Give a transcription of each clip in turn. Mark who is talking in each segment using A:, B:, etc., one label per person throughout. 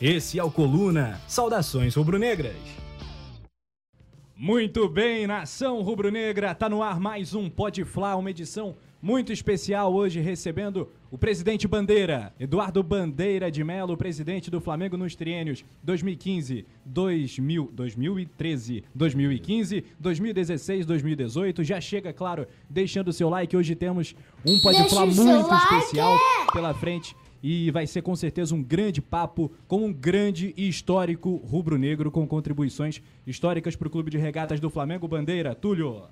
A: Esse é o Coluna. Saudações rubro-negras. Muito bem, nação rubro-negra, tá no ar mais um Pode Flá, uma edição muito especial hoje recebendo o presidente Bandeira, Eduardo Bandeira de Melo, presidente do Flamengo nos triênios 2015, 2000, 2013, 2015, 2016, 2018. Já chega, claro, deixando o seu like. Hoje temos um Pode Flá muito especial pela frente e vai ser com certeza um grande papo com um grande e histórico rubro-negro com contribuições históricas para o Clube de Regatas do Flamengo. Bandeira, Túlio.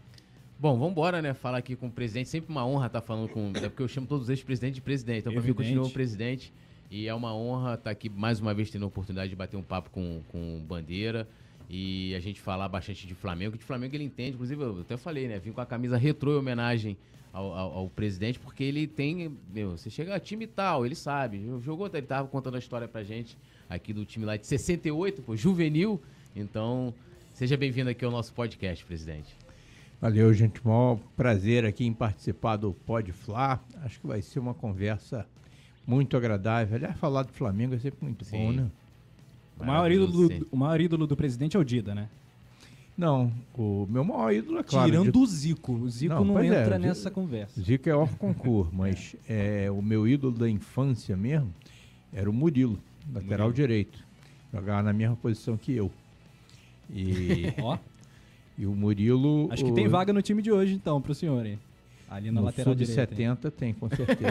B: Bom, vamos embora, né? Falar aqui com o presidente. Sempre uma honra estar falando com. É porque eu chamo todos os ex-presidentes de presidente. Então, para mim, continua o presidente. E é uma honra estar aqui mais uma vez tendo a oportunidade de bater um papo com, com Bandeira e a gente falar bastante de Flamengo. De Flamengo ele entende, inclusive eu até falei, né? Vim com a camisa retrô em homenagem ao, ao, ao, presidente, porque ele tem. Meu, você chega a time tal, ele sabe. Jogou, ele tava contando a história pra gente aqui do time lá de 68, pô, juvenil. Então, seja bem-vindo aqui ao nosso podcast, presidente.
C: Valeu, gente. Maior prazer aqui em participar do Pode Fla. Acho que vai ser uma conversa muito agradável. Aliás, falar do Flamengo é sempre muito Sim. bom, né?
A: O maior, ídolo do, o maior ídolo do presidente é o Dida, né?
C: Não, o meu maior ídolo é claro.
A: Tirando de... o Zico. O Zico não, não é, entra é, nessa conversa.
C: Zico é off concurso, mas é, o meu ídolo da infância mesmo era o Murilo, lateral Murilo. direito. Jogava na mesma posição que eu. E, e o Murilo.
A: Acho que o... tem vaga no time de hoje, então, pro senhor, hein? Ali na
C: no
A: lateral
C: de
A: direita.
C: 70 tem, com certeza.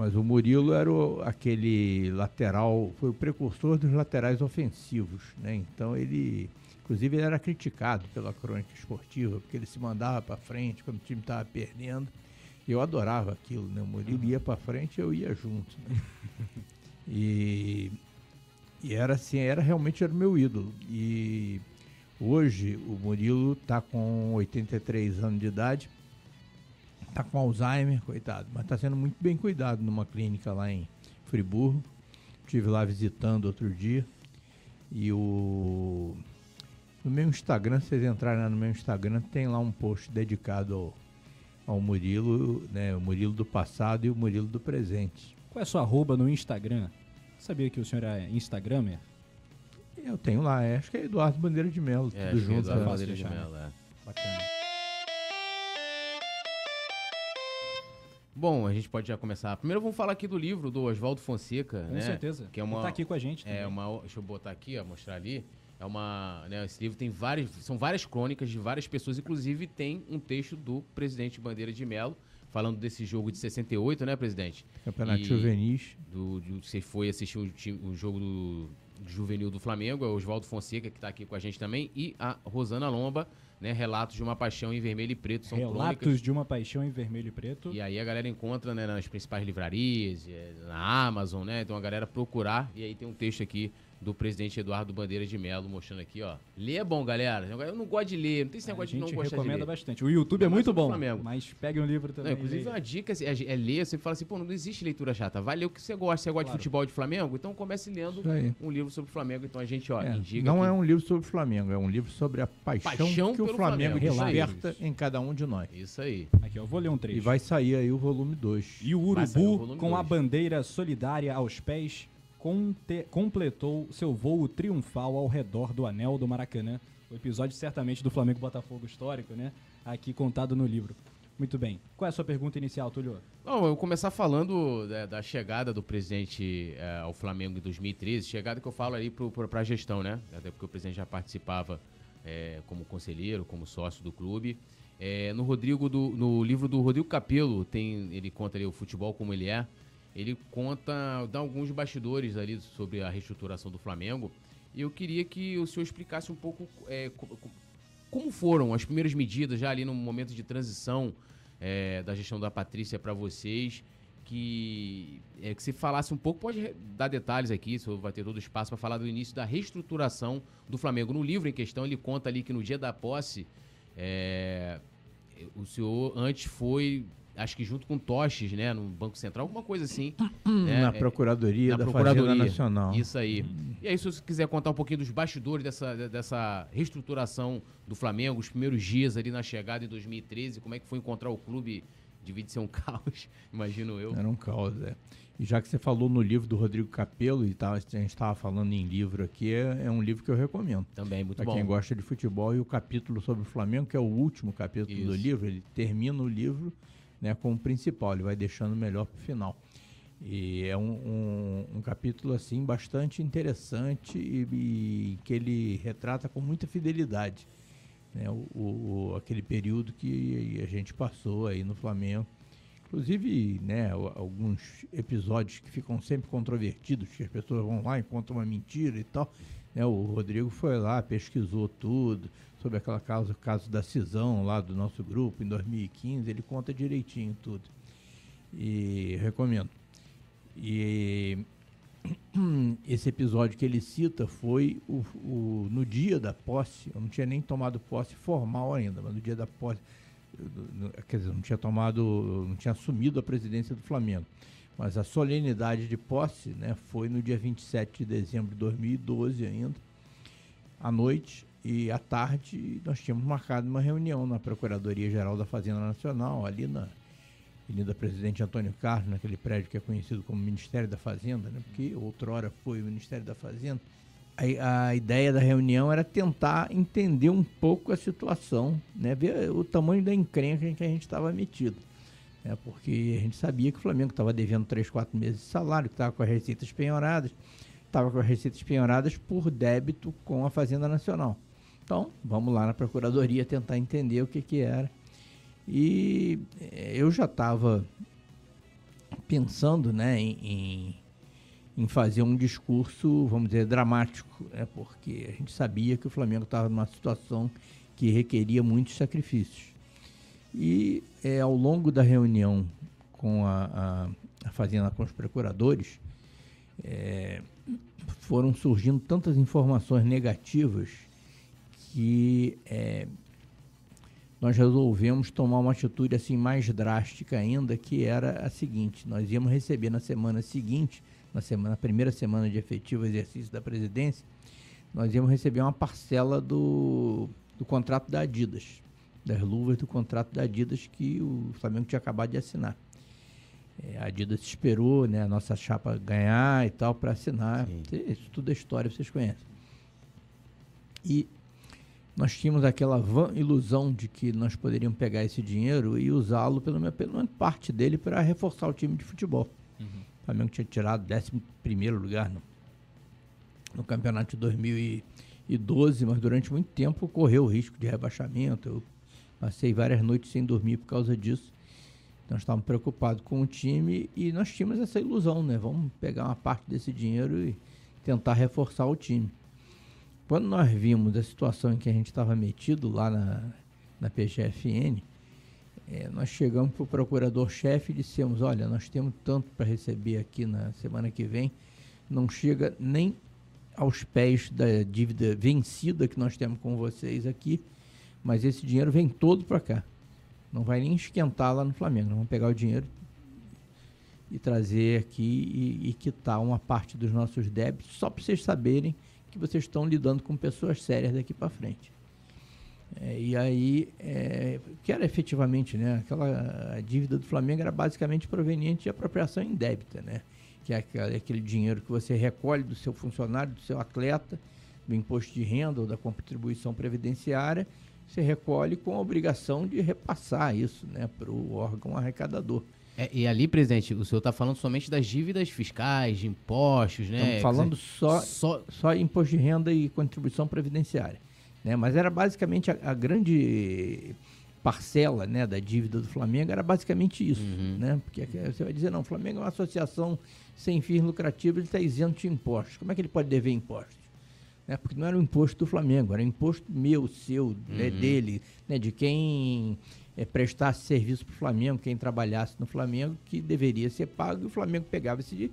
C: Mas o Murilo era o, aquele lateral, foi o precursor dos laterais ofensivos, né? Então ele Inclusive, ele era criticado pela crônica esportiva, porque ele se mandava para frente quando o time estava perdendo. Eu adorava aquilo, né? O Murilo ia para frente eu ia junto. Né? E, e era assim, era realmente era o meu ídolo. E hoje o Murilo está com 83 anos de idade, está com Alzheimer, coitado, mas está sendo muito bem cuidado numa clínica lá em Friburgo. Estive lá visitando outro dia. E o no meu Instagram, se vocês entrarem lá no meu Instagram, tem lá um post dedicado ao, ao Murilo, né? O Murilo do passado e o Murilo do presente.
A: Qual é a sua arroba no Instagram? Sabia que o senhor é Instagramer?
C: Eu tenho lá, é, acho que é Eduardo Bandeira de Melo,
B: é, tudo junto. Eduardo né? Bandeira de Melo, é.
A: Bacana.
B: Bom, a gente pode já começar. Primeiro vamos falar aqui do livro do Oswaldo Fonseca,
A: Com
B: né?
A: certeza.
B: Que é uma,
A: Ele tá aqui com a gente.
B: É também. É uma, deixa eu botar aqui, ó, mostrar ali. É uma, né, esse livro tem várias, são várias crônicas de várias pessoas, inclusive tem um texto do presidente Bandeira de Melo falando desse jogo de 68, né, presidente?
C: Campeonato Juvenis.
B: Do, do, você foi assistir o, o jogo do, do, juvenil do Flamengo, é o Oswaldo Fonseca que está aqui com a gente também e a Rosana Lomba, né, Relatos de uma Paixão em Vermelho e Preto. São
A: Relatos
B: crônicas.
A: de uma Paixão em Vermelho e Preto.
B: E aí a galera encontra né, nas principais livrarias, eh, na Amazon, né? Então a galera procurar e aí tem um texto aqui do presidente Eduardo Bandeira de Melo, mostrando aqui, ó. Ler é bom, galera. Eu não gosto de ler, não tem esse negócio de não gostar de ler.
A: Recomenda bastante. O YouTube é muito bom, mas pegue um livro também.
B: Não, inclusive, uma dica assim, é, é, ler, você fala assim, pô, não existe leitura chata. Vai ler o que você gosta. Você gosta claro. de futebol de Flamengo? Então comece lendo um livro sobre o Flamengo. Então a gente, ó, é, indica
C: Não é um livro sobre o Flamengo, é um livro sobre a paixão, paixão que o Flamengo, Flamengo desperta em cada um de nós.
B: Isso aí.
A: Aqui, eu vou ler um trecho.
C: E vai sair aí o volume 2.
A: E o Urubu, o com dois. a bandeira solidária aos pés, completou seu voo triunfal ao redor do anel do Maracanã. O episódio certamente do Flamengo Botafogo histórico, né? Aqui contado no livro. Muito bem. Qual é a sua pergunta inicial, Túlio?
B: Bom, eu vou começar falando da, da chegada do presidente é, ao Flamengo em 2013, chegada que eu falo ali para a gestão, né? Até porque o presidente já participava é, como conselheiro, como sócio do clube. É, no Rodrigo do, no livro do Rodrigo Capello tem ele conta ali o futebol como ele é ele conta, dá alguns bastidores ali sobre a reestruturação do Flamengo. E eu queria que o senhor explicasse um pouco é, como foram as primeiras medidas já ali no momento de transição é, da gestão da Patrícia para vocês, que é, que se falasse um pouco, pode dar detalhes aqui, se vai ter todo o espaço para falar do início da reestruturação do Flamengo. No livro em questão, ele conta ali que no dia da posse, é, o senhor antes foi acho que junto com Toches, né, no Banco Central, alguma coisa assim.
C: né, na Procuradoria na da Procuradoria, Fazenda Nacional.
B: Isso aí. E aí, se você quiser contar um pouquinho dos bastidores dessa, dessa reestruturação do Flamengo, os primeiros dias ali na chegada em 2013, como é que foi encontrar o clube? Devia ser um caos, imagino eu.
C: Era um caos, é. E já que você falou no livro do Rodrigo Capello, e tá, a gente estava falando em livro aqui, é, é, um livro que eu recomendo.
B: Também, muito
C: pra
B: bom.
C: Para quem gosta de futebol, e o capítulo sobre o Flamengo, que é o último capítulo Isso. do livro, ele termina o livro né, como principal, ele vai deixando melhor para o final. E é um, um, um, capítulo assim bastante interessante e, e, que ele retrata com muita fidelidade né, o, o, aquele período que a gente passou aí no Flamengo. Inclusive, né, alguns episódios que ficam sempre controvertidos, que as pessoas vão lá e contam uma mentira e tal. Né, o Rodrigo foi lá, pesquisou tudo, sobre aquela causa, caso da cisão lá do nosso grupo em 2015, ele conta direitinho tudo. E recomendo. E esse episódio que ele cita foi o, o, no dia da posse, eu não tinha nem tomado posse formal ainda, mas no dia da posse, quer dizer, não tinha tomado, não tinha assumido a presidência do Flamengo. Mas a solenidade de posse né, foi no dia 27 de dezembro de 2012 ainda, à noite, e à tarde nós tínhamos marcado uma reunião na Procuradoria-Geral da Fazenda Nacional, ali na Avenida Presidente Antônio Carlos, naquele prédio que é conhecido como Ministério da Fazenda, né? porque outrora foi o Ministério da Fazenda. A, a ideia da reunião era tentar entender um pouco a situação, né? ver o tamanho da encrenca em que a gente estava metido. Né? Porque a gente sabia que o Flamengo estava devendo 3, 4 meses de salário, que estava com as receitas penhoradas, estava com as receitas penhoradas por débito com a Fazenda Nacional. Então, vamos lá na procuradoria tentar entender o que, que era. E eh, eu já estava pensando né, em, em, fazer um discurso, vamos dizer, dramático, né, porque a gente sabia que o Flamengo estava numa situação que requeria muitos sacrifícios. E é, ao longo da reunião com a, a, a Fazenda, com os procuradores, é, foram surgindo tantas informações negativas que é, nós resolvemos tomar uma atitude assim mais drástica ainda, que era a seguinte: nós íamos receber na semana seguinte, na semana, na primeira semana de efetivo exercício da presidência, nós íamos receber uma parcela do, do contrato da Adidas, das luvas do contrato da Adidas que o Flamengo tinha acabado de assinar. É, a Adidas esperou né, a nossa chapa ganhar e tal para assinar. Isso tudo é história, vocês conhecem. E nós tínhamos aquela van ilusão de que nós poderíamos pegar esse dinheiro e usá-lo, pelo menos, pelo menos parte dele, para reforçar o time de futebol. Uhum. O Flamengo tinha tirado 11 lugar no, no campeonato de 2012, mas durante muito tempo correu o risco de rebaixamento. Eu passei várias noites sem dormir por causa disso. Nós estávamos preocupados com o time e nós tínhamos essa ilusão, né? Vamos pegar uma parte desse dinheiro e tentar reforçar o time. Quando nós vimos a situação em que a gente estava metido lá na, na PGFN, é, nós chegamos para o procurador-chefe e dissemos: olha, nós temos tanto para receber aqui na semana que vem, não chega nem aos pés da dívida vencida que nós temos com vocês aqui, mas esse dinheiro vem todo para cá. Não vai nem esquentar lá no Flamengo. Nós vamos pegar o dinheiro e trazer aqui e, e quitar uma parte dos nossos débitos, só para vocês saberem que vocês estão lidando com pessoas sérias daqui para frente. É, e aí, é, que era efetivamente, né, aquela dívida do Flamengo era basicamente proveniente de apropriação indébita, né, que é aquele, aquele dinheiro que você recolhe do seu funcionário, do seu atleta, do imposto de renda ou da contribuição previdenciária, você recolhe com a obrigação de repassar isso né, para o órgão arrecadador.
B: É, e ali, presidente, o senhor está falando somente das dívidas fiscais, de impostos, né?
C: Estamos falando só, só... só imposto de renda e contribuição previdenciária. Né? Mas era basicamente a, a grande parcela né, da dívida do Flamengo era basicamente isso. Uhum. Né? Porque você vai dizer, não, o Flamengo é uma associação sem fins lucrativos, ele está isento de impostos. Como é que ele pode dever impostos? Né? Porque não era o imposto do Flamengo, era o imposto meu, seu, né, uhum. né, dele, né, de quem é, prestasse serviço para o Flamengo, quem trabalhasse no Flamengo, que deveria ser pago, e o Flamengo pegava esse,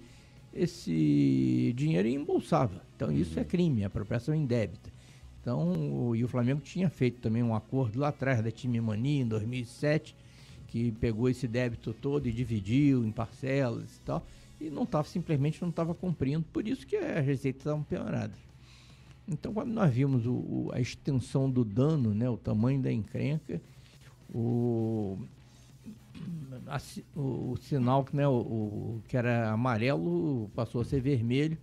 C: esse dinheiro e embolsava. Então isso é uhum. crime, apropriação indébita. Então, o, e o Flamengo tinha feito também um acordo lá atrás da Time Mania, em 2007, que pegou esse débito todo e dividiu em parcelas e tal, e não estava simplesmente não estava cumprindo, por isso que as receitas estavam pioradas. Então, quando nós vimos o, o, a extensão do dano, né, o tamanho da encrenca, o, a, o, o, sinal né, o, que era amarelo passou a ser vermelho.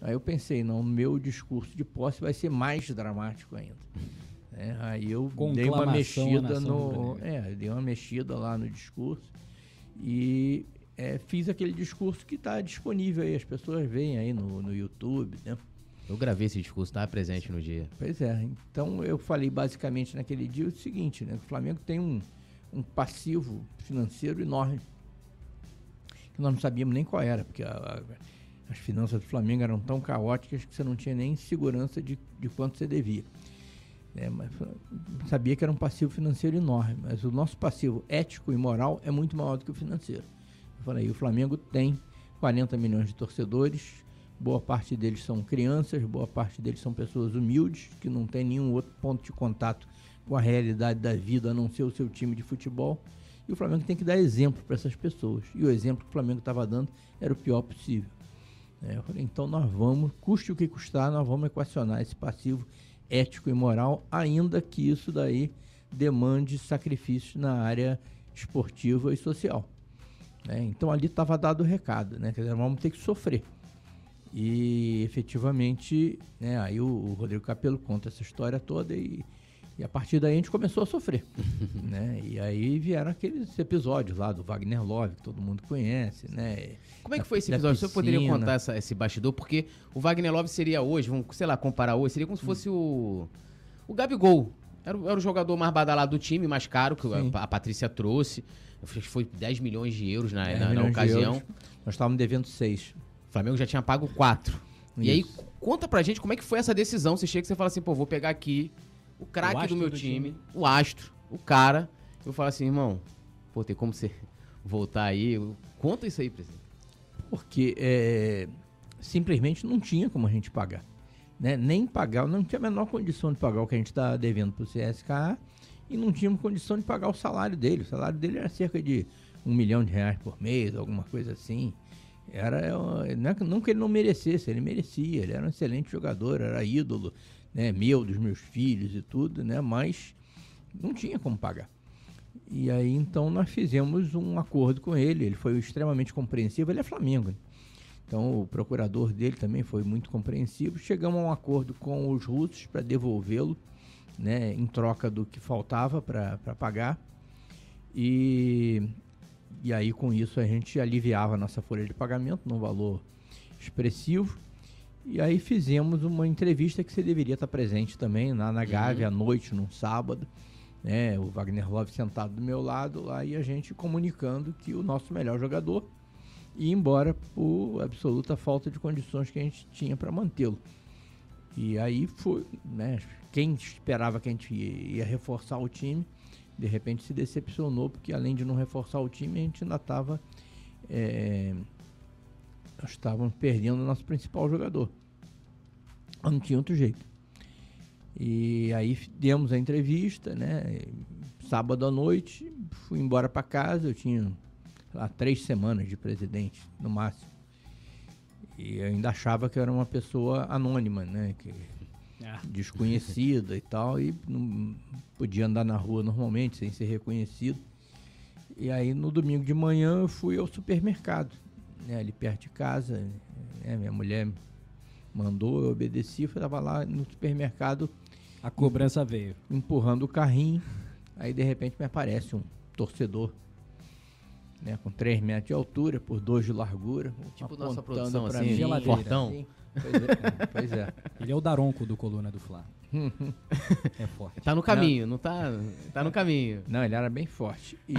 C: Aí eu pensei, não, meu discurso de posse vai ser mais dramático ainda. É, aí eu dei uma mexida no. É, dei uma mexida lá no discurso e é, fiz aquele discurso que está disponível aí, as pessoas veem aí no, no YouTube, né?
B: Eu gravei esse discurso, estava presente no dia.
C: Pois é, então eu falei basicamente naquele dia o seguinte, né? O Flamengo tem um, um passivo financeiro enorme, que nós não sabíamos nem qual era, porque a, a, as finanças do Flamengo eram tão caóticas que você não tinha nem segurança de, de quanto você devia. É, mas sabia que era um passivo financeiro enorme, mas o nosso passivo ético e moral é muito maior do que o financeiro. Eu falei, o Flamengo tem 40 milhões de torcedores, boa parte deles são crianças, boa parte deles são pessoas humildes, que não tem nenhum outro ponto de contato com a realidade da vida a não ser o seu time de futebol. E o Flamengo tem que dar exemplo para essas pessoas. E o exemplo que o Flamengo estava dando era o pior possível. É, eu falei, então nós vamos, custe o que custar, nós vamos equacionar esse passivo ético e moral, ainda que isso daí demande sacrifícios na área esportiva e social. É, então ali estava dado o recado, né? Quer dizer, vamos ter que sofrer. E efetivamente, né, aí o, o, Rodrigo Capello conta essa história toda e, e a partir daí a gente começou a sofrer. né? E aí vieram aqueles episódios lá do Wagner Love, que todo mundo conhece, né?
B: Como é que foi esse episódio? Você poderia contar essa, esse bastidor? Porque o Wagner Love seria hoje, vamos, sei lá, comparar hoje, seria como se fosse o, o Gabigol. Era, era o jogador mais badalado do time, mais caro, que a, a Patrícia trouxe. Foi 10 milhões de euros na, na, na ocasião.
C: Nós estávamos devendo 6.
B: O Flamengo já tinha pago quatro. E aí, conta pra gente como é que foi essa decisão. Você chega e você fala assim, pô, vou pegar aqui o craque do meu do time, time, o astro, o cara. Eu falo assim, irmão, pô, tem como você voltar aí? Conta isso aí, presidente.
C: Porque é, simplesmente não tinha como a gente pagar. Né? Nem pagar, não tinha a menor condição de pagar o que a gente está devendo para o CSKA e não tínhamos condição de pagar o salário dele. O salário dele era cerca de um milhão de reais por mês, alguma coisa assim. Era, não, é, não que ele não merecesse, ele merecia, ele era um excelente jogador, era ídolo, né, meu, dos meus filhos e tudo, né, mas não tinha como pagar. E aí então nós fizemos um acordo com ele, ele foi extremamente compreensivo, ele é Flamengo. Né? Então o procurador dele também foi muito compreensivo. Chegamos a um acordo com os russos para devolvê-lo, né, em troca do que faltava para pagar. E e aí, com isso, a gente aliviava a nossa folha de pagamento num valor expressivo. E aí fizemos uma entrevista que você deveria estar presente também na, na Gávea uhum. à noite, num sábado. Né? O Wagner Love sentado do meu lado lá e a gente comunicando que o nosso melhor jogador ia embora por absoluta falta de condições que a gente tinha para mantê-lo. E aí foi, né? Quem esperava que a gente ia reforçar o time de repente se decepcionou, porque além de não reforçar o time, a gente ainda estava. É, nós estávamos perdendo o nosso principal jogador. Não tinha outro jeito. E aí demos a entrevista, né? Sábado à noite, fui embora para casa. Eu tinha lá três semanas de presidente, no máximo. E eu ainda achava que eu era uma pessoa anônima, né? Que ah. desconhecida e tal, e não podia andar na rua normalmente, sem ser reconhecido. E aí no domingo de manhã eu fui ao supermercado, né, ali perto de casa. Né, minha mulher mandou, eu obedeci, estava lá no supermercado.
A: A cobrança veio.
C: Empurrando o carrinho. Aí de repente me aparece um torcedor né, com 3 metros de altura por 2 de largura.
B: Tipo nossa produção assim, mim, fortão. Assim,
A: Pois é, pois é. Ele é o Daronco do Coluna do Fla.
B: é forte. Tá no caminho, não, não tá, tá no caminho.
C: Não, ele era bem forte. E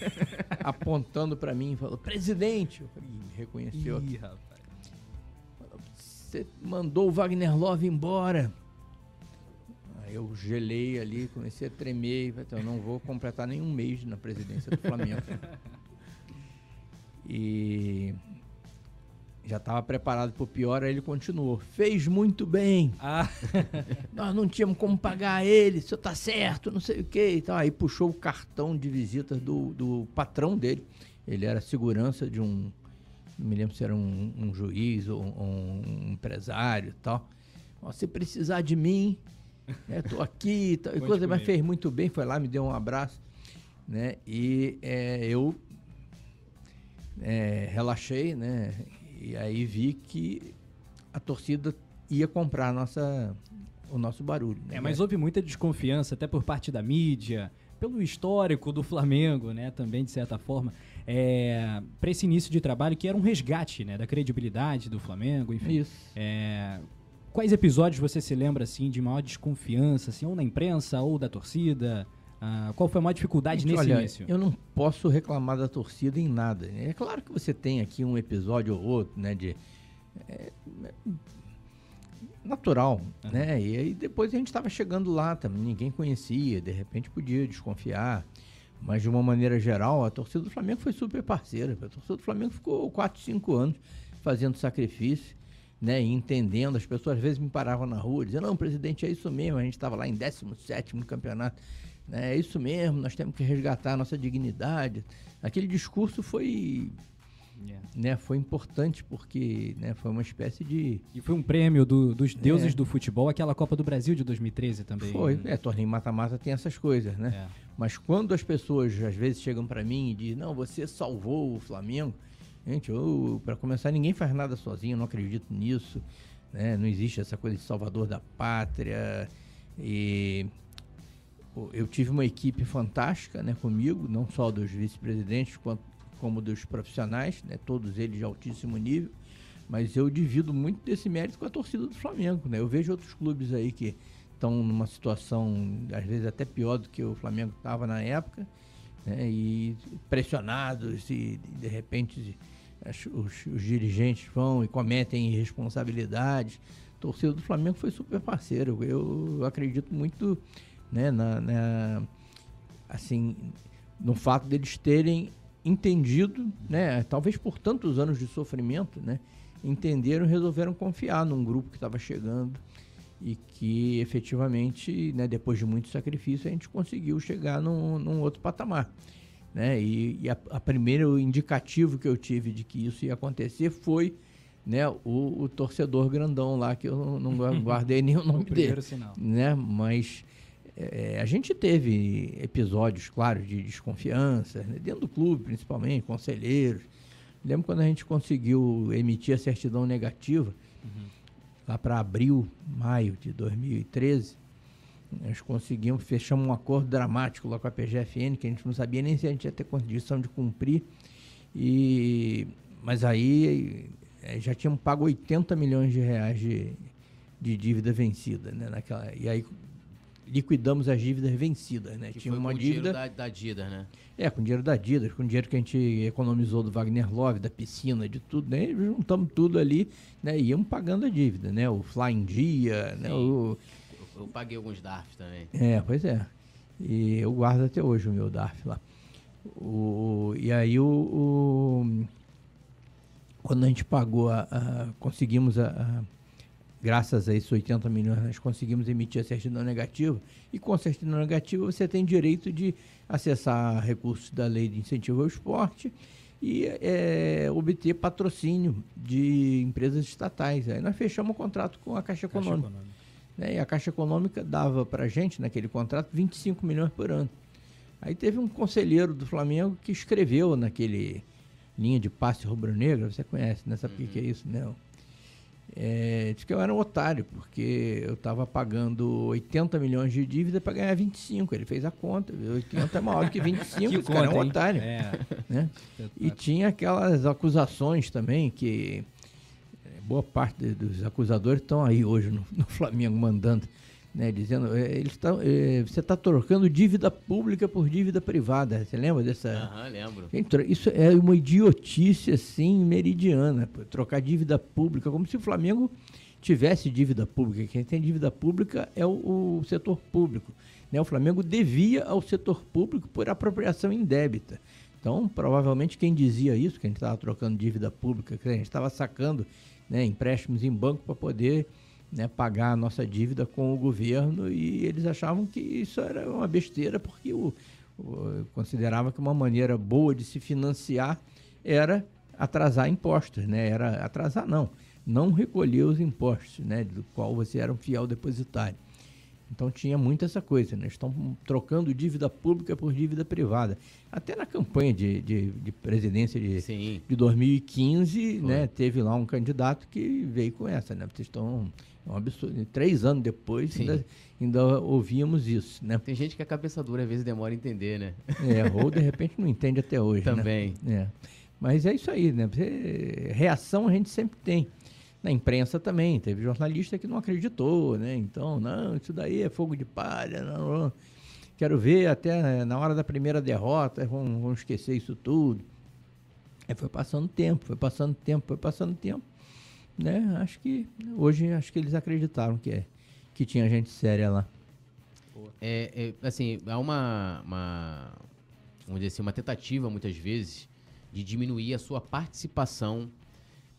C: apontando para mim, falou: "Presidente". Eu falei, reconheceu. Ih, rapaz. Você mandou o Wagner Love embora. Aí eu gelei ali, comecei a tremer, e falei, eu não vou completar nenhum mês na presidência do Flamengo. e já estava preparado para o pior, aí ele continuou. Fez muito bem. Ah. Nós não tínhamos como pagar ele, o senhor tá certo, não sei o quê. Então, aí puxou o cartão de visitas do, do patrão dele. Ele era segurança de um. Não me lembro se era um, um juiz ou um, um empresário e tal. Se precisar de mim, estou né, aqui, tal, coisa, mas fez muito bem, foi lá, me deu um abraço. Né? E é, eu é, relaxei, né? E aí vi que a torcida ia comprar nossa, o nosso barulho.
A: Né? É, mas houve muita desconfiança, até por parte da mídia, pelo histórico do Flamengo, né? Também, de certa forma, é, para esse início de trabalho, que era um resgate né, da credibilidade do Flamengo, enfim.
C: Isso.
A: É, quais episódios você se lembra, assim, de maior desconfiança, assim, ou na imprensa, ou da torcida? Ah, qual foi a maior dificuldade Gente, nesse olha, início?
C: Eu não posso reclamar da torcida em nada. Né? É claro que você tem aqui um episódio ou outro, né? De, é, natural, uhum. né? E aí depois a gente estava chegando lá, também ninguém conhecia, de repente podia desconfiar. Mas de uma maneira geral, a torcida do Flamengo foi super parceira. A torcida do Flamengo ficou 4, 5 anos fazendo sacrifício, né? E entendendo. As pessoas às vezes me paravam na rua dizendo, não, presidente, é isso mesmo. A gente estava lá em 17 no campeonato. É isso mesmo, nós temos que resgatar a nossa dignidade. Aquele discurso foi Yeah. Né, foi importante porque né, foi uma espécie de.
A: E foi um prêmio do, dos deuses é. do futebol, aquela Copa do Brasil de 2013 também.
C: Foi, é, torneio mata-mata tem essas coisas, né? É. Mas quando as pessoas às vezes chegam para mim e dizem, não, você salvou o Flamengo, gente, para começar, ninguém faz nada sozinho, eu não acredito nisso. Né? Não existe essa coisa de salvador da pátria. E eu tive uma equipe fantástica né, comigo, não só dos vice-presidentes, como dos profissionais, né, todos eles de altíssimo nível, mas eu divido muito desse mérito com a torcida do Flamengo. Né? Eu vejo outros clubes aí que estão numa situação, às vezes até pior do que o Flamengo estava na época, né, e pressionados, e de repente os, os dirigentes vão e cometem irresponsabilidades. A torcida do Flamengo foi super parceiro. Eu acredito muito né, na, na, assim, no fato deles terem entendido, né, talvez por tantos anos de sofrimento, né, entenderam e resolveram confiar num grupo que estava chegando e que efetivamente, né, depois de muito sacrifício, a gente conseguiu chegar num, num outro patamar. Né? E, e a, a primeiro indicativo que eu tive de que isso ia acontecer foi né, o, o torcedor grandão lá, que eu não, não guardei nem o nome o dele. Sinal. Né? Mas é, a gente teve episódios, claro, de desconfiança, né? dentro do clube principalmente, conselheiros. Lembro quando a gente conseguiu emitir a certidão negativa, uhum. lá para abril, maio de 2013, nós conseguimos, fechamos um acordo dramático lá com a PGFN, que a gente não sabia nem se a gente ia ter condição de cumprir. E, mas aí é, já tínhamos pago 80 milhões de reais de, de dívida vencida, né? Naquela, e aí liquidamos as dívidas vencidas, né?
B: Que Tinha uma dívida da, da Adidas, né?
C: É, com dinheiro da Adidas, com dinheiro que a gente economizou do Wagner Love, da piscina, de tudo, né? Juntamos tudo ali, né? E íamos pagando a dívida, né? O Fly em dia, né? O...
B: Eu, eu, paguei alguns DARFs também.
C: É, pois é. E eu guardo até hoje o meu DARF lá. O, e aí o, o, quando a gente pagou, a, a conseguimos a, a graças a esses 80 milhões, nós conseguimos emitir a certidão negativa. E com a certidão negativa, você tem direito de acessar recursos da lei de incentivo ao esporte e é, obter patrocínio de empresas estatais. Aí nós fechamos o contrato com a Caixa, Caixa Econômica. Econômica. Né? E a Caixa Econômica dava para a gente, naquele contrato, 25 milhões por ano. Aí teve um conselheiro do Flamengo que escreveu naquele linha de passe rubro-negra, você conhece, né? Sabe o uhum. que, que é isso, né? É, disse que eu era um otário, porque eu estava pagando 80 milhões de dívida para ganhar 25. Ele fez a conta, 80 é maior do que 25, que esse conta, cara é um otário. É. Né? E tinha aquelas acusações também, que é, boa parte dos acusadores estão aí hoje no, no Flamengo mandando né, dizendo, é, eles é, você está trocando dívida pública por dívida privada. Você lembra dessa?
B: Aham, lembro.
C: Isso é uma idiotice assim meridiana, trocar dívida pública, como se o Flamengo tivesse dívida pública. Quem tem dívida pública é o, o setor público. Né? O Flamengo devia ao setor público por apropriação indébita. Então, provavelmente quem dizia isso, que a gente estava trocando dívida pública, que a gente estava sacando né, empréstimos em banco para poder né, pagar a nossa dívida com o governo e eles achavam que isso era uma besteira porque o, o, considerava que uma maneira boa de se financiar era atrasar impostos, né? Era atrasar não, não recolher os impostos, né? Do qual você era um fiel depositário. Então tinha muito essa coisa, né? Estão trocando dívida pública por dívida privada. Até na campanha de, de, de presidência de, de 2015, Foi. né? Teve lá um candidato que veio com essa, né? Vocês estão é um absurdo. Três anos depois ainda, ainda, ouvíamos isso, né?
B: Tem gente que a cabeça dura às vezes demora a entender, né?
C: É, ou de repente não entende até hoje.
B: Né? Também.
C: Né? É. Mas é isso aí, né? Reação a gente sempre tem. Na imprensa também, teve jornalista que não acreditou, né? Então, não, isso daí é fogo de palha, não, não. quero ver até na hora da primeira derrota, vamos, vamos esquecer isso tudo. Foi passando tempo, foi passando tempo, foi passando tempo, né? Acho que hoje acho que eles acreditaram que é, que tinha gente séria lá.
B: É, é assim, há uma, uma, vamos dizer assim, uma tentativa muitas vezes de diminuir a sua participação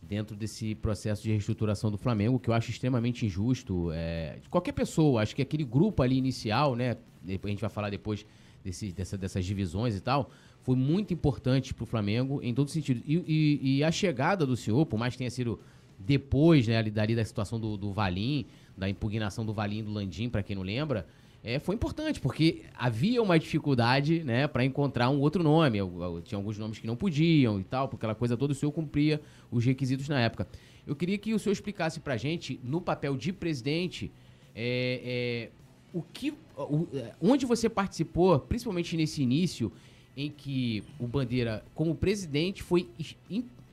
B: dentro desse processo de reestruturação do Flamengo, que eu acho extremamente injusto. É, qualquer pessoa, acho que aquele grupo ali inicial, né? A gente vai falar depois desse, dessa, dessas divisões e tal, foi muito importante para o Flamengo em todo sentido. E, e, e, a chegada do senhor, por mais que tenha sido depois, né, ali, dali da situação do, do Valim, da impugnação do Valim e do Landim, para quem não lembra, é, foi importante, porque havia uma dificuldade né, para encontrar um outro nome. Eu, eu, tinha alguns nomes que não podiam e tal, porque aquela coisa toda, o senhor cumpria os requisitos na época. Eu queria que o senhor explicasse para gente, no papel de presidente, é, é, o que, o, onde você participou, principalmente nesse início, em que o Bandeira, como presidente, foi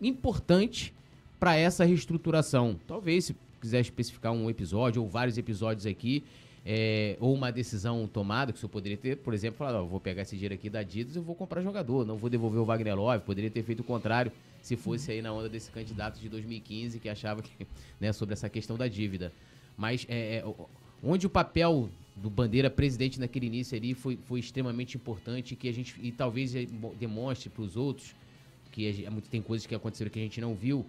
B: importante para essa reestruturação. Talvez, se quiser especificar um episódio ou vários episódios aqui, é, ou uma decisão tomada que o senhor poderia ter, por exemplo, falar, vou pegar esse dinheiro aqui da Adidas e vou comprar jogador, não vou devolver o Wagner Love, poderia ter feito o contrário se fosse aí na onda desse candidato de 2015 que achava que, né, sobre essa questão da dívida. Mas é, é, onde o papel do Bandeira presidente naquele início ali foi, foi extremamente importante que a gente, e talvez demonstre para os outros, que a, tem coisas que aconteceram que a gente não viu,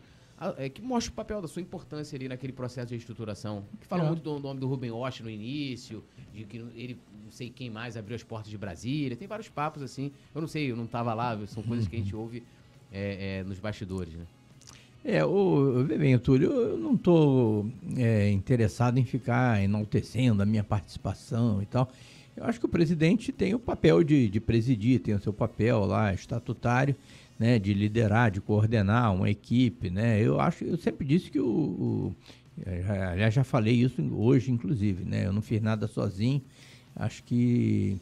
B: é, que mostra o papel da sua importância ali naquele processo de reestruturação. Que fala é. muito do nome do Ruben Osh no início, de que ele, não sei quem mais, abriu as portas de Brasília. Tem vários papos assim. Eu não sei, eu não estava lá, são coisas que a gente ouve é, é, nos bastidores, né?
C: É, o, bem, Túlio, eu não estou é, interessado em ficar enaltecendo a minha participação e tal. Eu acho que o presidente tem o papel de, de presidir, tem o seu papel lá estatutário né, de liderar, de coordenar uma equipe, né? Eu acho, eu sempre disse que o, o aliás já falei isso hoje inclusive, né? Eu não fiz nada sozinho. Acho que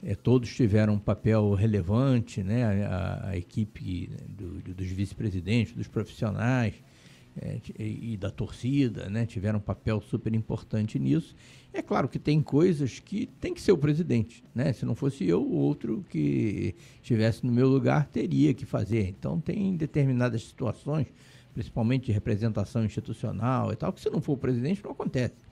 C: é, todos tiveram um papel relevante, né? A, a equipe do, dos vice-presidentes, dos profissionais é, e da torcida, né? Tiveram um papel super importante nisso. É claro que tem coisas que tem que ser o presidente, né? Se não fosse eu, o outro que estivesse no meu lugar teria que fazer. Então tem determinadas situações, principalmente de representação institucional e tal, que se não for o presidente não acontece.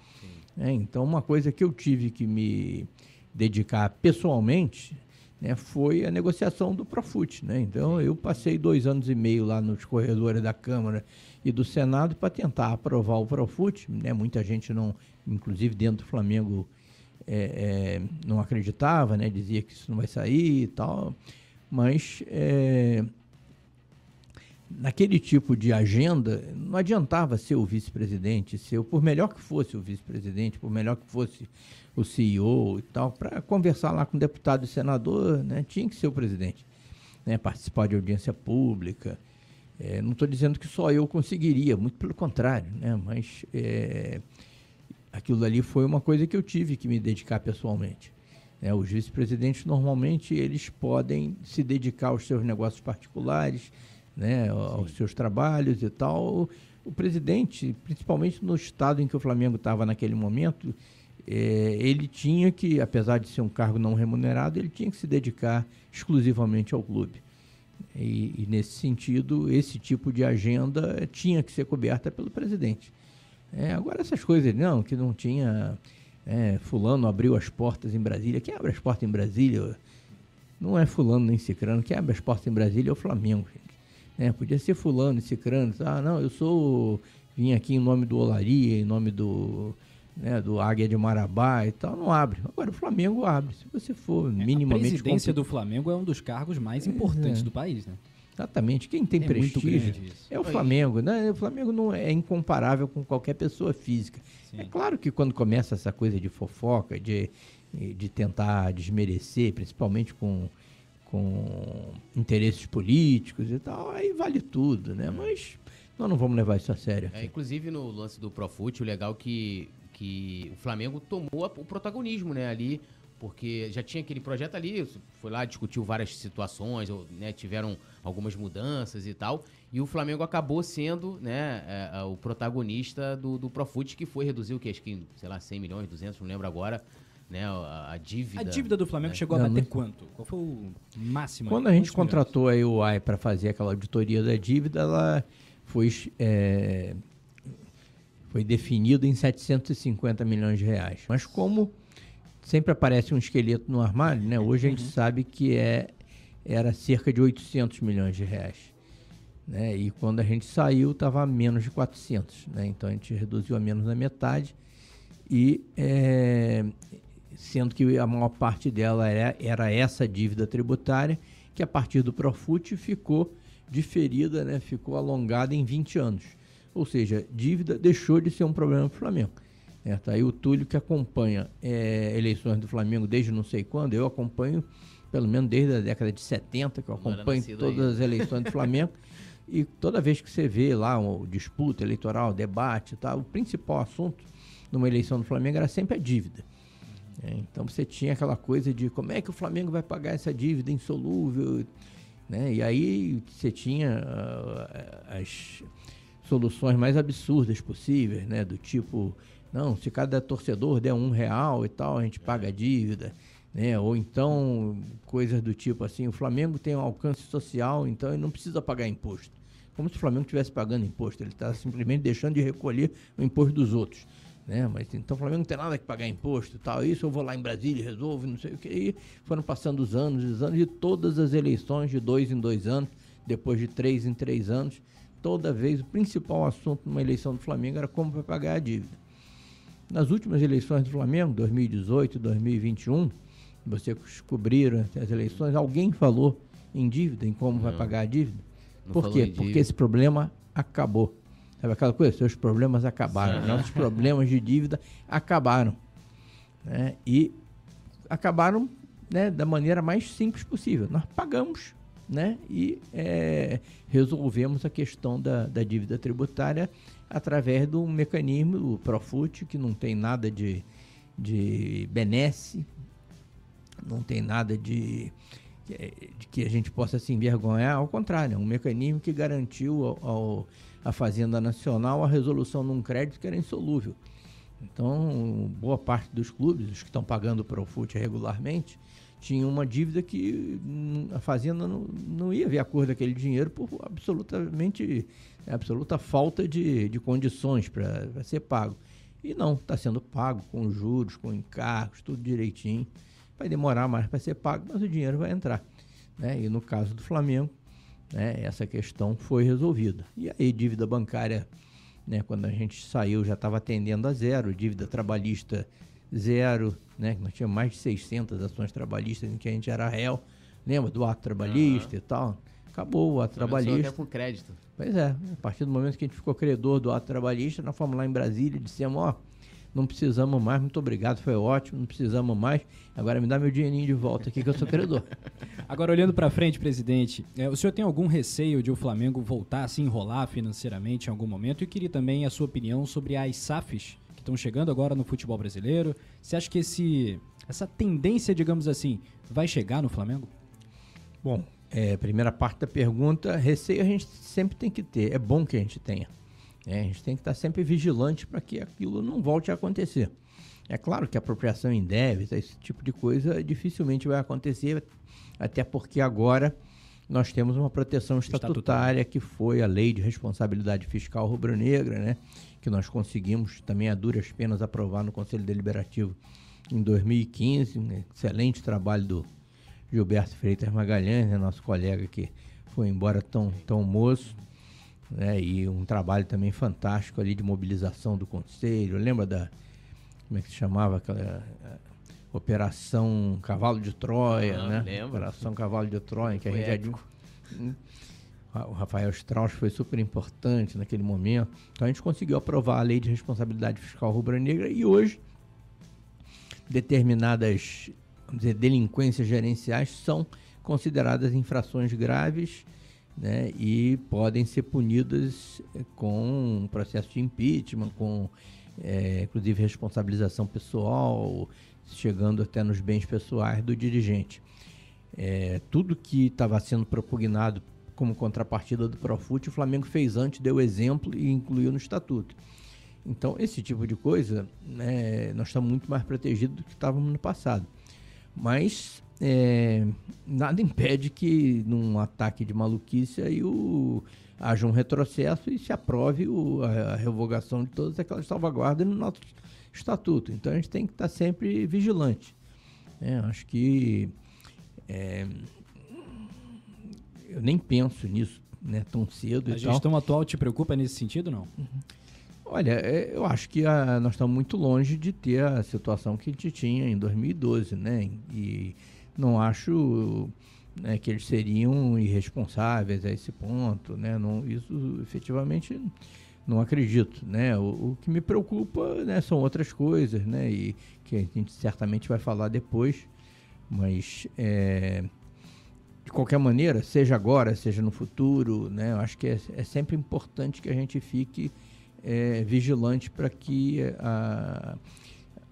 C: É, então uma coisa que eu tive que me dedicar pessoalmente né, foi a negociação do Profut. Né? Então eu passei dois anos e meio lá nos corredores da Câmara e do Senado para tentar aprovar o Profut. Né? Muita gente não, inclusive dentro do Flamengo, é, é, não acreditava, né? dizia que isso não vai sair e tal. Mas é, naquele tipo de agenda, não adiantava ser o vice-presidente, ser, por melhor que fosse o vice-presidente, por melhor que fosse o CEO e tal, para conversar lá com deputado e senador, né, tinha que ser o presidente. Né, participar de audiência pública. É, não estou dizendo que só eu conseguiria, muito pelo contrário, né, mas é, aquilo ali foi uma coisa que eu tive que me dedicar pessoalmente. É, os vice-presidentes normalmente eles podem se dedicar aos seus negócios particulares, né, aos seus trabalhos e tal. O presidente, principalmente no estado em que o Flamengo estava naquele momento, é, ele tinha que, apesar de ser um cargo não remunerado, ele tinha que se dedicar exclusivamente ao clube. E, e nesse sentido, esse tipo de agenda tinha que ser coberta pelo presidente. É, agora essas coisas, não, que não tinha. É, fulano abriu as portas em Brasília. Quem abre as portas em Brasília não é fulano nem cicrano. Quem abre as portas em Brasília é o Flamengo, gente. É, podia ser fulano e cicrano. Ah, não, eu sou. Vim aqui em nome do Olaria, em nome do. Né, do Águia de Marabá e tal, não abre. Agora o Flamengo abre. Se você for minimamente.
A: A presidência do Flamengo é um dos cargos mais importantes é. do país, né?
C: Exatamente. Quem tem é prestígio é o Flamengo. Né? O Flamengo não é incomparável com qualquer pessoa física. Sim. É claro que quando começa essa coisa de fofoca, de, de tentar desmerecer, principalmente com, com interesses políticos e tal, aí vale tudo, né? Mas nós não vamos levar isso a sério.
B: É, inclusive no lance do Profute, o legal é que, que o Flamengo tomou o protagonismo, né? Ali porque já tinha aquele projeto ali, foi lá, discutiu várias situações, né, tiveram algumas mudanças e tal, e o Flamengo acabou sendo né, é, é, o protagonista do, do Profut, que foi reduzir o que? Acho que, sei lá, 100 milhões, 200, não lembro agora, né, a, a dívida.
A: A dívida do Flamengo né? chegou a bater não, quanto? Qual foi o máximo?
C: Quando a gente contratou milhões? a UI para fazer aquela auditoria da dívida, ela foi, é, foi definida em 750 milhões de reais. Mas como sempre aparece um esqueleto no armário, né? Hoje a gente uhum. sabe que é, era cerca de 800 milhões de reais. Né? E quando a gente saiu, estava a menos de 400. Né? Então a gente reduziu a menos da metade. E é, sendo que a maior parte dela era, era essa dívida tributária, que a partir do Profut ficou diferida, né? ficou alongada em 20 anos. Ou seja, dívida deixou de ser um problema para o Flamengo. É, tá aí o Túlio que acompanha é, eleições do Flamengo desde não sei quando, eu acompanho pelo menos desde a década de 70, que eu acompanho todas aí. as eleições do Flamengo. e toda vez que você vê lá o disputa eleitoral, debate, tá, o principal assunto numa eleição do Flamengo era sempre a dívida. É, então você tinha aquela coisa de como é que o Flamengo vai pagar essa dívida insolúvel, né? E aí você tinha uh, as soluções mais absurdas possíveis, né? Do tipo não, se cada torcedor der um real e tal, a gente paga a dívida. Né? Ou então, coisas do tipo assim, o Flamengo tem um alcance social, então ele não precisa pagar imposto. Como se o Flamengo estivesse pagando imposto, ele está simplesmente deixando de recolher o imposto dos outros. Né? Mas então o Flamengo não tem nada que pagar imposto tal. Isso eu vou lá em Brasília resolvo, não sei o que. E foram passando os anos, os anos, e todas as eleições de dois em dois anos, depois de três em três anos, toda vez o principal assunto numa eleição do Flamengo era como vai pagar a dívida. Nas últimas eleições do Flamengo, 2018 2021, vocês descobriram as eleições, alguém falou em dívida, em como Não. vai pagar a dívida? Por quê? Porque esse problema acabou. Sabe aquela coisa? Seus problemas acabaram. Nossos problemas de dívida acabaram. Né? E acabaram né, da maneira mais simples possível. Nós pagamos né, e é, resolvemos a questão da, da dívida tributária através do mecanismo, o Profut, que não tem nada de, de benesse, não tem nada de, de, que a gente possa se envergonhar, ao contrário, é um mecanismo que garantiu ao, ao, à Fazenda Nacional a resolução de um crédito que era insolúvel. Então, boa parte dos clubes, os que estão pagando o Profut regularmente, tinha uma dívida que a Fazenda não, não ia ver a cor daquele dinheiro por absolutamente absoluta falta de, de condições para ser pago. E não, está sendo pago com juros, com encargos, tudo direitinho. Vai demorar mais para ser pago, mas o dinheiro vai entrar. Né? E no caso do Flamengo, né, essa questão foi resolvida. E aí, dívida bancária, né, quando a gente saiu, já estava atendendo a zero, dívida trabalhista zero, né? Nós tínhamos mais de 600 ações trabalhistas em que a gente era réu. Lembra do ato trabalhista uhum. e tal? Acabou o ato Só trabalhista.
B: Até com crédito.
C: Pois é, a partir do momento que a gente ficou credor do ato trabalhista, nós fomos lá em Brasília e dissemos, ó, não precisamos mais, muito obrigado, foi ótimo, não precisamos mais, agora me dá meu dinheirinho de volta aqui que eu sou credor.
A: agora, olhando para frente, presidente, é, o senhor tem algum receio de o Flamengo voltar a se enrolar financeiramente em algum momento? E queria também a sua opinião sobre as SAFs estão chegando agora no futebol brasileiro. Você acha que esse, essa tendência, digamos assim, vai chegar no Flamengo?
C: Bom, é, primeira parte da pergunta, receio a gente sempre tem que ter. É bom que a gente tenha. É, a gente tem que estar sempre vigilante para que aquilo não volte a acontecer. É claro que apropriação débitos, esse tipo de coisa dificilmente vai acontecer, até porque agora nós temos uma proteção estatutária, que foi a Lei de Responsabilidade Fiscal Rubro-Negra, né? que nós conseguimos também a duras penas aprovar no Conselho Deliberativo em 2015. Um excelente trabalho do Gilberto Freitas Magalhães, né? nosso colega que foi embora tão, tão moço. Né? E um trabalho também fantástico ali de mobilização do Conselho. Lembra da. Como é que se chamava aquela. Operação Cavalo de Troia, ah, né? Lembro. Operação Cavalo de Troia, que a gente já hum. o Rafael Strauss foi super importante naquele momento. Então a gente conseguiu aprovar a lei de responsabilidade fiscal rubro-negra e hoje determinadas vamos dizer, delinquências gerenciais são consideradas infrações graves né, e podem ser punidas eh, com um processo de impeachment, com é, inclusive responsabilização pessoal, chegando até nos bens pessoais do dirigente. É, tudo que estava sendo propugnado como contrapartida do Profut, o Flamengo fez antes, deu exemplo e incluiu no estatuto. Então, esse tipo de coisa, né, nós estamos muito mais protegidos do que estávamos no passado. Mas é, nada impede que num ataque de maluquice aí o, haja um retrocesso e se aprove o, a, a, revogação de todas aquelas salvaguardas no nosso estatuto. Então a gente tem que estar sempre vigilante. É, acho que é, eu nem penso nisso né, tão cedo.
A: A gestão tal. atual te preocupa nesse sentido, não?
C: Uhum. Olha, é, eu acho que a, nós estamos muito longe de ter a situação que a gente tinha em 2012, né? E não acho né, que eles seriam irresponsáveis a esse ponto, né? Não, isso efetivamente não acredito, né? O, o, que me preocupa né, são outras coisas, né? E que a gente certamente vai falar depois, mas é, de qualquer maneira, seja agora, seja no futuro, né? Eu acho que é, é sempre importante que a gente fique é, vigilante para que a,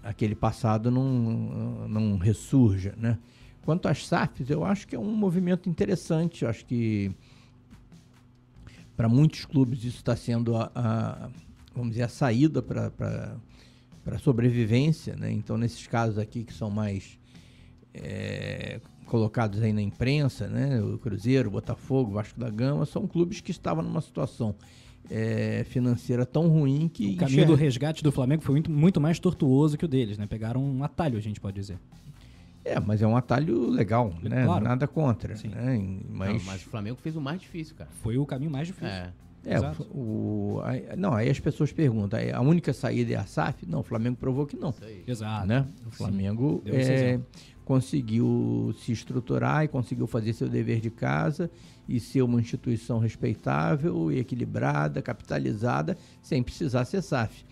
C: aquele passado não, não ressurja, né? Quanto às SAFs, eu acho que é um movimento interessante. Eu acho que para muitos clubes isso está sendo a, a, vamos dizer, a saída para para sobrevivência, né? Então nesses casos aqui que são mais é, colocados aí na imprensa, né? O Cruzeiro, o Botafogo, o Vasco da Gama são clubes que estavam numa situação é, financeira tão ruim que.
A: O caminho enxerga... do resgate do Flamengo foi muito, muito mais tortuoso que o deles, né? Pegaram um atalho, a gente pode dizer.
C: É, mas é um atalho legal, né? Claro. Nada contra. Sim. Né?
B: Mas... Não, mas o Flamengo fez o mais difícil, cara.
A: Foi o caminho mais difícil.
C: É. É, o, o, aí, não, aí as pessoas perguntam, a única saída é a SAF? Não, o Flamengo provou que não.
A: Exato.
C: Né? O Flamengo é, conseguiu se estruturar e conseguiu fazer seu dever de casa e ser uma instituição respeitável e equilibrada, capitalizada, sem precisar ser SAF.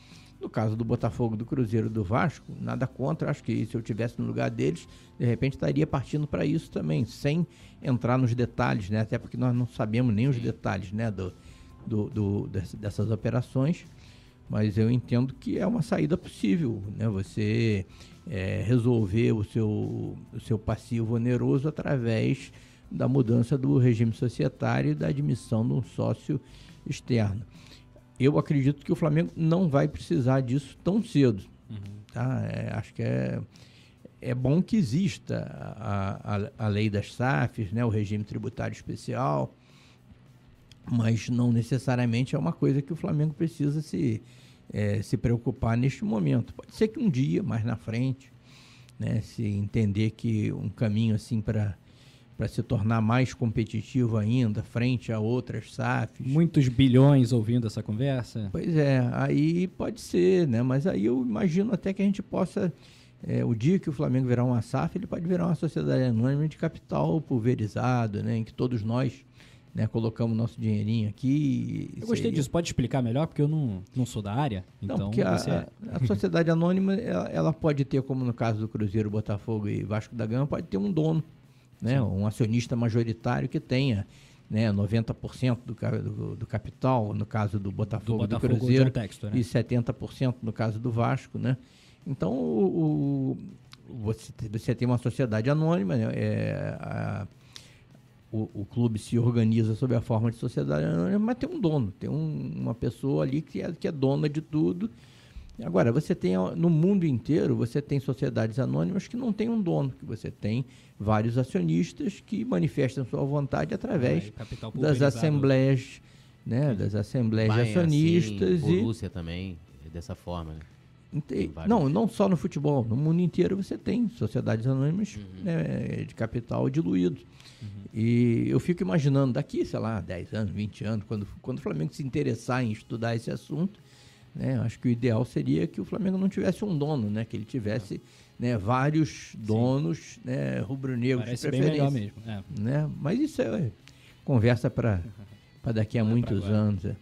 C: No caso do Botafogo, do Cruzeiro, do Vasco, nada contra. Acho que se eu tivesse no lugar deles, de repente estaria partindo para isso também, sem entrar nos detalhes, né? Até porque nós não sabemos nem os detalhes, né, do, do, do dessas operações. Mas eu entendo que é uma saída possível, né? Você é, resolver o seu, o seu passivo oneroso através da mudança do regime societário e da admissão de um sócio externo eu acredito que o Flamengo não vai precisar disso tão cedo. Uhum. Tá? É, acho que é, é bom que exista a, a, a lei das SAFs, né, o regime tributário especial, mas não necessariamente é uma coisa que o Flamengo precisa se, é, se preocupar neste momento. Pode ser que um dia, mais na frente, né, se entender que um caminho assim para para se tornar mais competitivo ainda frente a outras SAFs.
A: Muitos bilhões ouvindo essa conversa.
C: Pois é, aí pode ser, né? Mas aí eu imagino até que a gente possa, é, o dia que o Flamengo virar uma SAF, ele pode virar uma sociedade anônima de capital pulverizado, né? Em que todos nós né, colocamos nosso dinheirinho aqui.
A: Eu gostei seria... disso. Pode explicar melhor? Porque eu não, não sou da área. Então, não, porque
C: você... a, a, sociedade anônima, ela, ela, pode ter, como no caso do Cruzeiro, Botafogo e Vasco da Gama, pode ter um dono né? um acionista majoritário que tenha né, 90% do, do, do, capital, no caso do Botafogo, do, Botafogo do Cruzeiro, texto, né? e 70% no caso do Vasco. Né? Então, o, o, você, você tem uma sociedade anônima, né? é, a, o, o, clube se organiza sob a forma de sociedade anônima, mas tem um dono, tem um, uma pessoa ali que é, que é dona de tudo Agora, você tem no mundo inteiro, você tem sociedades anônimas que não têm um dono, que você tem vários acionistas que manifestam sua vontade através ah, das assembleias, né, das assembleias de acionistas
B: assim, e Rússia também dessa forma, né?
C: Não, não só no futebol, no mundo inteiro você tem sociedades anônimas uhum. né, de capital diluído. Uhum. E eu fico imaginando daqui, sei lá, 10 anos, 20 anos, quando, quando o Flamengo se interessar em estudar esse assunto, né, acho que o ideal seria que o Flamengo não tivesse um dono, né, que ele tivesse né, vários donos né, rubro-negros
A: de preferência. Bem melhor mesmo. É.
C: Né? Mas isso é conversa para daqui a muitos anos. É.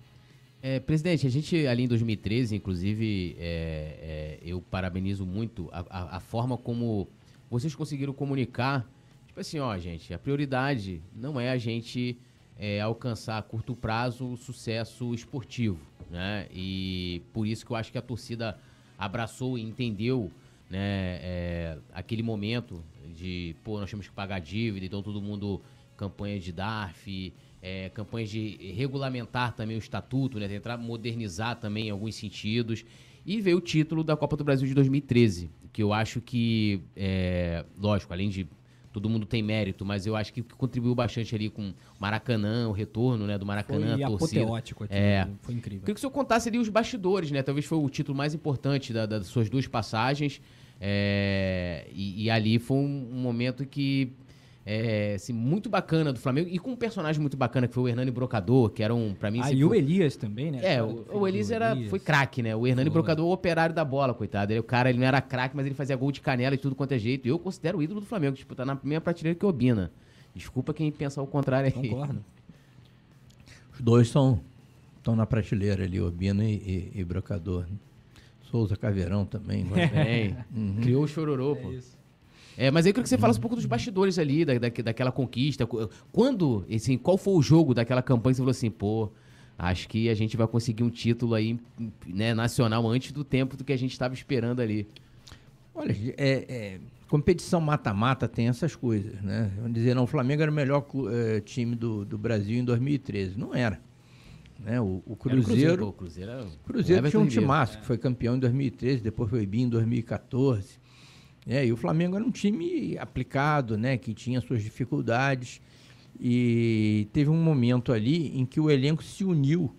B: É, presidente, a gente ali em 2013, inclusive, é, é, eu parabenizo muito a, a, a, forma como vocês conseguiram comunicar. Tipo assim, ó, gente, a prioridade não é a gente é, alcançar a curto prazo o sucesso esportivo, né? E por isso que eu acho que a torcida abraçou e entendeu né, é, aquele momento de, pô, nós temos que pagar dívida, então todo mundo campanha de DARF, é, campanhas de regulamentar também o estatuto, né, tentar modernizar também em alguns sentidos. E veio o título da Copa do Brasil de 2013, que eu acho que, é, lógico, além de todo mundo tem mérito, mas eu acho que contribuiu bastante ali com o Maracanã, o retorno né, do Maracanã,
A: foi
B: a torcida.
A: apoteótico aqui,
B: é.
A: foi incrível.
B: Queria que o senhor contasse ali os bastidores, né? Talvez foi o título mais importante da, das suas duas passagens. É, e, e, ali foi um, um momento que é, assim, muito bacana do Flamengo e com um personagem muito bacana que foi o Hernani Brocador, que era um, pra mim...
A: Ah, e foi... o Elias também, né?
B: É, o, o Elias era, Elias. foi craque, né? O Hernani foi. Brocador, o operário da bola, coitado. Ele, o cara, ele não era craque, mas ele fazia gol de canela e tudo quanto é jeito. Eu considero o ídolo do Flamengo, tipo, tá na mesma prateleira que o Obina. Desculpa quem pensa o contrário aí.
A: Concordo.
C: Os dois são estão na prateleira ali, Obina e, e, e Brocador. Souza Caveirão também.
B: É. Uhum. Criou o chororô, pô. É isso. É, mas eu queria que você falasse um pouco dos bastidores ali, da, da, daquela conquista. Quando, assim, qual foi o jogo daquela campanha que você falou assim, pô, acho que a gente vai conseguir um título aí, né, nacional antes do tempo do que a gente estava esperando ali?
C: Olha, é, é competição mata-mata tem essas coisas, né? Vamos dizer, não, o Flamengo era o melhor é, time do, do Brasil em 2013. Não era. Né? O, o Cruzeiro.
B: o Cruzeiro, era...
C: Cruzeiro tinha um time massa, que foi campeão em 2013, depois foi BI em 2014. É, e o Flamengo era um time aplicado, né, que tinha suas dificuldades. E teve um momento ali em que o elenco se uniu,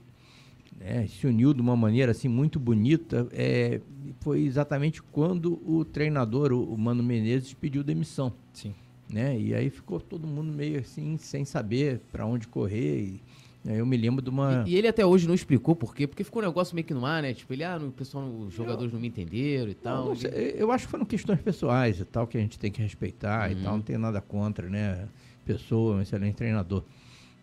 C: né, se uniu de uma maneira assim muito bonita. É, foi exatamente quando o treinador, o, Mano Menezes, pediu demissão.
A: Sim.
C: Né, e aí ficou todo mundo meio assim, sem saber para onde correr. E, eu me lembro de uma.
B: E, e, ele até hoje não explicou por quê, porque ficou um negócio meio que no ar, né? Tipo, ele, ah, o pessoal, os jogadores eu, não me entenderam e tal. Não,
C: eu acho que foram questões pessoais e tal, que a gente tem que respeitar uhum. e tal, não tem nada contra, né? Pessoa, um excelente treinador.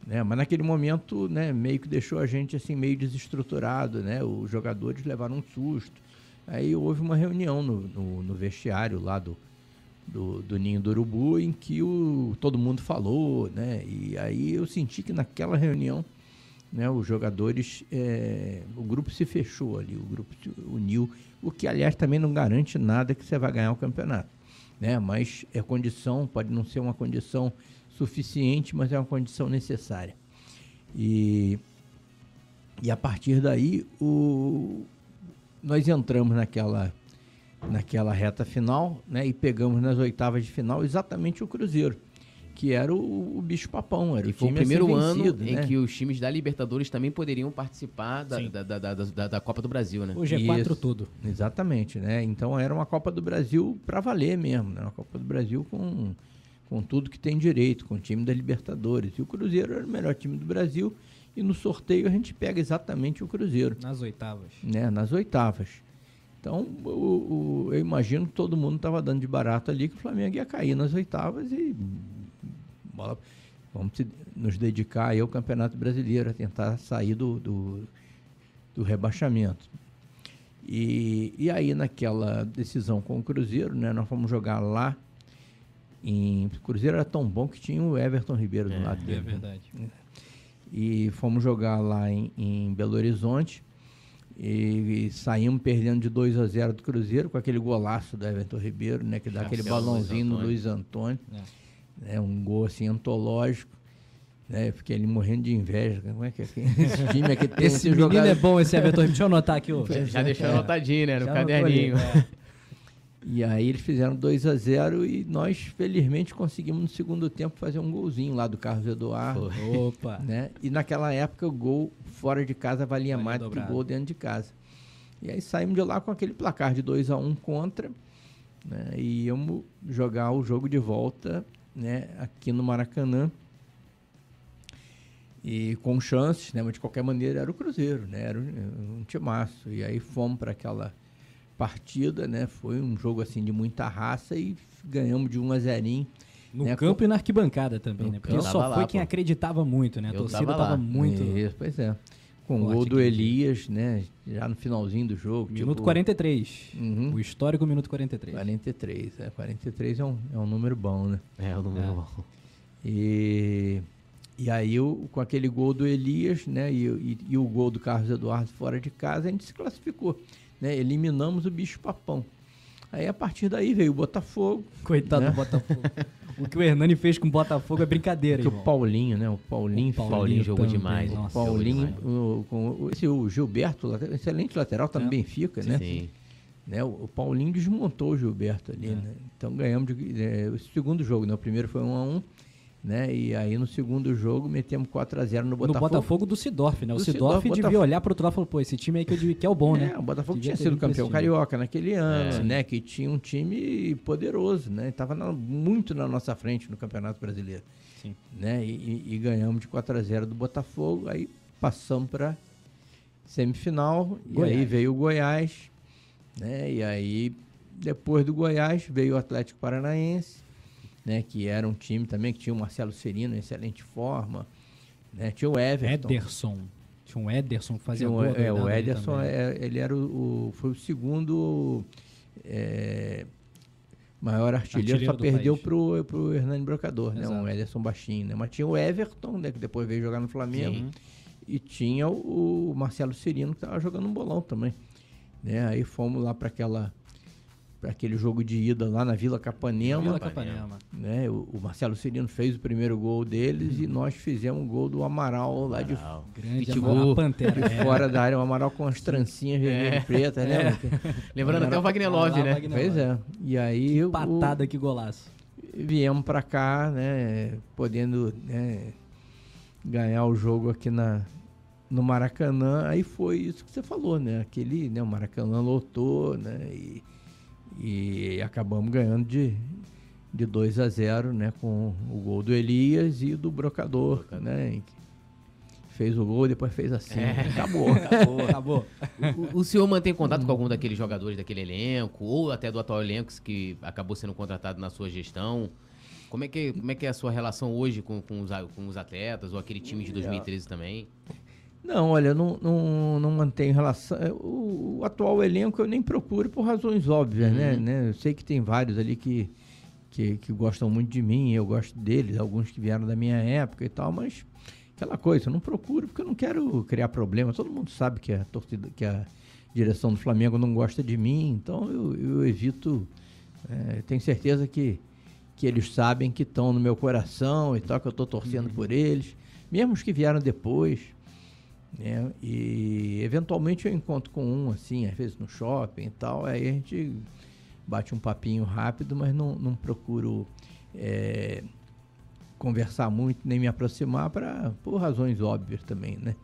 C: Né? Mas naquele momento, né, meio que deixou a gente assim, meio desestruturado, né? Os jogadores levaram um susto. Aí houve uma reunião no, no, no vestiário lá do, do, do, Ninho do Urubu, em que o, todo mundo falou, né? E aí eu senti que naquela reunião, né, os jogadores, é, o grupo se fechou ali, o grupo se uniu, o que aliás também não garante nada que você vai ganhar o campeonato, né? Mas é condição, pode não ser uma condição suficiente, mas é uma condição necessária. E, e a partir daí, o, nós entramos naquela naquela reta final, né? E pegamos nas oitavas de final exatamente o Cruzeiro, que era o, o bicho papão, era
B: e
C: o
B: foi o primeiro ano né? em que os times da Libertadores também poderiam participar da, da, da, da, da, Copa do Brasil, né?
A: Hoje é quatro tudo.
C: Exatamente, né? Então era uma Copa do Brasil para valer mesmo, né? Uma Copa do Brasil com com tudo que tem direito, com o time da Libertadores. E o Cruzeiro era o melhor time do Brasil e no sorteio a gente pega exatamente o Cruzeiro.
A: Nas oitavas.
C: Né? Nas oitavas. Então, o, o, eu imagino que todo mundo estava dando de barato ali que o Flamengo ia cair nas oitavas e bola, vamos nos dedicar aí ao Campeonato Brasileiro, a tentar sair do, do, do rebaixamento. E, e aí, naquela decisão com o Cruzeiro, né, nós fomos jogar lá em. O Cruzeiro era tão bom que tinha o Everton Ribeiro
A: é,
C: do lado dele.
A: É verdade.
C: E fomos jogar lá em, em Belo Horizonte. E, e, saímos perdendo de 2 a 0 do Cruzeiro com aquele golaço do Everton Ribeiro, né? Que dá aquele balãozinho no Luiz Antônio. É. Né, um gol assim antológico. Né? Eu fiquei ali morrendo de inveja. Como é que é? Esse time aqui tem
D: esse menino jogado... é bom, esse Everton. Deixa eu anotar aqui. Ó.
B: Já, já deixou é. anotadinho, né? No já caderninho. Ali, é.
C: E aí eles fizeram 2 a 0 e nós, felizmente, conseguimos no segundo tempo fazer um golzinho lá do Carlos Eduardo. Opa! Né? E naquela época o gol fora de casa valia, valia mais do que o gol dentro de casa. E aí saímos de lá com aquele placar de 2 a 1 um contra né? e íamos jogar o jogo de volta né? aqui no Maracanã. E com chances, né? mas de qualquer maneira era o Cruzeiro, né? era um, um timaço. E aí fomos para aquela partida, né? Foi um jogo assim de muita raça e ganhamos de 1 a 0
D: no né? campo Com... e na arquibancada também, né? Porque só foi quem acreditava muito, né? A Eu torcida tava, tava muito.
C: Isso, pois é. Com o gol do Elias, né? Já no finalzinho do jogo.
D: Minuto tipo... 43. Uhum. O histórico minuto 43.
C: 43, é. 43 é um, é um número bom, né?
B: É, um número é. bom.
C: E, e aí, o, com aquele gol do Elias, né? E, e, e o gol do Carlos Eduardo fora de casa, a gente se classificou né? Eliminamos o bicho papão. Aí a partir daí veio o Botafogo.
D: Coitado né? do Botafogo. o que o Hernani fez com o Botafogo é brincadeira. Que
C: o Paulinho, né? O Paulinho, o
B: Paulinho, Paulinho jogou também. demais.
C: O Paulinho, o, com, esse, o Gilberto, excelente lateral, tá é. no Benfica, né? Sim. Né, o, o, Paulinho desmontou o Gilberto ali, é. né? Então ganhamos de, é, o segundo jogo, né? O primeiro foi 1 a 1 né? E aí no segundo jogo metemos 4x0 no Botafogo.
D: No Botafogo do Sidorf, né? O Sidorf, devia Botafogo. olhar para outro lado e falar, pô, esse time aí que, eu, que é o bom, né?
C: É, o Botafogo devia tinha sido campeão carioca naquele ano, é. né? Que tinha um time poderoso, né? Tava na, muito na nossa frente no Campeonato Brasileiro. Sim. Né? E, e, e ganhamos de 4x0 do Botafogo, aí passamos para semifinal, Goiás. e aí veio o Goiás, né? E aí, depois do Goiás, veio o Atlético Paranaense, né, que era um time também que tinha o Marcelo Serino em excelente forma, né, tinha o Everton.
D: Ederson. Tinha um Ederson que fazia
C: um, É, o Ederson, é, ele era o, o, foi o segundo é, maior artilheiro, artilheiro só perdeu pro, pro Hernani Brocador, né, um Ederson baixinho, né, mas tinha o Everton, né, que depois veio jogar no Flamengo, Sim. e tinha o, o Marcelo Serino que estava jogando um bolão também, né, aí fomos lá para aquela para aquele jogo de ida lá na Vila Capanema. Vila Capanema. Né? O, o, Marcelo Cirino fez o primeiro gol deles e nós fizemos o gol do Amaral lá Amaral.
D: de Grande Pitbull, Pantera.
C: De é. fora da área, o Amaral com as trancinhas vermelhas é. e pretas, né? É.
B: Lembrando até o Wagner Love, né? Wagner
C: pois é. E aí...
D: Que patada, o, que golaço.
C: Viemos para cá, né? Podendo né, ganhar o jogo aqui na, no Maracanã. Aí foi isso que você falou, né? Aquele, né? O Maracanã lotou, né? E e acabamos ganhando de, de 2 a 0 né, com o gol do Elias e do Brocador, Brocador. né? Fez o gol, depois fez assim. É. Acabou, acabou, acabou.
B: O, o, senhor mantém contato com algum daqueles jogadores daquele elenco, ou até do atual elenco que acabou sendo contratado na sua gestão? Como é que, como é, que é a sua relação hoje com, com, os, com os atletas, ou aquele time de 2013 também?
C: Não, olha, não, não, não mantenho relação. É, o, o, atual elenco eu nem procuro por razões óbvias, né, uhum. né, né? Eu sei que tem vários ali que, que, que, gostam muito de mim, eu gosto deles, alguns que vieram da minha época e tal, mas aquela coisa, eu não procuro porque eu não quero criar problema. Todo mundo sabe que a torcida, que a direção do Flamengo não gosta de mim, então eu, eu evito. É, tenho certeza que, que eles sabem que estão no meu coração e tal, que eu estou torcendo uhum. por eles, mesmo os que vieram depois. Né? E eventualmente eu encontro com um, assim, às vezes no shopping e tal, aí a gente bate um papinho rápido, mas não, não procuro é, conversar muito nem me aproximar para por razões óbvias também, né?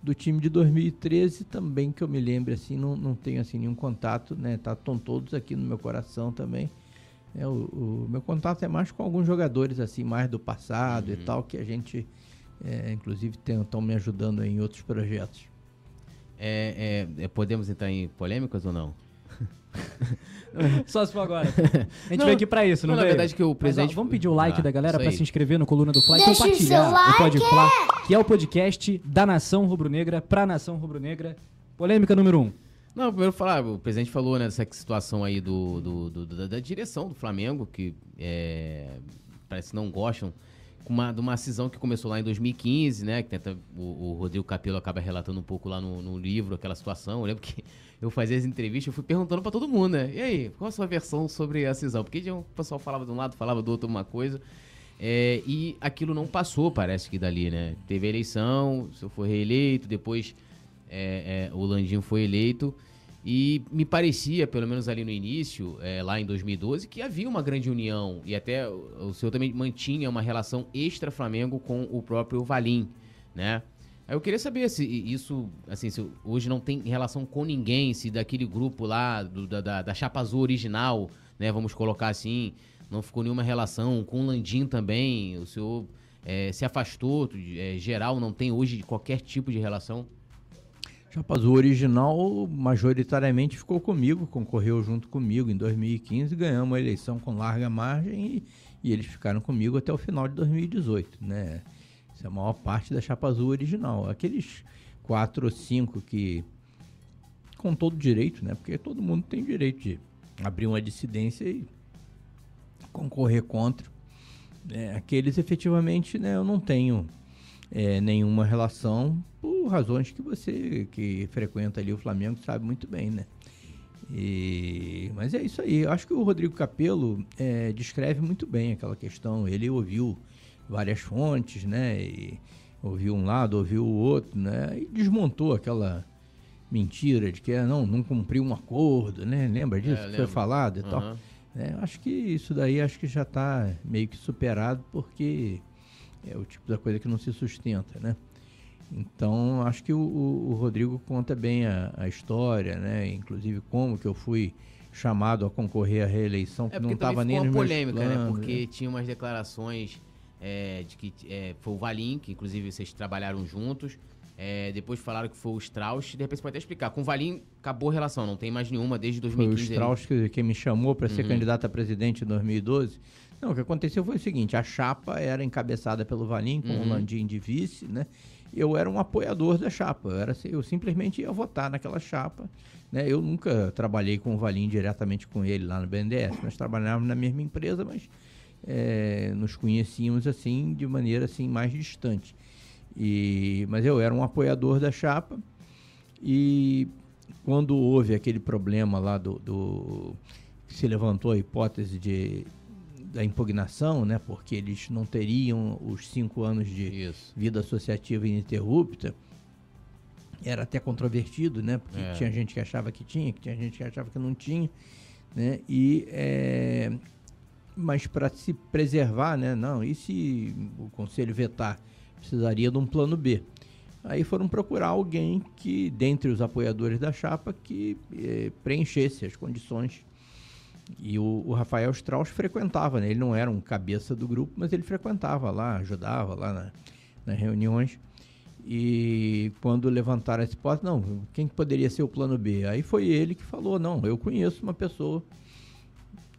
C: Do time de 2013 também que eu me lembro assim, não, não tenho assim nenhum contato, né? Tá, estão todos aqui no meu coração também. É, o, o, meu contato é mais com alguns jogadores assim, mais do passado uhum. e tal, que a gente é, inclusive estão me ajudando em outros projetos.
B: É, é, é, podemos entrar em polêmicas ou não?
D: Só se for agora. A gente não, veio aqui pra isso, não, não
B: veio? Na verdade que o presidente...
D: Mas, ó, vamos pedir o like ah, da galera pra se inscrever no Coluna do Fly e compartilhar o, o Pode Fla, que é o podcast da Nação Rubro-Negra pra Nação Rubro-Negra. Polêmica número um.
B: Não, primeiro falar, o presidente falou né, dessa situação aí do, do, do da, da, direção do Flamengo, que é, parece que não gostam uma, de uma cisão que começou lá em 2015, né? Que tenta, o, o Rodrigo Capello acaba relatando um pouco lá no, no, livro aquela situação. Eu lembro que eu fazia as entrevistas, eu fui perguntando para todo mundo, né? E aí, qual a sua versão sobre a cisão? Porque o pessoal falava de um lado, falava do outro uma coisa. É, e aquilo não passou, parece que dali, né? Teve a eleição, o senhor foi reeleito, depois é, é, o Landinho foi eleito. E me parecia, pelo menos ali no início, é, lá em 2012, que havia uma grande união. E até o senhor também mantinha uma relação extra-Flamengo com o próprio Valim, né? Eu queria saber se isso, assim, se hoje não tem relação com ninguém, se daquele grupo lá, do, da, da, da Chapa Azul original, né, vamos colocar assim, não ficou nenhuma relação com o Landim também, o senhor é, se afastou, é, geral, não tem hoje qualquer tipo de relação?
C: Chapa Azul original majoritariamente ficou comigo, concorreu junto comigo em 2015, ganhamos a eleição com larga margem e, e eles ficaram comigo até o final de 2018, né? Isso é a maior parte da chapa azul original. Aqueles quatro ou cinco que, com todo direito, né? Porque todo mundo tem direito de abrir uma dissidência e concorrer contra. É, aqueles efetivamente, né? Eu não tenho é, nenhuma relação por razões que você que frequenta ali o Flamengo sabe muito bem, né? E, mas é isso aí. Eu acho que o Rodrigo Capello é, descreve muito bem aquela questão. Ele ouviu várias fontes, né? E ouviu um lado, ouviu o outro, né? E desmontou aquela mentira de que ah, não, não cumpriu um acordo, né? Lembra disso é, que foi falado e uhum. tal? É, acho que isso daí acho que já está meio que superado porque é o tipo da coisa que não se sustenta, né? Então acho que o, o, Rodrigo conta bem a, a, história, né? Inclusive como que eu fui chamado a concorrer à reeleição, é
B: que
C: não estava nem
B: no polêmica, né? planos, né? Porque né? tinha umas declarações é, de que é, foi o Valim, que inclusive vocês trabalharam juntos. É, depois falaram que foi o Strauss. De repente você pode até explicar. Com o Valim acabou a relação, não tem mais nenhuma desde 2015.
C: Foi o Strauss que, que me chamou para ser uhum. candidato a presidente em 2012. Não, o que aconteceu foi o seguinte: a chapa era encabeçada pelo Valim, com uhum. o Landim de vice, né? Eu era um apoiador da chapa. Eu, era, eu simplesmente ia votar naquela chapa. Né? Eu nunca trabalhei com o Valim diretamente com ele lá no BNDES. Nós trabalhávamos na mesma empresa, mas é, nos conhecíamos assim de maneira assim mais distante. E, mas eu era um apoiador da chapa e quando houve aquele problema lá do, do se levantou a hipótese de da impugnação, né, porque eles não teriam os cinco anos de Isso. vida associativa ininterrupta, era até controvertido, né, porque é. tinha gente que achava que tinha, que tinha gente que achava que não tinha, né, e é, mas para se preservar, né? Não, e se o conselho vetar, precisaria de um plano B. Aí foram procurar alguém que, dentre os apoiadores da chapa, que eh, preenchesse as condições. E o, o, Rafael Strauss frequentava, né? Ele não era um cabeça do grupo, mas ele frequentava lá, ajudava lá na, nas reuniões. E quando levantaram essa hipótese, não, quem poderia ser o plano B? Aí foi ele que falou, não, eu conheço uma pessoa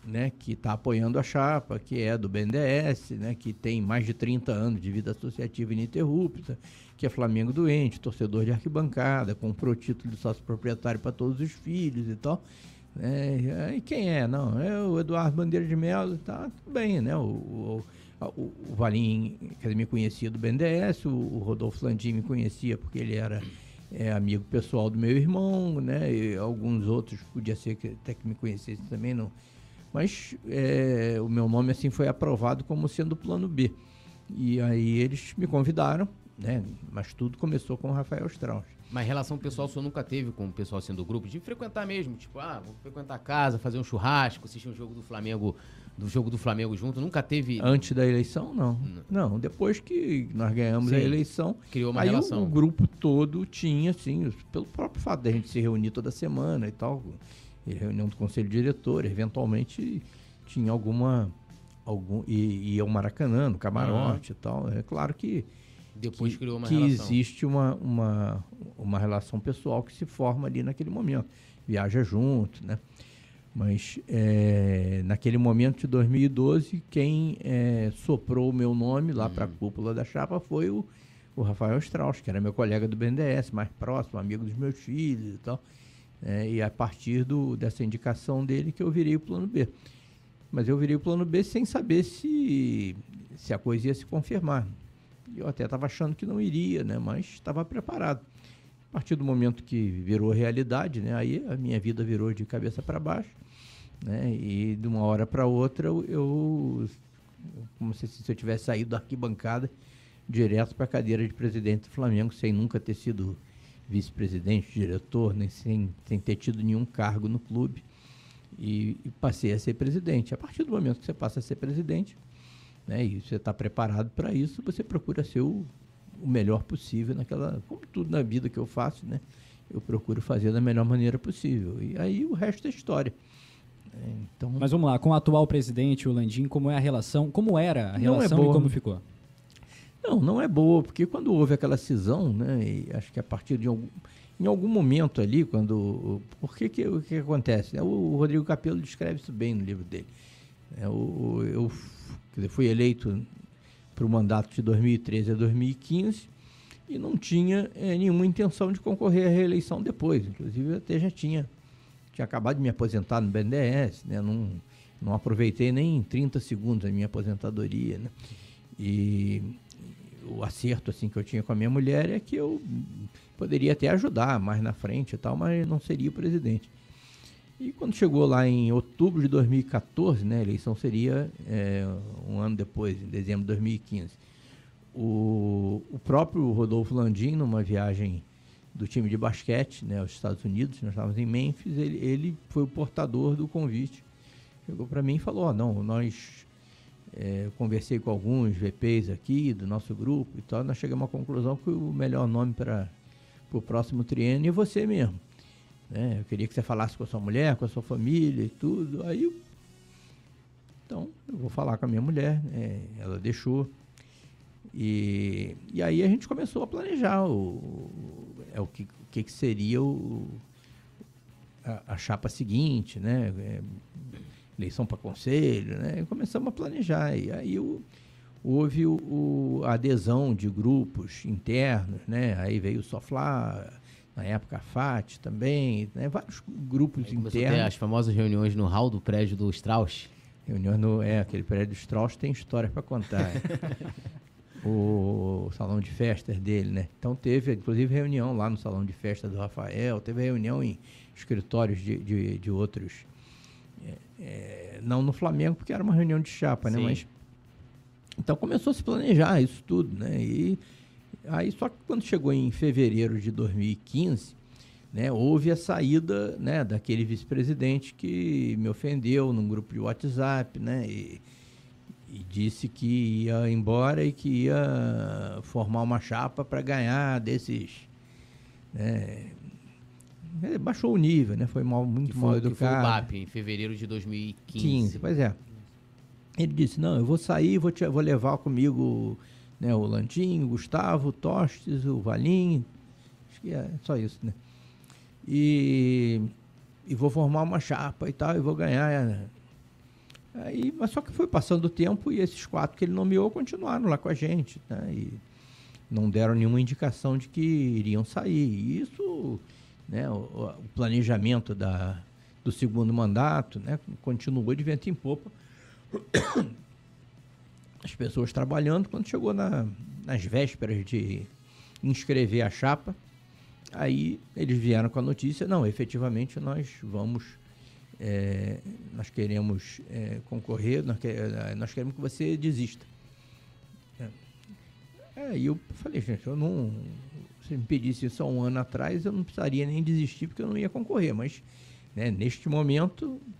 C: né, que está apoiando a chapa, que é do BNDES, né, que tem mais de 30 anos de vida associativa ininterrupta, que é Flamengo doente, torcedor de arquibancada, comprou título de sócio proprietário para todos os filhos e tal. É, e quem é? Não, é o Eduardo Bandeira de Melo, tá tudo bem, né? O, o, o, Valim, quer dizer, me conhecia do BNDES, o, o Rodolfo Landim me conhecia porque ele era é, amigo pessoal do meu irmão, né? E alguns outros, podia ser que até que me conhecesse também, não mas é, o meu nome assim foi aprovado como sendo o plano B. E aí eles me convidaram, né? Mas tudo começou com o Rafael Strauss.
B: Mas relação pessoal o senhor nunca teve com o pessoal sendo grupo? De frequentar mesmo, tipo, ah, vou frequentar a casa, fazer um churrasco, assistir um jogo do Flamengo, do jogo do Flamengo junto, nunca teve.
C: Antes da eleição, não. Não, não depois que nós ganhamos Sim, a eleição.
B: Criou uma
C: aí
B: relação.
C: O, o grupo todo tinha, assim, pelo próprio fato da gente se reunir toda semana e tal reunião do conselho diretor, eventualmente tinha alguma algum e ia ao Maracanã, no camarote e tal. É claro que
B: depois
C: que,
B: criou uma
C: que
B: relação.
C: existe uma, uma, uma relação pessoal que se forma ali naquele momento. Viaja junto, né? Mas é, naquele momento de 2012, quem é, soprou o meu nome lá uhum. para a cúpula da chapa foi o, o Rafael Strauss, que era meu colega do BNDES, mais próximo, amigo dos meus filhos e tal. É, e a partir do, dessa indicação dele que eu virei o plano B. Mas eu virei o plano B sem saber se, se a coisa ia se confirmar. Eu até estava achando que não iria, né? mas estava preparado. A partir do momento que virou realidade, né? aí a minha vida virou de cabeça para baixo. Né? E de uma hora para outra eu como se, se eu tivesse saído da arquibancada direto para a cadeira de presidente do Flamengo, sem nunca ter sido vice-presidente, diretor, nem sem, sem ter tido nenhum cargo no clube. E, e, passei a ser presidente. A partir do momento que você passa a ser presidente, né, e você está preparado para isso, você procura ser o, o melhor possível naquela. Como tudo na vida que eu faço, né? Eu procuro fazer da melhor maneira possível. E aí o resto é história.
D: É, então... Mas vamos lá, com o atual presidente, o Landim, como é a relação? Como era a é relação é e como ficou?
C: Não, não é boa, porque quando houve aquela cisão, né, e acho que a partir de algum, em algum momento ali, quando. Por que, que o que acontece? O Rodrigo Capello descreve isso bem no livro dele. É, o, eu dizer, fui eleito para o mandato de 2013 a 2015 e não tinha é, nenhuma intenção de concorrer à reeleição depois. Inclusive, eu até já tinha, tinha acabado de me aposentar no BNDES, né? não, não aproveitei nem 30 segundos a minha aposentadoria. Né? E o acerto assim que eu tinha com a minha mulher é que eu poderia até ajudar mais na frente e tal, mas não seria o presidente. E quando chegou lá em outubro de 2014, né, a eleição seria é, um ano depois, em dezembro de 2015, o, o próprio Rodolfo Landim, numa viagem do time de basquete né, aos Estados Unidos, nós estávamos em Memphis, ele, ele foi o portador do convite. Chegou para mim e falou: oh, não, nós é, conversei com alguns VPs aqui do nosso grupo e tal, nós chegamos à conclusão que o melhor nome para o próximo triênio é você mesmo. Né? Eu queria que você falasse com a sua mulher, com a sua família e tudo. Aí, eu, então, eu vou falar com a minha mulher, né? ela deixou. E, e aí a gente começou a planejar o, é, o, que, o que, seria o, a, a, chapa seguinte, né? É, eleição para conselho, né? E começamos a planejar. E aí o, houve o, a adesão de grupos internos, né? Aí veio o Soflá, na época a FAT também, né? vários grupos aí internos.
B: as famosas reuniões no hall do prédio do Strauss.
C: Reuniões no. É, aquele prédio do Strauss tem história para contar. o salão de festas dele, né? Então teve, inclusive, reunião lá no salão de festa do Rafael, teve reunião em escritórios de, de, de outros é, é, não no Flamengo, porque era uma reunião de chapa, né? Sim. Mas, então começou a se planejar isso tudo, né? E aí só que quando chegou em fevereiro de 2015, né, houve a saída né, daquele vice-presidente que me ofendeu num grupo de WhatsApp, né? E, e disse que ia embora e que ia formar uma chapa para ganhar desses né, ele baixou o nível, né? Foi mal, muito foi, mal educado. foi o
B: BAP, em fevereiro de 2015. 15,
C: pois é. Ele disse, não, eu vou sair, vou, te, vou levar comigo né, o Lantinho, o Gustavo, o Tostes, o Valim. Acho que é só isso, né? E, e vou formar uma chapa e tal, e vou ganhar. Né? Aí, mas só que foi passando o tempo e esses quatro que ele nomeou continuaram lá com a gente, né? E não deram nenhuma indicação de que iriam sair. E isso né, o, o planejamento da, do segundo mandato, né, continuou de vento em popa. As pessoas trabalhando, quando chegou na, nas vésperas de inscrever a chapa, aí eles vieram com a notícia, não, efetivamente nós vamos, é, nós queremos é, concorrer, nós, quer, nós, queremos que você desista. É, e eu falei, gente, eu não, se me pedisse isso há um ano atrás, eu não precisaria nem desistir, porque eu não ia concorrer. Mas, né, neste momento, é,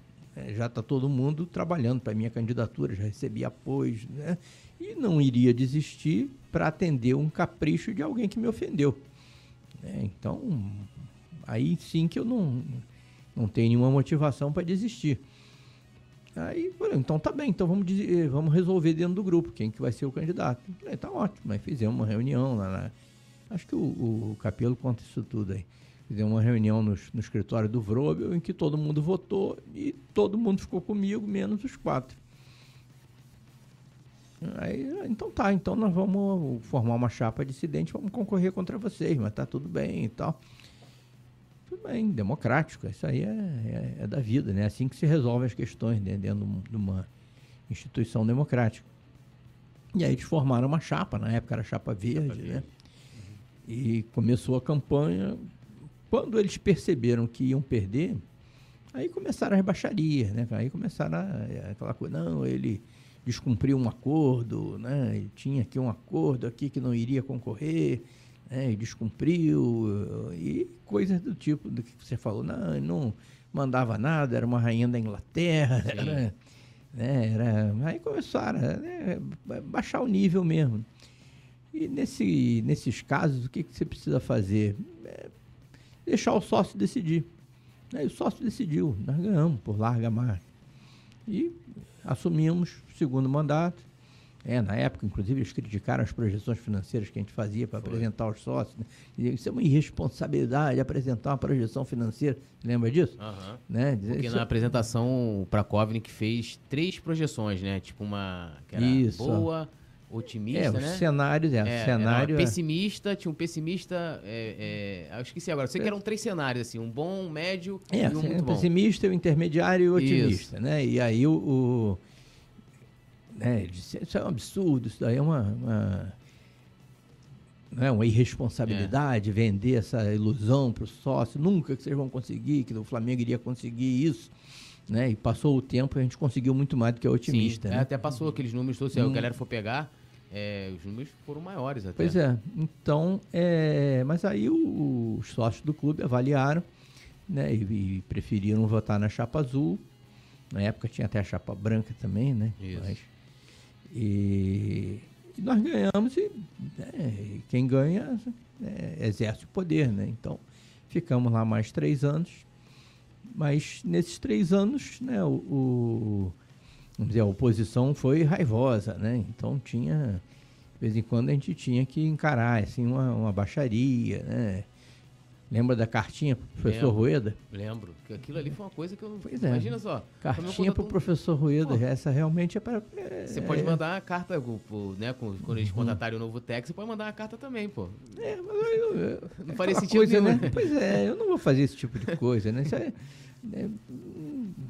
C: já está todo mundo trabalhando para minha candidatura, já recebi apoio, né? E não iria desistir para atender um capricho de alguém que me ofendeu. Né? Então, aí sim que eu não, não tenho nenhuma motivação para desistir. Aí, então tá bem, então vamos, vamos resolver dentro do grupo quem que vai ser o candidato. Aí, tá ótimo, aí fizemos uma reunião lá Acho que o, o Capelo conta isso tudo aí. Fizemos uma reunião no, no escritório do Vrobel em que todo mundo votou e todo mundo ficou comigo, menos os quatro. Aí, então tá, então nós vamos formar uma chapa dissidente, vamos concorrer contra vocês, mas tá tudo bem e tal. Tudo bem, democrático, isso aí é, é, é da vida, né? É assim que se resolve as questões né? dentro de uma instituição democrática. E aí eles formaram uma chapa, na época era chapa verde, chapa verde. né? E começou a campanha. Quando eles perceberam que iam perder, aí começaram as baixarias, né? Aí começaram a, aquela coisa, não, ele descumpriu um acordo, né? E tinha aqui um acordo aqui que não iria concorrer, né? E descumpriu e coisas do tipo do que você falou, não, não mandava nada, era uma rainha da Inglaterra, era, né? Era, aí começaram a né? baixar o nível mesmo. E nesse, nesses casos, o que, que você precisa fazer? É deixar o sócio decidir. Aí o sócio decidiu, nós ganhamos por larga margem. E assumimos o segundo mandato. É, na época, inclusive, eles criticaram as projeções financeiras que a gente fazia para apresentar aos sócios. Né? Isso é uma irresponsabilidade apresentar uma projeção financeira. Lembra disso?
B: Uhum. Né? Porque na apresentação, o Prakovnik fez três projeções, né? Tipo uma que era isso. boa, otimista,
C: é,
B: né?
C: Os cenários, é, é cenário
B: é... pessimista, tinha um pessimista, é, é, eu esqueci agora, sei que eram três cenários, assim, um bom, um médio
C: é,
B: e um muito
C: bom. pessimista, o intermediário e o otimista, isso. né? E aí o... o né, isso é um absurdo, isso daí é uma... uma não é uma irresponsabilidade é. vender essa ilusão para o sócio, nunca que vocês vão conseguir, que o Flamengo iria conseguir isso. Né? E passou o tempo e a gente conseguiu muito mais do que o otimista. Sim,
B: né? é, até passou aqueles números todos, se hum. a galera for pegar, é, os números foram maiores até.
C: Pois é, então, é, mas aí o, os sócios do clube avaliaram né, e, e, preferiram votar na chapa azul. Na época tinha até a chapa branca também, né?
B: Isso. Mas,
C: e, e, nós ganhamos e né, quem ganha é, exerce o poder, né? Então, ficamos lá mais três anos mas nesses três anos, né, o, o, vamos dizer, a oposição foi raivosa, né? Então tinha, de vez em quando a gente tinha que encarar assim uma, uma baixaria, né? Lembra da cartinha para o professor lembro, Rueda?
B: Lembro. Que aquilo ali foi uma coisa que eu não.
C: Pois é. Imagina só. Cartinha para o professor Rueda. Pô, essa realmente é para.
B: É, você pode mandar uma carta, né? Quando eles uhum. contratarem o novo Tech, você pode mandar uma carta também, pô.
C: É, mas eu,
B: eu, não faria sentido
C: coisa, nenhum, né? Pois é, eu não vou fazer esse tipo de coisa, né? Isso é, é,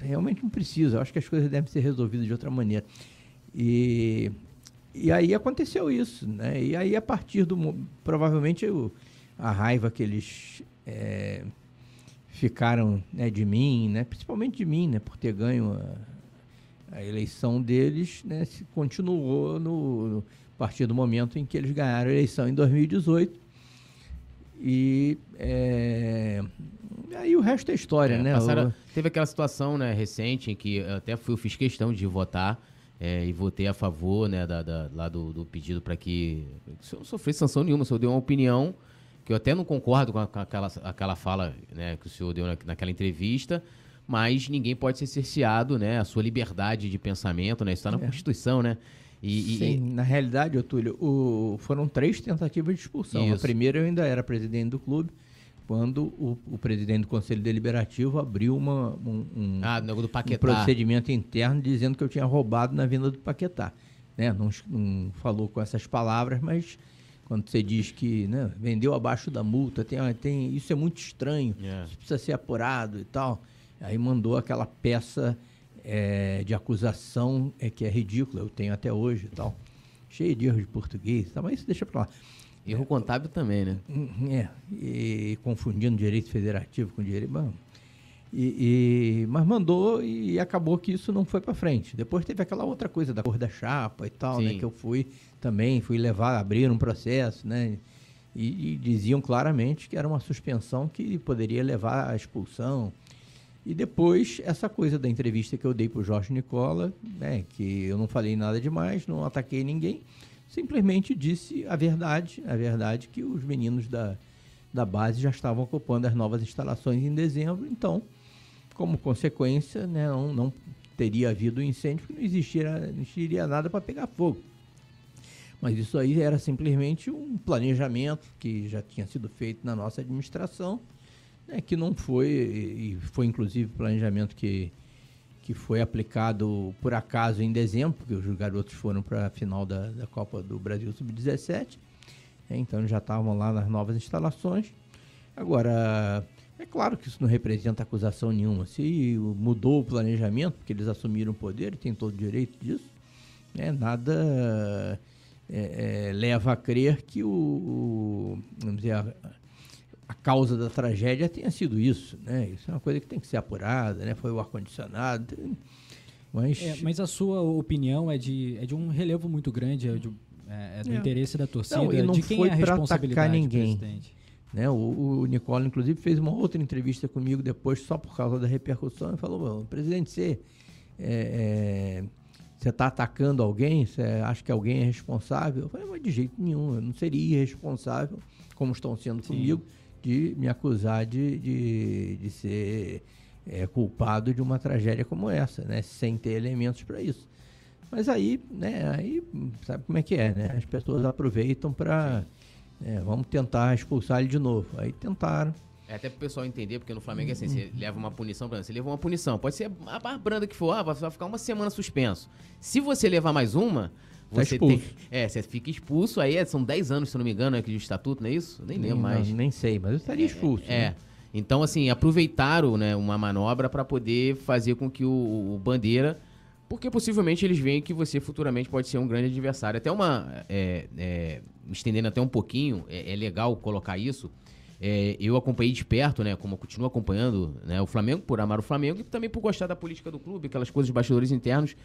C: realmente não precisa. Eu acho que as coisas devem ser resolvidas de outra maneira. E, e aí aconteceu isso, né? E aí a partir do provavelmente o, a raiva que eles é, ficaram né, de mim, né? Principalmente de mim, né? Por ter ganho a, a eleição deles, né? Se continuou no, no a partir do momento em que eles ganharam a eleição em 2018 e é, aí o resto é história, é, né?
B: Passaram. Teve aquela situação né, recente em que até fui, eu fiz questão de votar é, e votei a favor né, da, da lá do, do pedido para que. Se eu não sofri sanção nenhuma, se eu dei uma opinião, que eu até não concordo com, a, com aquela, aquela fala né, que o senhor deu na, naquela entrevista, mas ninguém pode ser cerceado, né? A sua liberdade de pensamento, né? Isso está na é. Constituição, né?
C: E, Sim, e... na realidade, Otúlio, o, foram três tentativas de expulsão. Isso. A primeira eu ainda era presidente do clube, quando o, o presidente do Conselho Deliberativo abriu uma, um, um,
B: ah,
C: um procedimento interno dizendo que eu tinha roubado na venda do Paquetá. Né? Não, não falou com essas palavras, mas quando você diz que né, vendeu abaixo da multa, tem, tem, isso é muito estranho, yeah. É. isso precisa ser apurado e tal. Aí mandou aquela peça é, de acusação é que é ridícula, eu tenho até hoje e tal. Cheio de erros de português, tá, mas isso deixa para lá.
B: Erro contábil também, né?
C: Hum, é, e confundindo direito federativo com direito. Bom, e, e, mas mandou e acabou que isso não foi para frente. Depois teve aquela outra coisa da cor da chapa e tal, né? Que eu fui também, fui levar, abrir um processo, né? E, e, diziam claramente que era uma suspensão que poderia levar à expulsão. E depois, essa coisa da entrevista que eu dei para o Jorge Nicola, né, que eu não falei nada demais, não ataquei ninguém, simplesmente disse a verdade, a verdade que os meninos da, da base já estavam ocupando as novas instalações em dezembro, então, como consequência, né, não, não teria havido incêndio, porque não existiria, não existiria nada para pegar fogo. Mas isso aí era simplesmente um planejamento que já tinha sido feito na nossa administração é que não foi, e foi inclusive planejamento que, que foi aplicado por acaso em dezembro, porque os garotos foram para a final da, da Copa do Brasil Sub-17, é, então já estavam lá nas novas instalações. Agora, é claro que isso não representa acusação nenhuma. Se mudou o planejamento, porque eles assumiram o poder, tem todo o direito disso, é, nada é, é, leva a crer que o, o vamos dizer, a causa da tragédia tenha sido isso, né? Isso é uma coisa que tem que ser apurada, né? Foi o ar-condicionado.
D: Mas, é, mas a sua opinião é de, é de um relevo muito grande, é, de, é, é do é. interesse da torcida, não, não de quem é a responsabilidade
C: ninguém. presidente. Né? O, o Nicola, inclusive, fez uma outra entrevista comigo depois, só por causa da repercussão, e falou: presidente, você é, você está atacando alguém? Você acha que alguém é responsável? Eu falei, mas de jeito nenhum, eu não seria irresponsável, como estão sendo Sim. comigo, de me acusar de, de, de ser é, culpado de uma tragédia como essa, né? Sem ter elementos para isso. Mas aí, né, aí sabe como é que é, né? As pessoas aproveitam para é, vamos tentar expulsar ele de novo. Aí tentaram.
B: É até pro pessoal entender, porque no Flamengo é assim, você leva uma punição, pra você leva uma punição. Pode ser a branda que for, ah, vai ficar uma semana suspenso. Se você levar mais uma, você tá tem. É, você fica expulso, aí é, são 10 anos, se não me engano, é que de estatuto, não é isso? Nem lembro mais.
C: Não, nem sei, mas eu estaria é, expulso.
B: É. Né? Então, assim, aproveitaram né, uma manobra para poder fazer com que o, o, Bandeira. Porque possivelmente eles veem que você futuramente pode ser um grande adversário. Até uma. É, é, estendendo até um pouquinho, é, é legal colocar isso é, eu acompanhei de perto, né? Como eu continuo acompanhando né, o Flamengo, por amar o Flamengo e também por gostar da política do clube, aquelas coisas de bastidores internos.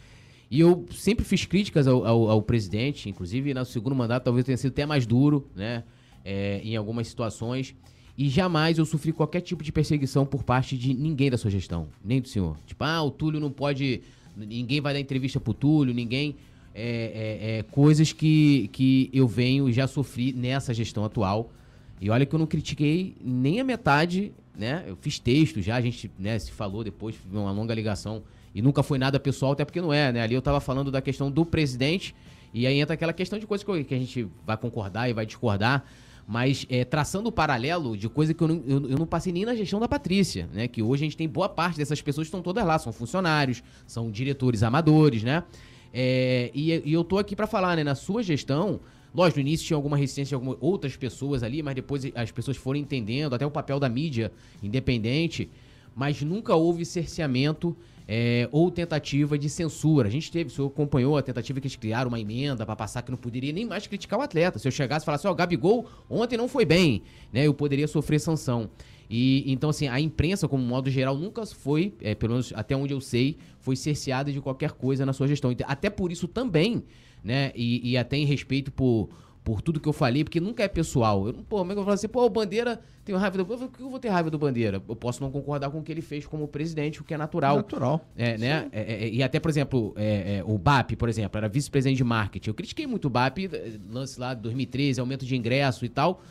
B: E eu sempre fiz críticas ao, ao, ao presidente, inclusive no segundo mandato talvez tenha sido até mais duro, né? É, em algumas situações. E jamais eu sofri qualquer tipo de perseguição por parte de ninguém da sua gestão, nem do senhor. Tipo, ah, o Túlio não pode. Ninguém vai dar entrevista pro Túlio, ninguém. É, é, é coisas que, que eu venho e já sofri nessa gestão atual. E olha que eu não critiquei nem a metade, né? Eu fiz texto já, a gente né, se falou depois, uma longa ligação. E nunca foi nada pessoal, até porque não é, né? Ali eu tava falando da questão do presidente, e aí entra aquela questão de coisas que a gente vai concordar e vai discordar. Mas é, traçando o paralelo de coisa que eu não, eu, eu, não passei nem na gestão da Patrícia, né? Que hoje a gente tem boa parte dessas pessoas que estão todas lá, são funcionários, são diretores amadores, né? É, e, e, eu tô aqui para falar, né? Na sua gestão, Lógico, no início tinha alguma resistência de outras pessoas ali, mas depois as pessoas foram entendendo, até o papel da mídia independente, mas nunca houve cerceamento é, ou tentativa de censura. A gente teve, o senhor acompanhou a tentativa que eles criaram uma emenda para passar que não poderia nem mais criticar o atleta. Se eu chegasse e falasse, ó, oh, Gabigol ontem não foi bem, né? Eu poderia sofrer sanção. E então, assim, a imprensa, como modo geral, nunca foi, é, pelo menos até onde eu sei, foi cerceada de qualquer coisa na sua gestão. Então, até por isso também né? E, e até em respeito por, por tudo que eu falei, porque nunca é pessoal. Eu, pô, como é que eu falo assim, pô, o Bandeira tem raiva do. Por que eu vou ter raiva do Bandeira? Eu posso não concordar com o que ele fez como presidente, o que é natural.
C: Natural.
B: É, né? É, é, e até, por exemplo, é, é o BAP, por exemplo, era vice-presidente de marketing. Eu critiquei muito o BAP, lance lá de 2013, aumento de ingresso e tal.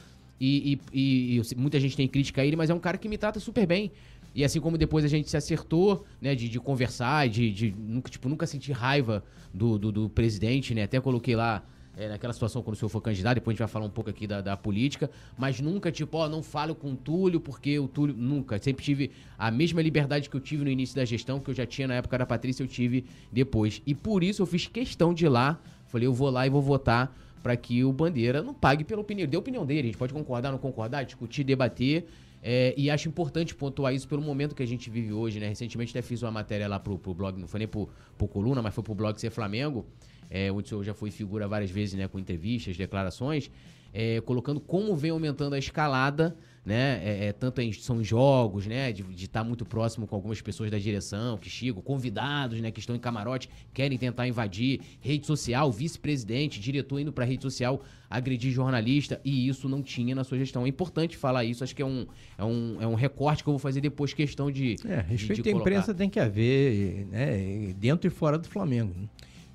B: E, e, e, muita gente tem crítica a ele, mas é um cara que me trata super bem. E assim como depois a gente se acertou, né, de, de conversar, de, de nunca, tipo, nunca sentir raiva do, do, do presidente, né? Até coloquei lá é, naquela situação quando o senhor for candidato, depois a gente vai falar um pouco aqui da, da política, mas nunca, tipo, ó, não falo com o Túlio, porque o Túlio. Nunca. Sempre tive a mesma liberdade que eu tive no início da gestão, que eu já tinha na época da Patrícia, eu tive depois. E por isso eu fiz questão de ir lá. Falei, eu vou lá e vou votar para que o Bandeira não pague pela opinião. Dê a opinião dele, a gente pode concordar, não concordar, discutir, debater. É, e acho importante pontuar isso pelo momento que a gente vive hoje, né? Recentemente até fiz uma matéria lá pro, pro blog, não foi nem pro, pro Coluna, mas foi pro blog Ser Flamengo, é, onde o senhor já foi figura várias vezes, né? Com entrevistas, declarações, é, colocando como vem aumentando a escalada né? É, é, tanto em, são jogos, né? De estar tá muito próximo com algumas pessoas da direção que chegam, convidados, né? Que estão em camarote, querem tentar invadir rede social, vice-presidente, diretor indo para rede social agredir jornalista e isso não tinha na sua gestão. É importante falar isso, acho que é um, é um, é um recorte que eu vou fazer depois questão de.
C: É, respeito de, de à imprensa tem que haver, né? Dentro e fora do Flamengo.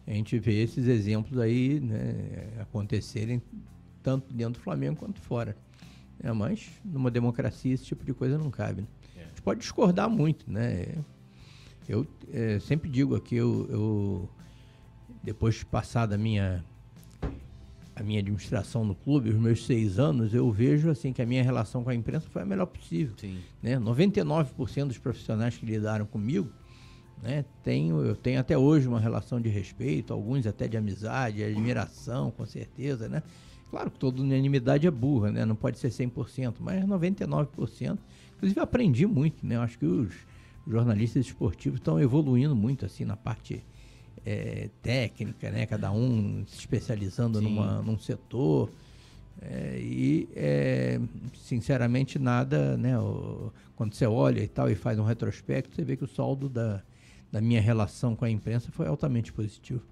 C: A gente vê esses exemplos aí né, acontecerem tanto dentro do Flamengo quanto fora. É, mas numa democracia esse tipo de coisa não cabe. Né? É. A gente pode discordar muito, né? Eu é, sempre digo aqui, eu, eu, depois de passar da minha a minha administração no clube, os meus seis anos, eu vejo assim que a minha relação com a imprensa foi a melhor possível. Sim. Né? 99% dos profissionais que lidaram comigo, né, tenho, eu tenho até hoje uma relação de respeito, alguns até de amizade, admiração, com certeza, né? Claro que toda unanimidade é burra, né? Não pode ser 100%, mas 99%. Inclusive, aprendi muito, né? Eu acho que os jornalistas esportivos estão evoluindo muito, assim, na parte é, técnica, né? Cada um se especializando numa, num setor. É, e, é, sinceramente, nada, né? O, quando você olha e tal e faz um retrospecto, você vê que o saldo da, da minha relação com a imprensa foi altamente positivo.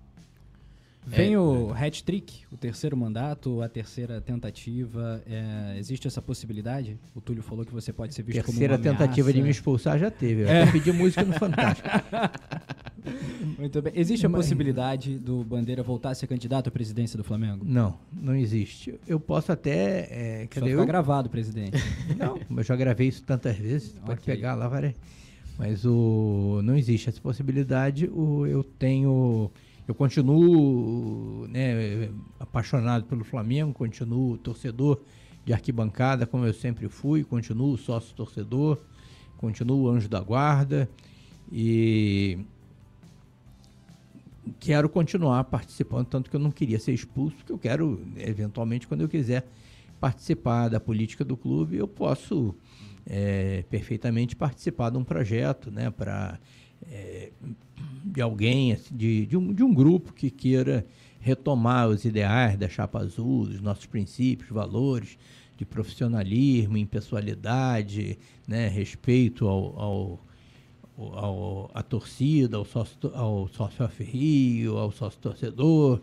D: Vem é, o hat-trick, o terceiro mandato, a terceira tentativa. É, existe essa possibilidade? O Túlio falou que você pode ser visto
C: terceira
D: como uma
C: tentativa de me expulsar já teve. Eu é. pedi música no Fantástico.
D: Muito bem. Existe a Mas... possibilidade do Bandeira voltar a ser candidato à presidência do Flamengo?
C: Não, não existe. Eu posso até. É,
D: Só ficar eu... gravado, presidente.
C: Não, eu já gravei isso tantas vezes. Okay. Pode pegar lá, várias. Mas o, não existe essa possibilidade. O, eu tenho eu continuo né, apaixonado pelo Flamengo, continuo torcedor de arquibancada, como eu sempre fui, continuo sócio torcedor, continuo anjo da guarda e quero continuar participando, tanto que eu não queria ser expulso, porque eu quero, eventualmente, quando eu quiser participar da política do clube, eu posso é, perfeitamente participar de um projeto, né, para é, de alguém, assim, de, de, um, de um grupo que queira retomar os ideais da chapa azul, os nossos princípios, valores de profissionalismo, impessoalidade, né, respeito ao, ao, ao, à torcida, ao sócio, ao sócio aferrio, ao sócio torcedor,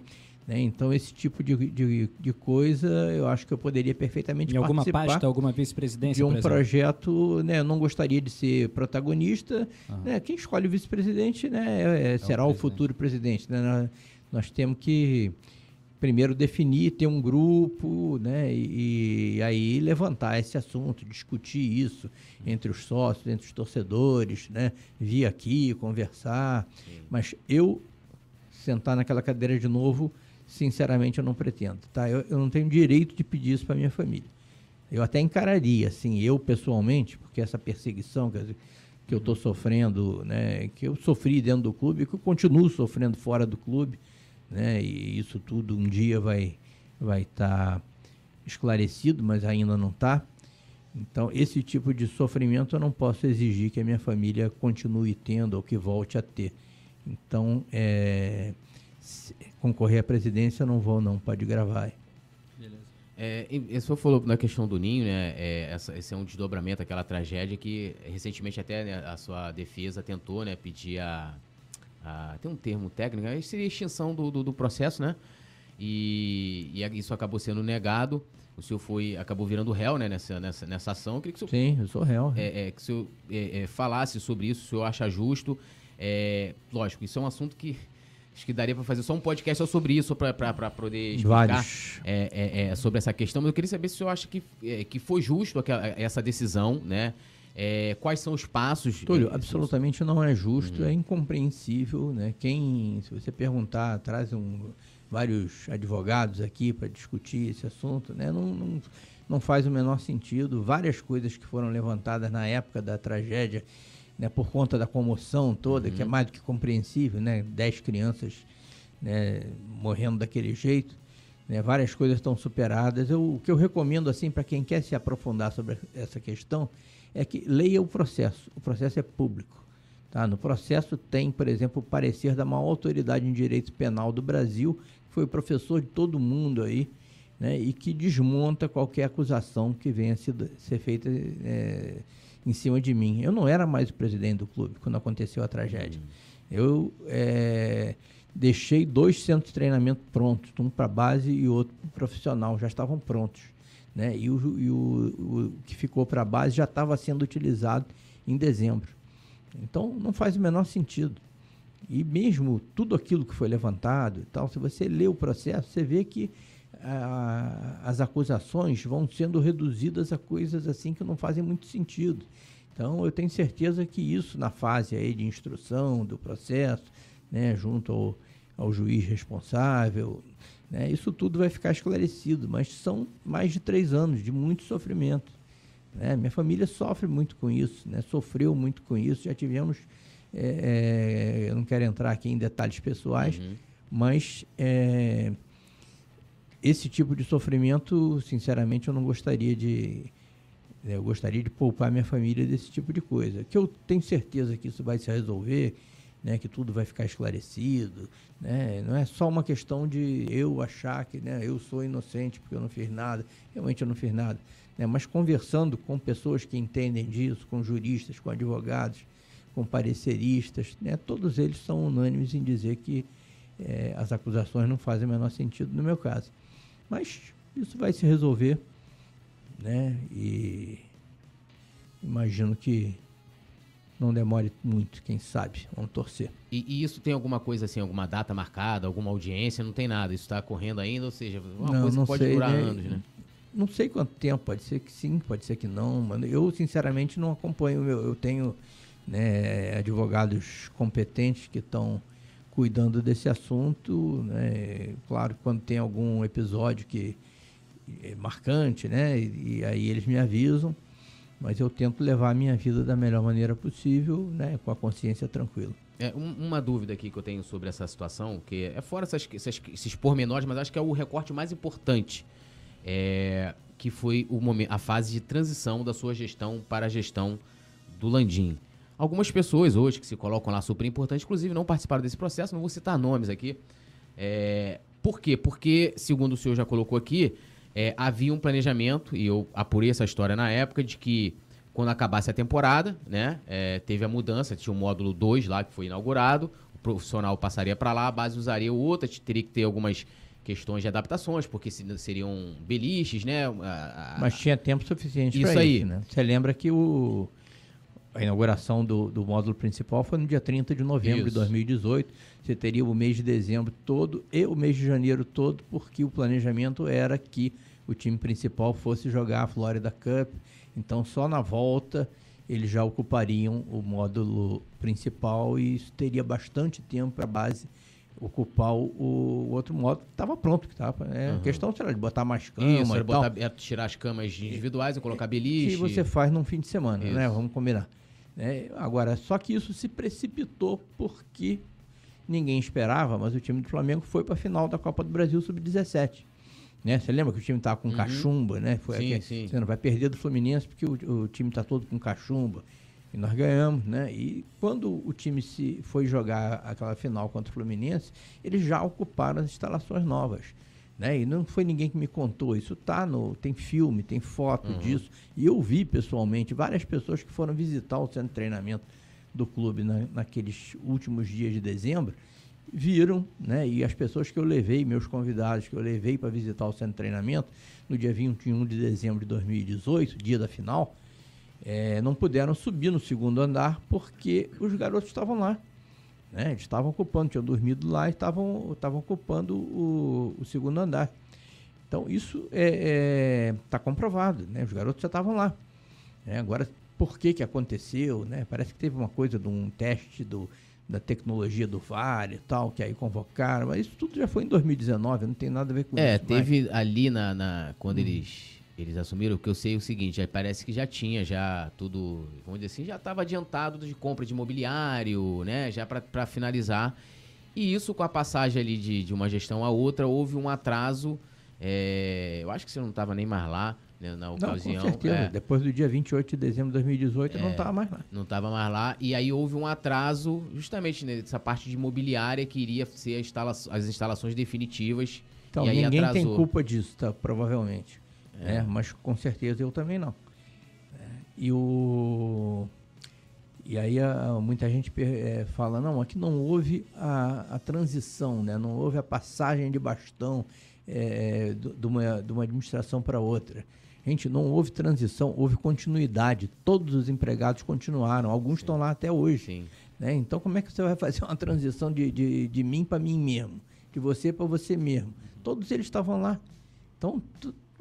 C: né? Então, esse tipo de, de, de, coisa eu acho que eu poderia perfeitamente
D: em alguma pasta, alguma vice-presidência,
C: de um projeto. Né? Eu não gostaria de ser protagonista. Né? Quem escolhe o vice-presidente né? É, é, é será o, o, futuro presidente. Né? Nós, nós, temos que primeiro definir, ter um grupo né? E, e, aí levantar esse assunto, discutir isso entre os sócios, entre os torcedores, né? vir aqui, conversar. Sim. Mas eu sentar naquela cadeira de novo sinceramente eu não pretendo, tá? Eu, eu não tenho direito de pedir isso para minha família. Eu até encararia, assim, eu pessoalmente, porque essa perseguição que, que eu estou sofrendo, né, que eu sofri dentro do clube, que eu continuo sofrendo fora do clube, né, e isso tudo um dia vai vai estar tá esclarecido, mas ainda não está. Então, esse tipo de sofrimento eu não posso exigir que a minha família continue tendo ou que volte a ter. Então, é, concorrer à presidência, eu não vou não, pode gravar.
B: Beleza. É, e, o senhor falou na questão do Ninho, né? É, essa, esse é um desdobramento, aquela tragédia que recentemente até né, a sua defesa tentou né, pedir a, a, Tem um termo técnico, seria extinção do, do, do processo, né? E, e, isso acabou sendo negado. O senhor foi, acabou virando réu né, nessa, nessa, nessa ação. Eu queria que o
C: senhor, Sim, eu sou réu.
B: É, é, que o senhor é, é, falasse sobre isso, o senhor acha justo. É, lógico, isso é um assunto que Acho que daria para fazer só um podcast só sobre isso, para poder explicar é, é, é, sobre essa questão. Mas eu queria saber se o senhor acha que, é, que foi justo aquela, essa decisão, né? É, quais são os passos?
C: Túlio, absolutamente não é justo, uhum. é incompreensível, né? Quem, se você perguntar, traz um, vários advogados aqui para discutir esse assunto, né? Não, não, não faz o menor sentido. Várias coisas que foram levantadas na época da tragédia né, por conta da comoção toda, uhum. que é uhum. mais do que compreensível, né? Dez crianças né, morrendo daquele jeito. Né, várias coisas estão superadas. Eu, o que eu recomendo assim para quem quer se aprofundar sobre essa questão é que leia o processo. O processo é público. Tá? No processo tem, por exemplo, o parecer da maior autoridade em direito penal do Brasil, que foi professor de todo mundo aí, né, e que desmonta qualquer acusação que venha a ser, ser feita é, em cima de mim. Eu não era mais o presidente do clube quando aconteceu a tragédia. Uhum. Eu é, deixei dois centros de treinamento prontos, um para base e outro para profissional, já estavam prontos. Né? E, o, e o, o que ficou para base já estava sendo utilizado em dezembro. Então não faz o menor sentido. E mesmo tudo aquilo que foi levantado e tal, se você lê o processo, você vê que a, as acusações vão sendo reduzidas a coisas assim que não fazem muito sentido. Então, eu tenho certeza que isso, na fase aí de instrução do processo, né, junto ao, ao juiz responsável, né, isso tudo vai ficar esclarecido. Mas são mais de três anos de muito sofrimento. Né? Minha família sofre muito com isso, né? sofreu muito com isso. Já tivemos, é, é, eu não quero entrar aqui em detalhes pessoais, uhum. mas é, esse tipo de sofrimento, sinceramente, eu não gostaria de. Né, eu gostaria de poupar minha família desse tipo de coisa. Que eu tenho certeza que isso vai se resolver, né, que tudo vai ficar esclarecido. Né? Não é só uma questão de eu achar que né, eu sou inocente porque eu não fiz nada. Realmente eu não fiz nada. Né? Mas conversando com pessoas que entendem disso, com juristas, com advogados, com pareceristas, né? todos eles são unânimes em dizer que é, as acusações não fazem o menor sentido no meu caso. Mas isso vai se resolver, né? E imagino que não demore muito, quem sabe. Vamos torcer.
B: E, e, isso tem alguma coisa assim, alguma data marcada, alguma audiência? Não tem nada. Isso está correndo ainda, ou seja, uma não, coisa não que pode sei, durar né? anos, né?
C: Não sei quanto tempo, pode ser que sim, pode ser que não, mano. Eu, sinceramente, não acompanho. Eu, eu tenho né, advogados competentes que estão cuidando desse assunto. Né? Claro, quando tem algum episódio que é marcante, né? E, e, aí eles me avisam, mas eu tento levar a minha vida da melhor maneira possível, né? Com a consciência tranquila.
B: É, um, uma dúvida aqui que eu tenho sobre essa situação, que é fora essas, essas, esses pormenores, mas acho que é o recorte mais importante, é, que foi o momento, a fase de transição da sua gestão para a gestão do Landim. Algumas pessoas hoje que se colocam lá super importantes, inclusive não participaram desse processo, não vou citar nomes aqui. É, por quê? Porque, segundo o senhor já colocou aqui, é, havia um planejamento, e eu apurei essa história na época, de que quando acabasse a temporada, né, é, teve a mudança, tinha o módulo 2 lá que foi inaugurado, o profissional passaria para lá, a base usaria outra, teria que ter algumas questões de adaptações, porque seriam beliches, né? A,
C: a... Mas tinha tempo suficiente para isso. Aí. né? Você lembra que o, a inauguração do, do módulo principal foi no dia 30 de novembro isso. de 2018. Você teria o mês de dezembro todo e o mês de janeiro todo, porque o planejamento era que o time principal fosse jogar a Florida Cup. Então, só na volta eles já ocupariam o módulo principal e isso teria bastante tempo para a base ocupar o, o, outro módulo estava pronto. Que tava, é, uhum. A questão será de botar mais camas botar,
B: é tirar as camas individuais e colocar beliche.
C: Que você faz num fim de semana, né? isso. né? Vamos combinar. É, agora, só que isso se precipitou porque ninguém esperava, mas o time do Flamengo foi para a final da Copa do Brasil Sub-17. Né? Você lembra que o time estava com uhum. cachumba, né? Foi sim, aqui, sim. Você não vai perder do Fluminense porque o, o time está todo com cachumba. E nós ganhamos, né? E quando o time se foi jogar aquela final contra o Fluminense, eles já ocuparam as instalações novas. Né? E não foi ninguém que me contou, isso tá no, tem filme, tem foto uhum. disso. E eu vi pessoalmente várias pessoas que foram visitar o centro de treinamento do clube na, naqueles últimos dias de dezembro, viram, né? E as pessoas que eu levei, meus convidados que eu levei para visitar o centro de treinamento no dia 21 de dezembro de 2018, dia da final, é, não puderam subir no segundo andar porque os garotos estavam lá. Né? Eles estavam ocupando, tinham dormido lá e estavam, ocupando o, o segundo andar. Então, isso está é, é, tá comprovado, né? Os garotos já estavam lá. Né? Agora, por que que aconteceu, né? Parece que teve uma coisa de um teste do, da tecnologia do VAR e tal, que aí convocaram, mas isso tudo já foi em 2019, não tem nada a ver com
B: é,
C: isso.
B: É, teve mais. ali na, na quando hum. eles eles assumiram, o que eu sei é o seguinte, aí parece que já tinha já tudo, vamos dizer assim, já estava adiantado de compra de imobiliário, né, já para finalizar. E isso com a passagem ali de, de uma gestão a outra, houve um atraso, é, eu acho que você não estava nem mais lá, né, na ocasião. Não,
C: com certeza, é, depois do dia 28 de dezembro de 2018 é, não estava mais lá.
B: Não estava mais lá, e aí houve um atraso justamente nessa parte de imobiliária que iria ser instala as instalações definitivas.
C: Então, ninguém atrasou. tem culpa disso, tá, provavelmente. É. Né? Mas com certeza eu também não. É. E o e aí a, muita gente é, fala, não, aqui não houve a, a, transição, né? não houve a passagem de bastão é, de, uma, de uma administração para outra. Gente, não houve transição, houve continuidade. Todos os empregados continuaram, alguns estão lá até hoje. Né? Então, como é que você vai fazer uma transição de, de, de mim para mim mesmo? De você para você mesmo? Todos eles estavam lá. Então,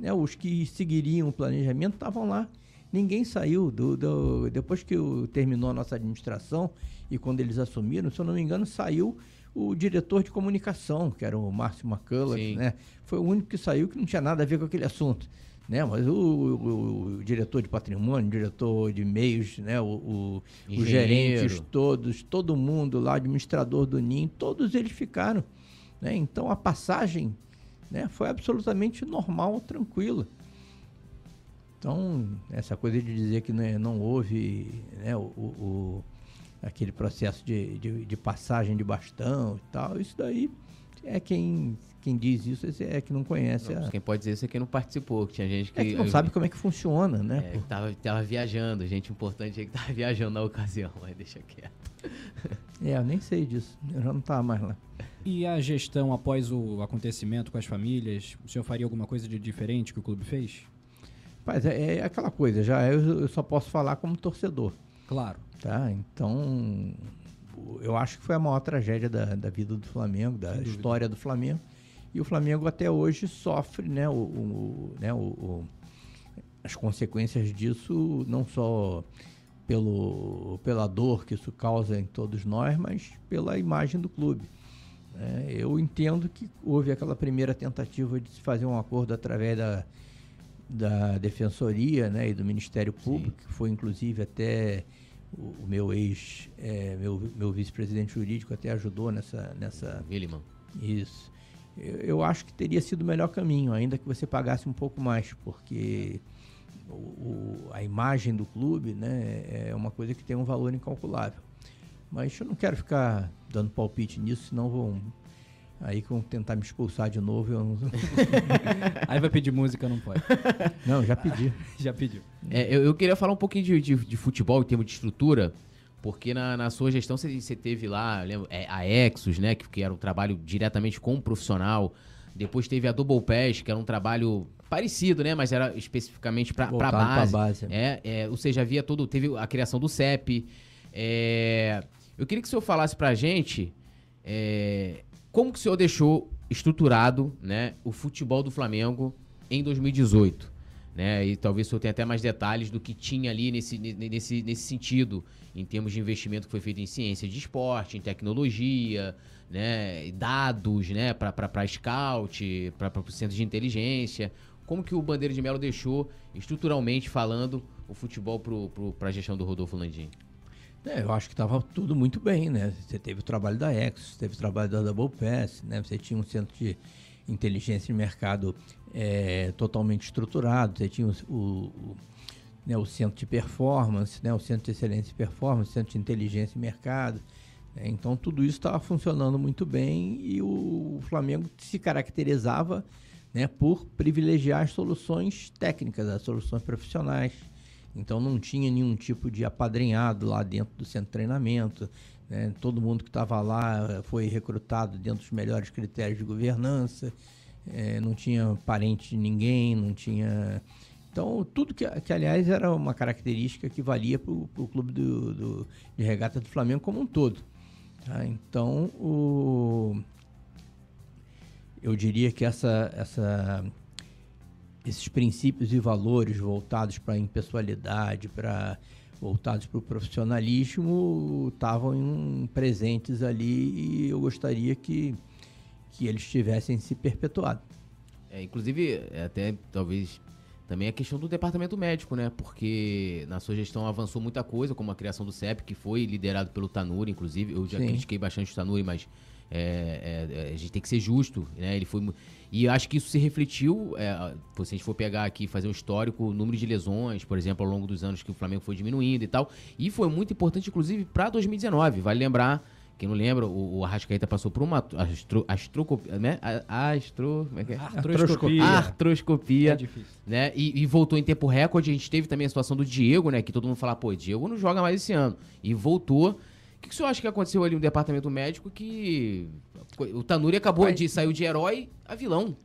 C: né, os que seguiriam o planejamento estavam lá. Ninguém saiu do, do, depois que o, terminou a nossa administração e quando eles assumiram, se eu não me engano, saiu o diretor de comunicação, que era o Márcio McCulloch, né? Foi o único que saiu que não tinha nada a ver com aquele assunto. Né? Mas o, o, o diretor de patrimônio, o diretor de meios, né? o, os gerentes todos, todo mundo lá, administrador do NIM, todos eles ficaram. Né? Então a passagem né, foi absolutamente normal, tranquila. Então, essa coisa de dizer que não, não houve né, o, o, aquele processo de, de, de, passagem de bastão e tal, isso daí é quem quem diz isso é que não conhece.
B: Não, a... Quem pode dizer isso é quem não participou, que tinha gente que.
C: É que não sabe como é que funciona, né?
B: É, tava, tava viajando, gente importante aí que tava viajando na ocasião, mas deixa quieto.
C: É, eu nem sei disso, eu já não tava mais lá.
D: E a gestão após o acontecimento com as famílias, o senhor faria alguma coisa de diferente que o clube fez?
C: Mas é, é aquela coisa, já eu, eu só posso falar como torcedor.
D: Claro.
C: Tá, então eu acho que foi a maior tragédia da, da vida do Flamengo, da história do Flamengo. E o Flamengo até hoje sofre né, o, o né, o, o, as consequências disso, não só pelo, pela dor que isso causa em todos nós, mas pela imagem do clube. É, eu entendo que houve aquela primeira tentativa de se fazer um acordo através da, da Defensoria né, e do Ministério Público, Sim. que foi inclusive até o, o meu ex, é, meu, meu vice-presidente jurídico até ajudou nessa... nessa
B: Williman.
C: Isso eu, eu acho que teria sido o melhor caminho, ainda que você pagasse um pouco mais, porque o, o, a imagem do clube né, é uma coisa que tem um valor incalculável. Mas eu não quero ficar dando palpite nisso, senão vão. Aí que vão tentar me expulsar de novo. Eu não...
D: Aí vai pedir música, não pode.
C: Não, já pedi.
D: já pediu.
B: É, eu, eu, queria falar um pouquinho de, de, de futebol em termos de estrutura. Porque na, na sua gestão você, você teve lá lembro, é, a Exos, né? Que, que era um trabalho diretamente com o profissional. Depois teve a Double Pass, que era um trabalho parecido, né? Mas era especificamente para a base.
C: base.
B: É, é, ou seja, havia todo. Teve a criação do CEP. É, eu queria que o senhor falasse pra gente é, como que o senhor deixou estruturado né, o futebol do Flamengo em 2018 né? E talvez o senhor tenha até mais detalhes do que tinha ali nesse, nesse, nesse sentido, em termos de investimento que foi feito em ciência de esporte, em tecnologia, né? dados né? para scout, para o centro de inteligência. Como que o Bandeira de Melo deixou, estruturalmente falando, o futebol para a gestão do Rodolfo Landim?
C: É, eu acho que estava tudo muito bem, né? Você teve o trabalho da Exos, teve o trabalho da Double Pass, né? Você tinha um centro de inteligência de mercado é, totalmente estruturado. Você tinha o, o, né, o, centro de performance, né, o centro de excelência de performance, o centro de inteligência de mercado. Né, então tudo isso estava funcionando muito bem e o Flamengo se caracterizava né, por privilegiar as soluções técnicas, as soluções profissionais. Então não tinha nenhum tipo de apadrinhado lá dentro do centro de treinamento. Né? Todo mundo que estava lá foi recrutado dentro dos melhores critérios de governança é, não tinha parente de ninguém, não tinha. Então, tudo que, que aliás, era uma característica que valia para o clube do, do, de regata do Flamengo como um todo. Tá? Então, o, eu diria que essa, essa, esses princípios e valores voltados para a impessoalidade, para voltados para o profissionalismo, estavam presentes ali e eu gostaria que que eles tivessem se perpetuado.
B: É, inclusive, é até talvez também a questão do departamento médico, né? Porque na sua gestão avançou muita coisa, como a criação do CEP, que foi liderado pelo Tanuri, inclusive. Eu já Sim. critiquei bastante o Tanuri, mas é, é, é, a gente tem que ser justo, né? Ele foi e acho que isso se refletiu. É, se a gente for pegar aqui fazer um histórico, o número de lesões, por exemplo, ao longo dos anos que o Flamengo foi diminuindo e tal. E foi muito importante, inclusive, para 2019. Vale lembrar quem não lembra, o, o Arrascaeta passou por uma astro, astrocopia, né? Astro, como é que é?
D: Artroscopia.
B: Artroscopia. É difícil. Né? E, e, voltou em tempo recorde. A gente teve também a situação do Diego, né? Que todo mundo fala, pô, Diego não joga mais esse ano. E voltou. O que, que o senhor acha que aconteceu ali no departamento médico que o Tanuri acabou Mas... de sair de herói a vilão?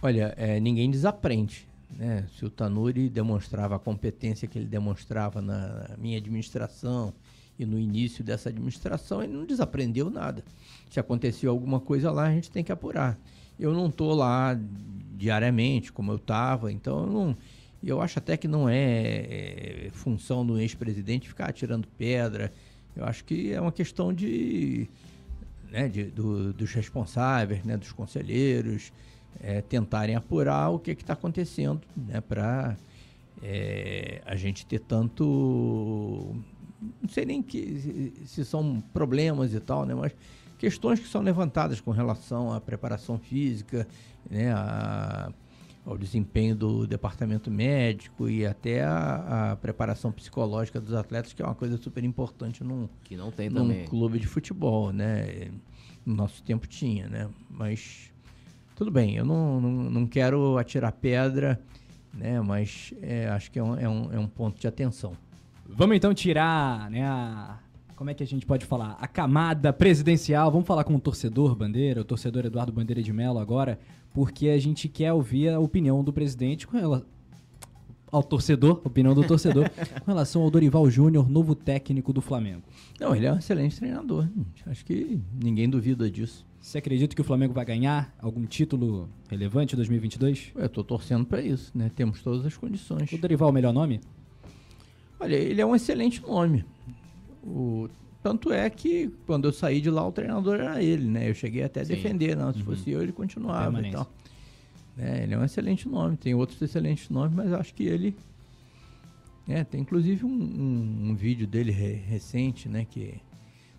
C: Olha, é, ninguém desaprende. Né? Se o Tanuri demonstrava a competência que ele demonstrava na minha administração, e no início dessa administração ele não desaprendeu nada. Se aconteceu alguma coisa lá, a gente tem que apurar. Eu não estou lá diariamente como eu estava, então eu não. Eu acho até que não é, é função do ex-presidente ficar atirando pedra. Eu acho que é uma questão de, né, de do, dos responsáveis, né, dos conselheiros, é, tentarem apurar o que está acontecendo, né, para é, a gente ter tanto não sei nem que, se são problemas e tal, né? Mas questões que são levantadas com relação à preparação física, né? A, ao desempenho do departamento médico e até a, a, preparação psicológica dos atletas, que é uma coisa super importante num,
B: que não tem
C: num
B: também.
C: clube de futebol, né? No nosso tempo tinha, né? Mas tudo bem, eu não, não, não quero atirar pedra, né? Mas é, acho que é um, é, um, é um ponto de atenção.
D: Vamos então tirar, né, a, como é que a gente pode falar? A camada presidencial. Vamos falar com o torcedor Bandeira, o torcedor Eduardo Bandeira de Mello agora, porque a gente quer ouvir a opinião do presidente com ela ao torcedor, opinião do torcedor, com relação ao Dorival Júnior, novo técnico do Flamengo.
C: Não, ele é um excelente treinador. Acho que ninguém duvida disso.
D: Você acredita que o Flamengo vai ganhar algum título relevante em 2022?
C: Eu estou torcendo para isso, né? Temos todas as condições.
D: O Dorival é o melhor nome?
C: Olha, ele é um excelente nome. O, tanto é que quando eu saí de lá, o treinador era ele, né? Eu cheguei até a Sim. defender, não. Se uhum. fosse eu, ele continuava e tal. É, ele é um excelente nome, tem outros excelentes nomes, mas acho que ele. É, tem inclusive um, um, um vídeo dele re, recente, né? Que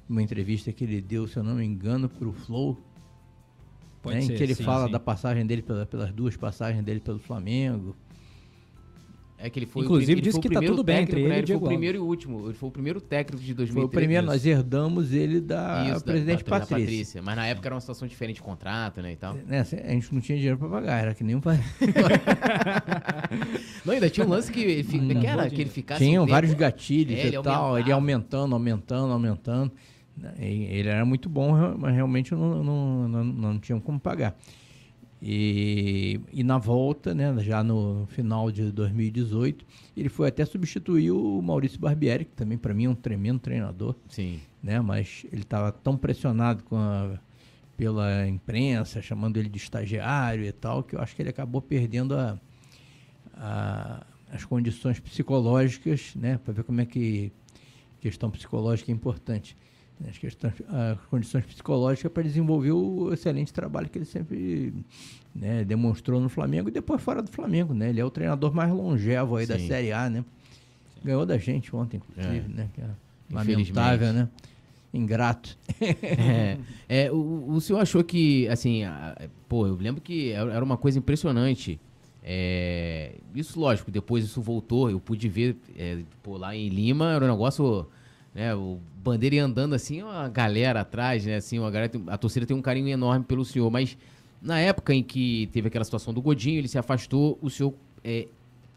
C: uma entrevista que ele deu, se eu não me engano, para o Flow. Né, ser, em que ele sim, fala sim. da passagem dele pela, pelas duas passagens dele pelo Flamengo.
B: É que ele foi
D: Inclusive
B: ele
D: disse que tá tudo bem entre ele, né?
B: ele foi o primeiro e último. Ele foi o primeiro técnico de 2013. Foi o
C: primeiro, nós herdamos ele da Isso, presidente da, da, Patrícia. da, Patrícia.
B: Mas na época era uma situação diferente de contrato, né, e tal.
C: É, a gente não tinha dinheiro para pagar, era que nem um
B: Não, ainda tinha um lance que ele, fica, que era, que ele ficasse
C: Tinham um vários gatilhos é, e tal, ele aumentando, aumentando, aumentando. Ele era muito bom, mas realmente não, não, não, não tinham como pagar. E, e na volta, né, já no final de 2018, ele foi até substituir o Maurício Barbieri, que também para mim é um tremendo treinador.
B: Sim.
C: Né, mas ele estava tão pressionado a, pela imprensa, chamando ele de estagiário e tal, que eu acho que ele acabou perdendo a, a, as condições psicológicas, né, para ver como é que questão psicológica é importante as, questões, as condições psicológicas para desenvolver o excelente trabalho que ele sempre né, demonstrou no Flamengo e depois fora do Flamengo, né? Ele é o treinador mais longevo aí Sim. da Série A, né? Ganhou da gente ontem, inclusive, é. né? É lamentável, né? Ingrato.
B: é, é o, o senhor achou que, assim, a, pô, eu lembro que era uma coisa impressionante. É, isso, lógico, depois isso voltou, eu pude ver, é, pô, lá em Lima era um negócio né? O Bandeira andando assim, uma galera atrás, né? Assim, uma galera, a torcida tem um carinho enorme pelo senhor, mas na época em que teve aquela situação do Godinho, ele se afastou, o senhor é,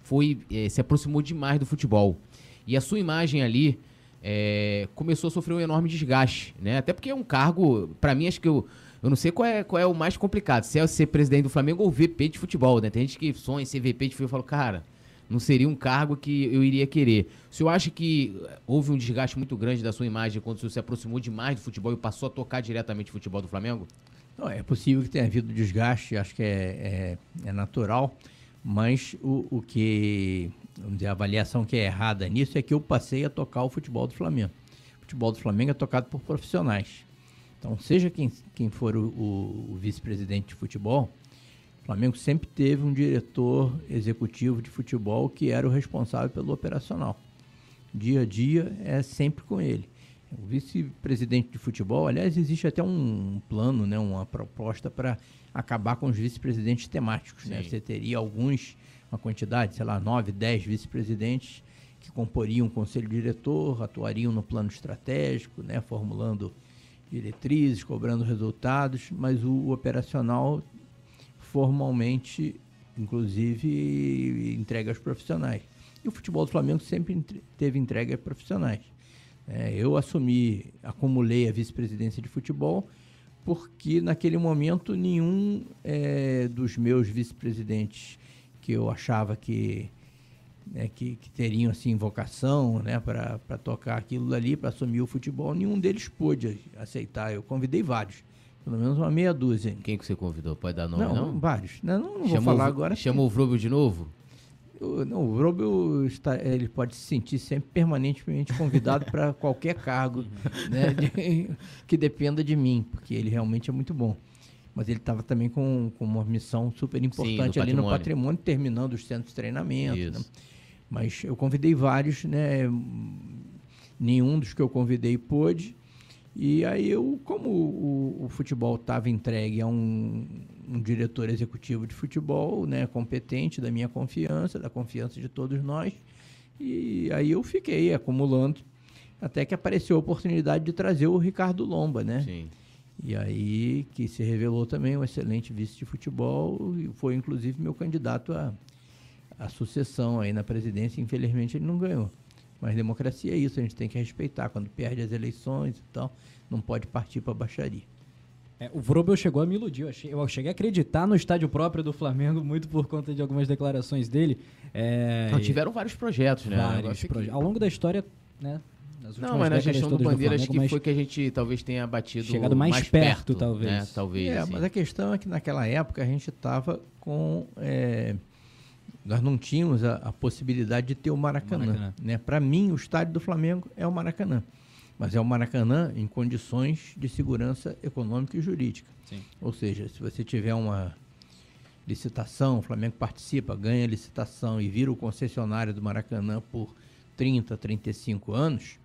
B: foi, é, se aproximou demais do futebol. E a sua imagem ali é, começou a sofrer um enorme desgaste, né? Até porque é um cargo, para mim, acho que eu, eu não sei qual é, qual é o mais complicado, se é ser presidente do Flamengo ou VP de futebol, né? Tem gente que sonha em ser VP de futebol e fala, cara, não seria um cargo que eu iria querer. O senhor acha que houve um desgaste muito grande da sua imagem quando o senhor se aproximou demais do futebol e passou a tocar diretamente o futebol do Flamengo?
C: Não, é possível que tenha havido desgaste, acho que é, é, é natural, mas o, o, que, dizer, a avaliação que é errada nisso é que eu passei a tocar o futebol do Flamengo. O futebol do Flamengo é tocado por profissionais. Então, seja quem, quem for o, o, o vice-presidente de futebol, Flamengo sempre teve um diretor executivo de futebol que era o responsável pelo operacional. Dia a dia é sempre com ele. O vice-presidente de futebol, aliás, existe até um plano, né, uma proposta para acabar com os vice-presidentes temáticos. Né? Você teria alguns, uma quantidade, sei lá, nove, dez vice-presidentes que comporiam o conselho diretor, atuariam no plano estratégico, né, formulando diretrizes, cobrando resultados, mas o operacional formalmente, inclusive, entrega aos profissionais. E o futebol do Flamengo sempre teve entrega a profissionais. É, eu assumi, acumulei a vice-presidência de futebol, porque naquele momento nenhum é, dos meus vice-presidentes que eu achava que, né, que, que, teriam assim, vocação né, para tocar aquilo ali, para assumir o futebol, nenhum deles pôde aceitar. Eu convidei vários. Pelo menos uma meia dúzia.
B: Quem que você convidou? Pode dar nome,
C: não?
B: Não,
C: vários. Não, não, não vou falar agora.
B: Chamou o Vrobel de novo?
C: O, não, o Vrobel está, ele pode se sentir sempre permanentemente convidado para qualquer cargo né, de, que dependa de mim, porque ele realmente é muito bom. Mas ele estava também com, com uma missão super importante Sim, ali no patrimônio, terminando os centros de treinamento. Né? Mas eu convidei vários, né? Nenhum dos que eu convidei pôde. E aí eu, como o, o futebol estava entregue a um, um, diretor executivo de futebol, né, competente, da minha confiança, da confiança de todos nós, e aí eu fiquei acumulando, até que apareceu a oportunidade de trazer o Ricardo Lomba, né?
B: Sim.
C: E aí que se revelou também um excelente vice de futebol e foi inclusive meu candidato à, à sucessão aí na presidência. Infelizmente ele não ganhou. Mas democracia é isso, a gente tem que respeitar. Quando perde as eleições e tal, não pode partir para baixaria.
D: É, o Vrobel chegou a me iludir. Eu, achei, eu, cheguei a acreditar no estádio próprio do Flamengo, muito por conta de algumas declarações dele.
B: É, não, tiveram vários projetos, né?
D: Vários projetos. Ao longo da história, né?
B: Não, mas na gestão do Bandeira, acho que foi que a gente talvez tenha batido
D: chegado mais, mais perto, perto, talvez.
B: Né? talvez
C: é, assim. mas a questão é que naquela época a gente estava com. É, nós não tínhamos a, a, possibilidade de ter o Maracanã. Maracanã. Né? Para mim, o estádio do Flamengo é o Maracanã. Mas é o Maracanã em condições de segurança econômica e jurídica. Sim. Ou seja, se você tiver uma licitação, o Flamengo participa, ganha a licitação e vira o concessionário do Maracanã por 30, 35 anos,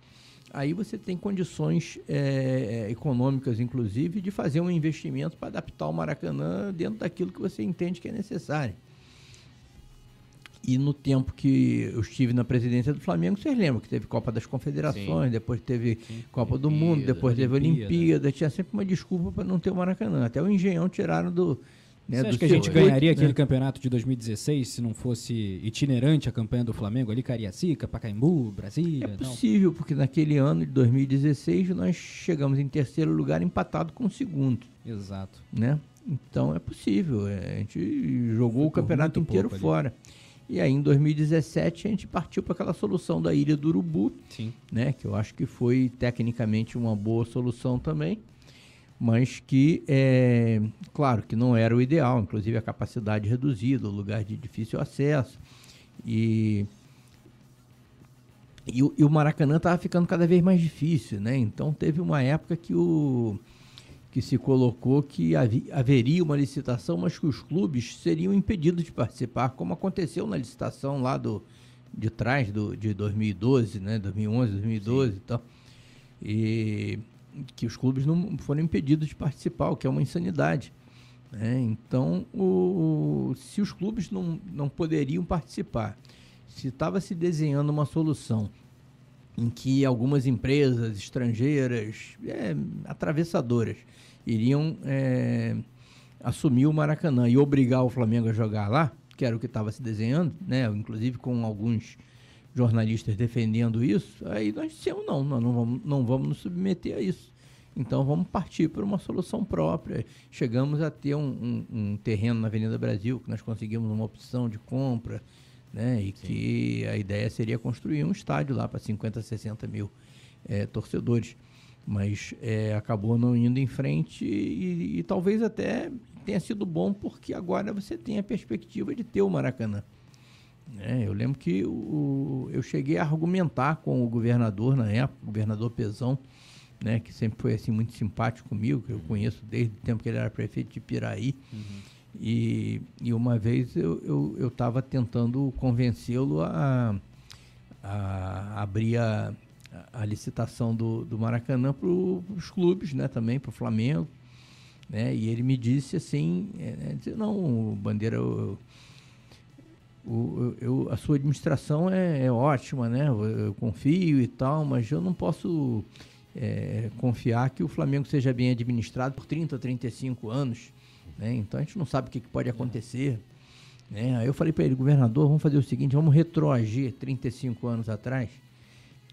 C: aí você tem condições é, econômicas, inclusive, de fazer um investimento para adaptar o Maracanã dentro daquilo que você entende que é necessário. E no tempo que eu estive na presidência do Flamengo, vocês lembram que teve Copa das Confederações, Sim. depois teve Sim. Copa do Mundo, depois teve Olimpíada. Tinha sempre uma desculpa para não ter o Maracanã. Até o Engenhão tiraram do.
D: Né, Você acha que a gente ganharia aquele né? campeonato de 2016 se não fosse itinerante a campanha do Flamengo ali, Cariacica, Pacaembu, Brasília?
C: É possível, porque naquele ano de 2016 nós chegamos em terceiro lugar empatado com o segundo.
D: Exato.
C: Né? Então é possível. É, a gente jogou Foi o campeonato inteiro fora. Ali. E aí, em 2017, a gente partiu para aquela solução da Ilha do Urubu, Sim. Né, que eu acho que foi tecnicamente uma boa solução também, mas que, é, claro, que não era o ideal, inclusive a capacidade reduzida, o lugar de difícil acesso. E, e, e o Maracanã estava ficando cada vez mais difícil, né? Então, teve uma época que o que se colocou que haveria uma licitação, mas que os clubes seriam impedidos de participar, como aconteceu na licitação lá do, de trás do, de 2012, né, 2011, 2012 Sim. e tal. E que os clubes não foram impedidos de participar, o que é uma insanidade. Né? Então, o, se os clubes não, não poderiam participar, se estava se desenhando uma solução em que algumas empresas estrangeiras, é, atravessadoras, iriam é, assumir o Maracanã e obrigar o Flamengo a jogar lá, que era o que estava se desenhando, né? inclusive com alguns jornalistas defendendo isso, aí nós dissemos não, nós não vamos, não vamos nos submeter a isso. Então vamos partir para uma solução própria. Chegamos a ter um, um, um, terreno na Avenida Brasil, que nós conseguimos uma opção de compra, né? E Sim. que a ideia seria construir um estádio lá para 50, 60 mil é, torcedores mas é, acabou não indo em frente e, e, talvez até tenha sido bom porque agora você tem a perspectiva de ter o Maracanã. É, eu lembro que o, eu cheguei a argumentar com o governador na época, o governador Pezão, né, que sempre foi assim muito simpático comigo, que eu conheço desde o tempo que ele era prefeito de Piraí. Uhum. E, e uma vez eu estava tentando convencê-lo a, a abrir a, a licitação do, do Maracanã para os clubes, né, também para o Flamengo, né, e ele me disse assim, é, é não, Bandeira, eu, eu, eu, a sua administração é, é ótima, né, eu, eu, confio e tal, mas eu não posso é, confiar que o Flamengo seja bem administrado por 30, 35 anos, né, então a gente não sabe o que, que pode acontecer. Né? Aí eu falei para ele, governador, vamos fazer o seguinte, vamos retroagir 35 anos atrás,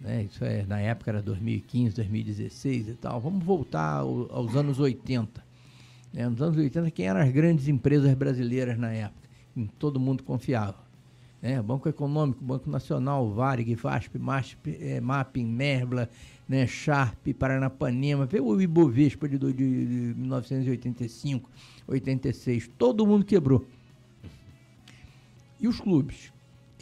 C: né? Isso é, na época era 2015, 2016 e tal. Vamos voltar ao, aos anos 80. Né? Nos anos 80, quem eram as grandes empresas brasileiras na época? Em todo mundo confiava. Né? Banco Econômico, Banco Nacional, Varig, VASP, MASP, é, Mapping, Merbla, né? Sharp, Paranapanema, o Ibovespa de, de, de 1985, 86, todo mundo quebrou. E os clubes?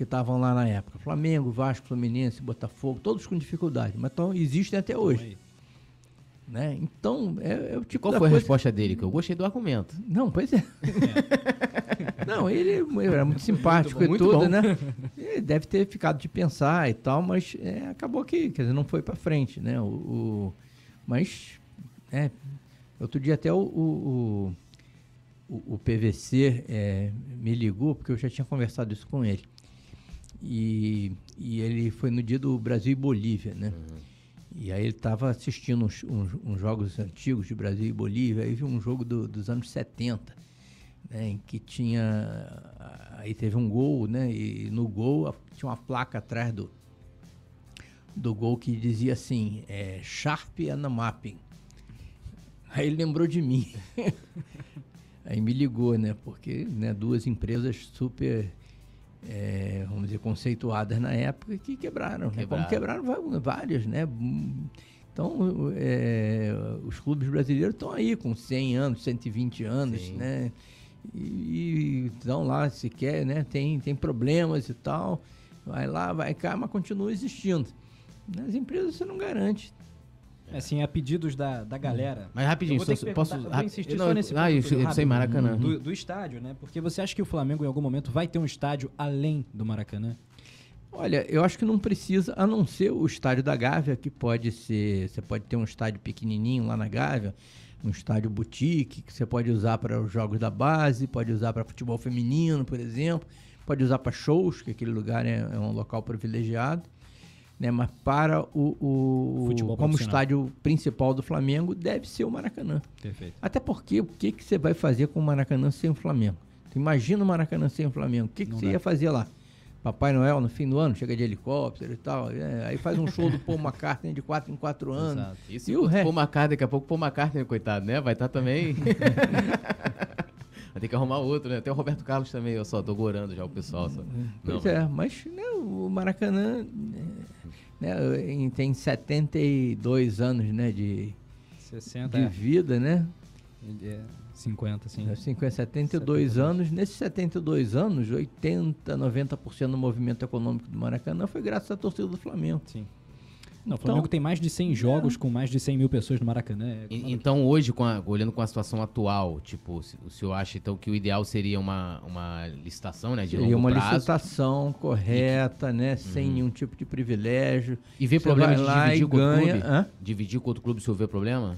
C: que estavam lá na época. Flamengo, Vasco, Fluminense, Botafogo, todos com dificuldade, mas tão, existem até hoje. Né? Então, é, é o tipo
B: Qual foi coisa... a resposta dele? Que eu gostei do argumento.
C: Não, pois é. é. Não, ele, ele, era muito simpático muito bom, e tudo, né? Ele deve ter ficado de pensar e tal, mas é, acabou que, quer dizer, não foi para frente, né? O, o, mas, é, outro dia até o, o, o, o PVC é, me ligou, porque eu já tinha conversado isso com ele. E, e ele foi no dia do Brasil e Bolívia, né? Uhum. E aí ele estava assistindo uns, uns, uns, jogos antigos de Brasil e Bolívia, aí viu um jogo do, dos anos 70, né, em que tinha. Aí teve um gol, né? E no gol tinha uma placa atrás do, do gol que dizia assim: é, Sharp and Mapping. Aí ele lembrou de mim. aí me ligou, né? Porque né, duas empresas super é, vamos dizer, conceituadas na época que quebraram. Né? Como quebraram várias, né? Então, é, os clubes brasileiros estão aí com 100 anos, 120 anos, Sim. né? E estão lá, se quer, né? Tem, tem problemas e tal. Vai lá, vai cá, mas continua existindo. Nas empresas você não garante.
D: É. Assim, a pedidos da, da galera.
B: Mas rapidinho,
D: eu
B: só, posso.
D: Eu vou insistir não, só nesse ah,
B: ponto. Ah, sem Maracanã.
D: Do, do, estádio, né? Porque você acha que o Flamengo em algum momento vai ter um estádio além do Maracanã?
C: Olha, eu acho que não precisa, a não ser o estádio da Gávea, que pode ser. Você pode ter um estádio pequenininho lá na Gávea, um estádio boutique, que você pode usar para os jogos da base, pode usar para futebol feminino, por exemplo, pode usar para shows, que aquele lugar é, é um local privilegiado né? Mas para o, o como estádio principal do Flamengo deve ser o Maracanã.
D: Perfeito.
C: Até porque o que, que você vai fazer com o Maracanã sem o Flamengo? Tu imagina o Maracanã sem o Flamengo. O que, que você dá. ia fazer lá? Papai Noel no fim do ano chega de helicóptero e tal. É, aí faz um show do Paul McCartney de 4 em 4 anos. Exato.
B: Isso e o Paul McCartney, daqui a pouco o Paul McCartney, coitado, né? Vai estar tá também. Vai ter que arrumar outro, né? Tem o Roberto Carlos também, eu só tô gorando já o pessoal. Só.
C: Pois Não. é, mas né, o Maracanã né, tem 72 anos né, de, 60, de é. vida, né?
D: É 50, sim.
C: 50, 72 anos. Nesses 72 anos, 80, 90% do movimento econômico do Maracanã foi graças à torcida do Flamengo.
D: Sim. Não, o Flamengo então, tem mais de 100 jogos é. com mais de 100 mil pessoas no Maracanã. É
B: então, hoje, com a, olhando com a situação atual, tipo, o senhor acha então que o ideal seria uma, uma licitação, né? De seria
C: uma prazo. licitação correta, que... né? Uhum. Sem nenhum tipo de privilégio.
B: E ver problema de dividir com ganha, outro clube? Hã? Dividir com outro clube se houver problema?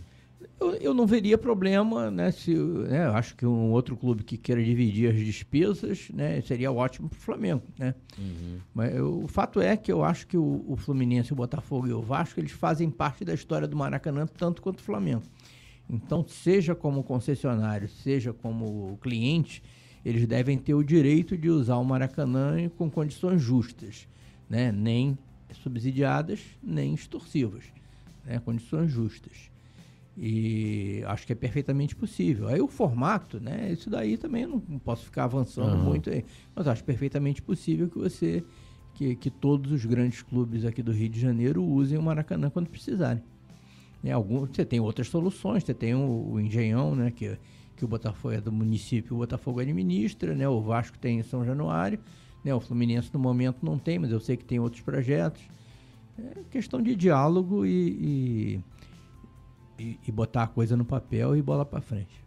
C: Eu, eu não veria problema, né? Se, né, eu acho que um outro clube que queira dividir as despesas, né, seria ótimo para o Flamengo, né? Uhum. Mas eu, o fato é que eu acho que o, o, Fluminense, o Botafogo e o Vasco, eles fazem parte da história do Maracanã tanto quanto o Flamengo. Então, seja como concessionário, seja como cliente, eles devem ter o direito de usar o Maracanã com condições justas, né? Nem subsidiadas, nem extorsivas, né? Condições justas. E acho que é perfeitamente possível. Aí o formato, né? Isso daí também eu não posso ficar avançando uhum. muito aí. Mas acho perfeitamente possível que você, que, que todos os grandes clubes aqui do Rio de Janeiro usem o Maracanã quando precisarem. Né, algum, você tem outras soluções, você tem o, o Engenhão, né? Que, que o Botafogo é do município, o Botafogo administra, né? O Vasco tem em São Januário, né? O Fluminense no momento não tem, mas eu sei que tem outros projetos. É questão de diálogo e, e e, e botar a coisa no papel e bola para frente.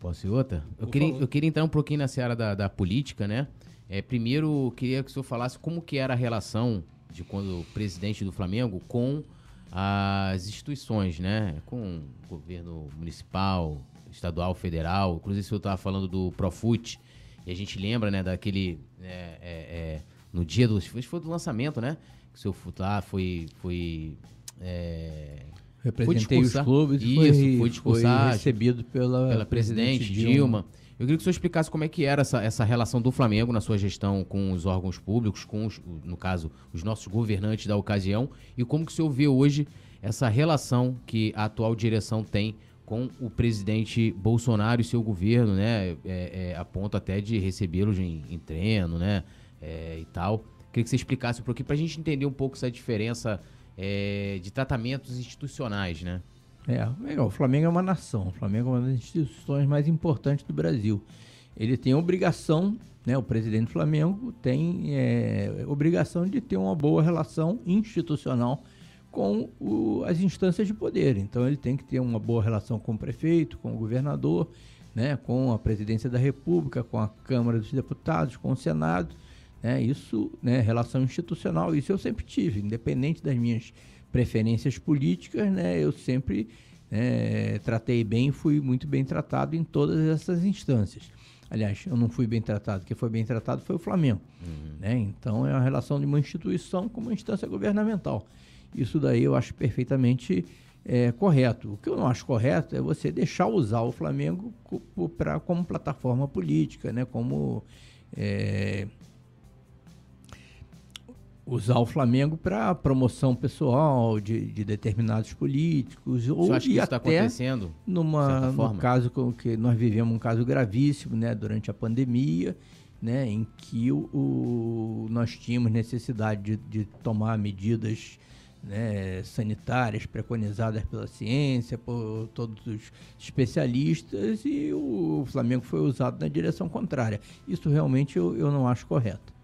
B: Posso ir outra? Eu queria, eu queria entrar um pouquinho na seara da, da política, né? É, primeiro, eu queria que o senhor falasse como que era a relação de quando presidente do Flamengo com as instituições, né? Com o governo municipal, estadual, federal. Inclusive, o senhor estava falando do Profut. E a gente lembra, né, daquele... É, é, é, no dia do... Foi do lançamento, né? Que o senhor lá foi... foi é,
C: Representei os clubes
B: e foi, foi, discursar,
C: foi recebido pela,
B: pela presidente, presidente Dilma. Dilma. Eu queria que o senhor explicasse como é que era essa, essa relação do Flamengo na sua gestão com os órgãos públicos, com, os, no caso, os nossos governantes da ocasião, e como que o senhor vê hoje essa relação que a atual direção tem com o presidente Bolsonaro e seu governo, né? É, é, a ponto até de recebê-los em, em, treino, né? É, e tal. Queria que você explicasse um pouquinho para a gente entender um pouco essa diferença é, de tratamentos institucionais, né?
C: É, legal. O Flamengo é uma nação. O Flamengo é uma das instituições mais importantes do Brasil. Ele tem obrigação, né? O presidente do Flamengo tem é, obrigação de ter uma boa relação institucional com o, as instâncias de poder. Então ele tem que ter uma boa relação com o prefeito, com o governador, né? Com a presidência da República, com a Câmara dos Deputados, com o Senado né? Isso, né, relação institucional, isso eu sempre tive, independente das minhas preferências políticas, né, eu sempre né, tratei bem, fui muito bem tratado em todas essas instâncias. Aliás, eu não fui bem tratado, quem foi bem tratado foi o Flamengo. Uhum. Né? Então é uma relação de uma instituição com uma instância governamental. Isso daí eu acho perfeitamente é, correto. O que eu não acho correto é você deixar usar o Flamengo pra, como plataforma política, né? Como é, usar o Flamengo para promoção pessoal de, de, determinados políticos
B: ou Você acha que isso está acontecendo
C: numa no caso que nós vivemos um caso gravíssimo né durante a pandemia né em que o, o nós tínhamos necessidade de, de tomar medidas né, sanitárias preconizadas pela ciência por todos os especialistas e o Flamengo foi usado na direção contrária. Isso realmente eu, eu não acho correto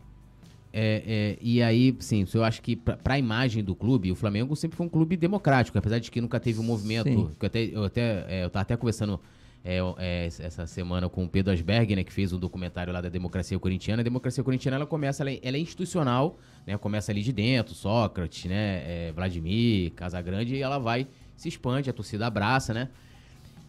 B: é, é, e aí, sim, eu acho que para a imagem do clube, o Flamengo sempre foi um clube democrático, apesar de que nunca teve um movimento. Que eu até, eu até é, eu tava até conversando é, é, essa semana com o Pedro Asberg, né, que fez um documentário lá da democracia corintiana. A democracia corintiana ela começa, ela é, ela é institucional, né, começa ali de dentro, Sócrates, né, Vladimir, Casagrande, e ela vai, se expande, a torcida abraça, né.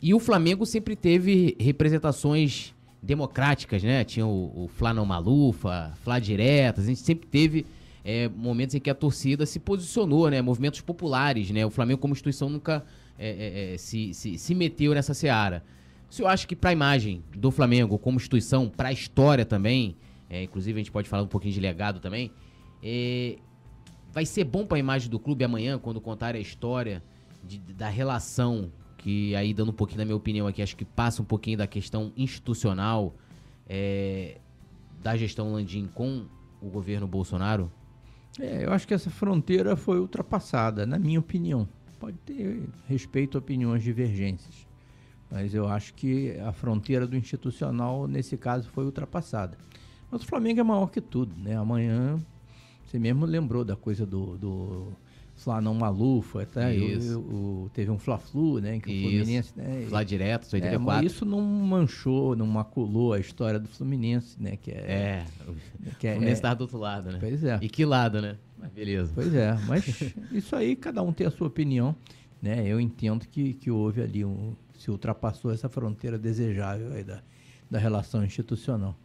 B: E o Flamengo sempre teve representações democráticas, né? Tinha o, o Flá não Malufa, Flá Diretas, a gente sempre teve é, momentos em que a torcida se posicionou, né? Movimentos populares, né? O Flamengo como instituição nunca é, é, é se, se, se, meteu nessa seara. O senhor acha que para a imagem do Flamengo como instituição, para a história também, é, inclusive a gente pode falar um pouquinho de legado também, é, vai ser bom para a imagem do clube amanhã, quando contar a história de, da relação que aí dando um pouquinho da minha opinião aqui, acho que passa um pouquinho da questão institucional é, da gestão Landim com o governo Bolsonaro?
C: É, eu acho que essa fronteira foi ultrapassada, na minha opinião. Pode ter respeito a opiniões divergentes, mas eu acho que a fronteira do institucional, nesse caso, foi ultrapassada. Mas o Flamengo é maior que tudo, né? Amanhã, você mesmo lembrou da coisa do, do Flá não Malufa, tá? Eu, eu, teve um Fla-Flu, né? Que
B: isso. o Fluminense. Né,
C: Flá
B: direto, 84.
C: É, mas isso não manchou, não maculou a história do Fluminense, né? Que é,
B: é que é, o Fluminense é, do outro lado, né?
C: Pois é.
B: E que lado, né? Mas beleza.
C: Pois é, mas isso aí cada um tem a sua opinião, né? Eu entendo que, que houve ali um. se ultrapassou essa fronteira desejável aí da, da relação institucional.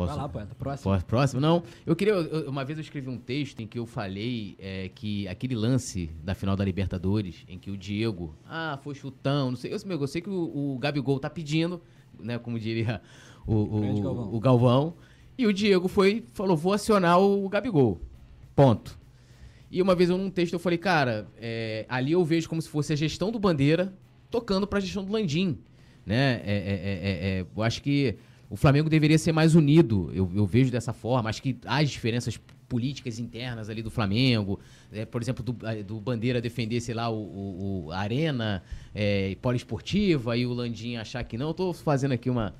B: Posso? Vai lá, poeta. Próximo. Próximo? Não. Eu queria. Eu, uma vez eu escrevi um texto em que eu falei é, que aquele lance da final da Libertadores, em que o Diego. Ah, foi chutão, não sei. Eu, eu sei que o, o Gabigol tá pedindo, né? Como diria o, o, Galvão. o Galvão. E o Diego foi, falou: vou acionar o Gabigol. Ponto. E uma vez eu num texto eu falei, cara, é, ali eu vejo como se fosse a gestão do Bandeira tocando para a gestão do Landim. Né? É, é, é, eu acho que o Flamengo deveria ser mais unido, eu, eu vejo dessa forma. Acho que há diferenças políticas internas ali do Flamengo. É, por exemplo, do, do, Bandeira defender, sei lá, o, o, o Arena é, poliesportiva e o Landim achar que não. Estou fazendo aqui uma.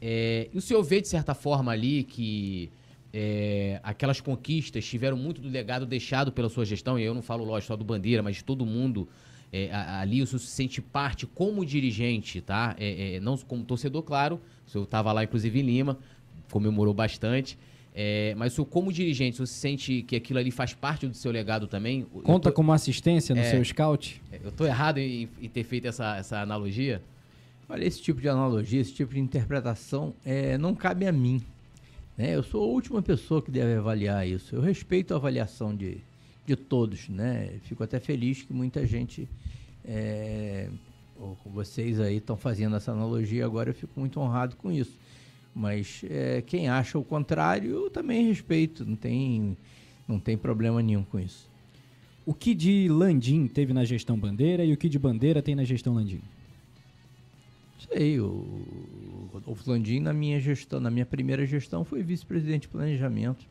B: É, e o senhor vê, de certa forma, ali que é, aquelas conquistas tiveram muito do legado deixado pela sua gestão, e eu não falo, lógico, só do Bandeira, mas de todo mundo. É, ali o senhor se sente parte como dirigente, tá? É, é, não como torcedor, claro, o senhor estava lá, inclusive, em Lima, comemorou bastante. É, mas o senhor, como dirigente, o senhor sente que aquilo ali faz parte do seu legado também?
D: Conta tô, como assistência no é, seu scout?
B: É, eu estou errado em, em, ter feito essa, essa analogia?
C: Olha, esse tipo de analogia, esse tipo de interpretação é, não cabe a mim. Né? Eu sou a última pessoa que deve avaliar isso. Eu respeito a avaliação de, de todos. Né? Fico até feliz que muita gente é, vocês aí estão fazendo essa analogia agora, eu fico muito honrado com isso. Mas é, quem acha o contrário, eu também respeito, não tem, não tem problema nenhum com isso.
D: O que de Landim teve na gestão Bandeira e o que de Bandeira tem na gestão Landim?
C: Sei, o Rodolfo Landim na minha gestão, na minha primeira gestão foi vice-presidente de planejamento.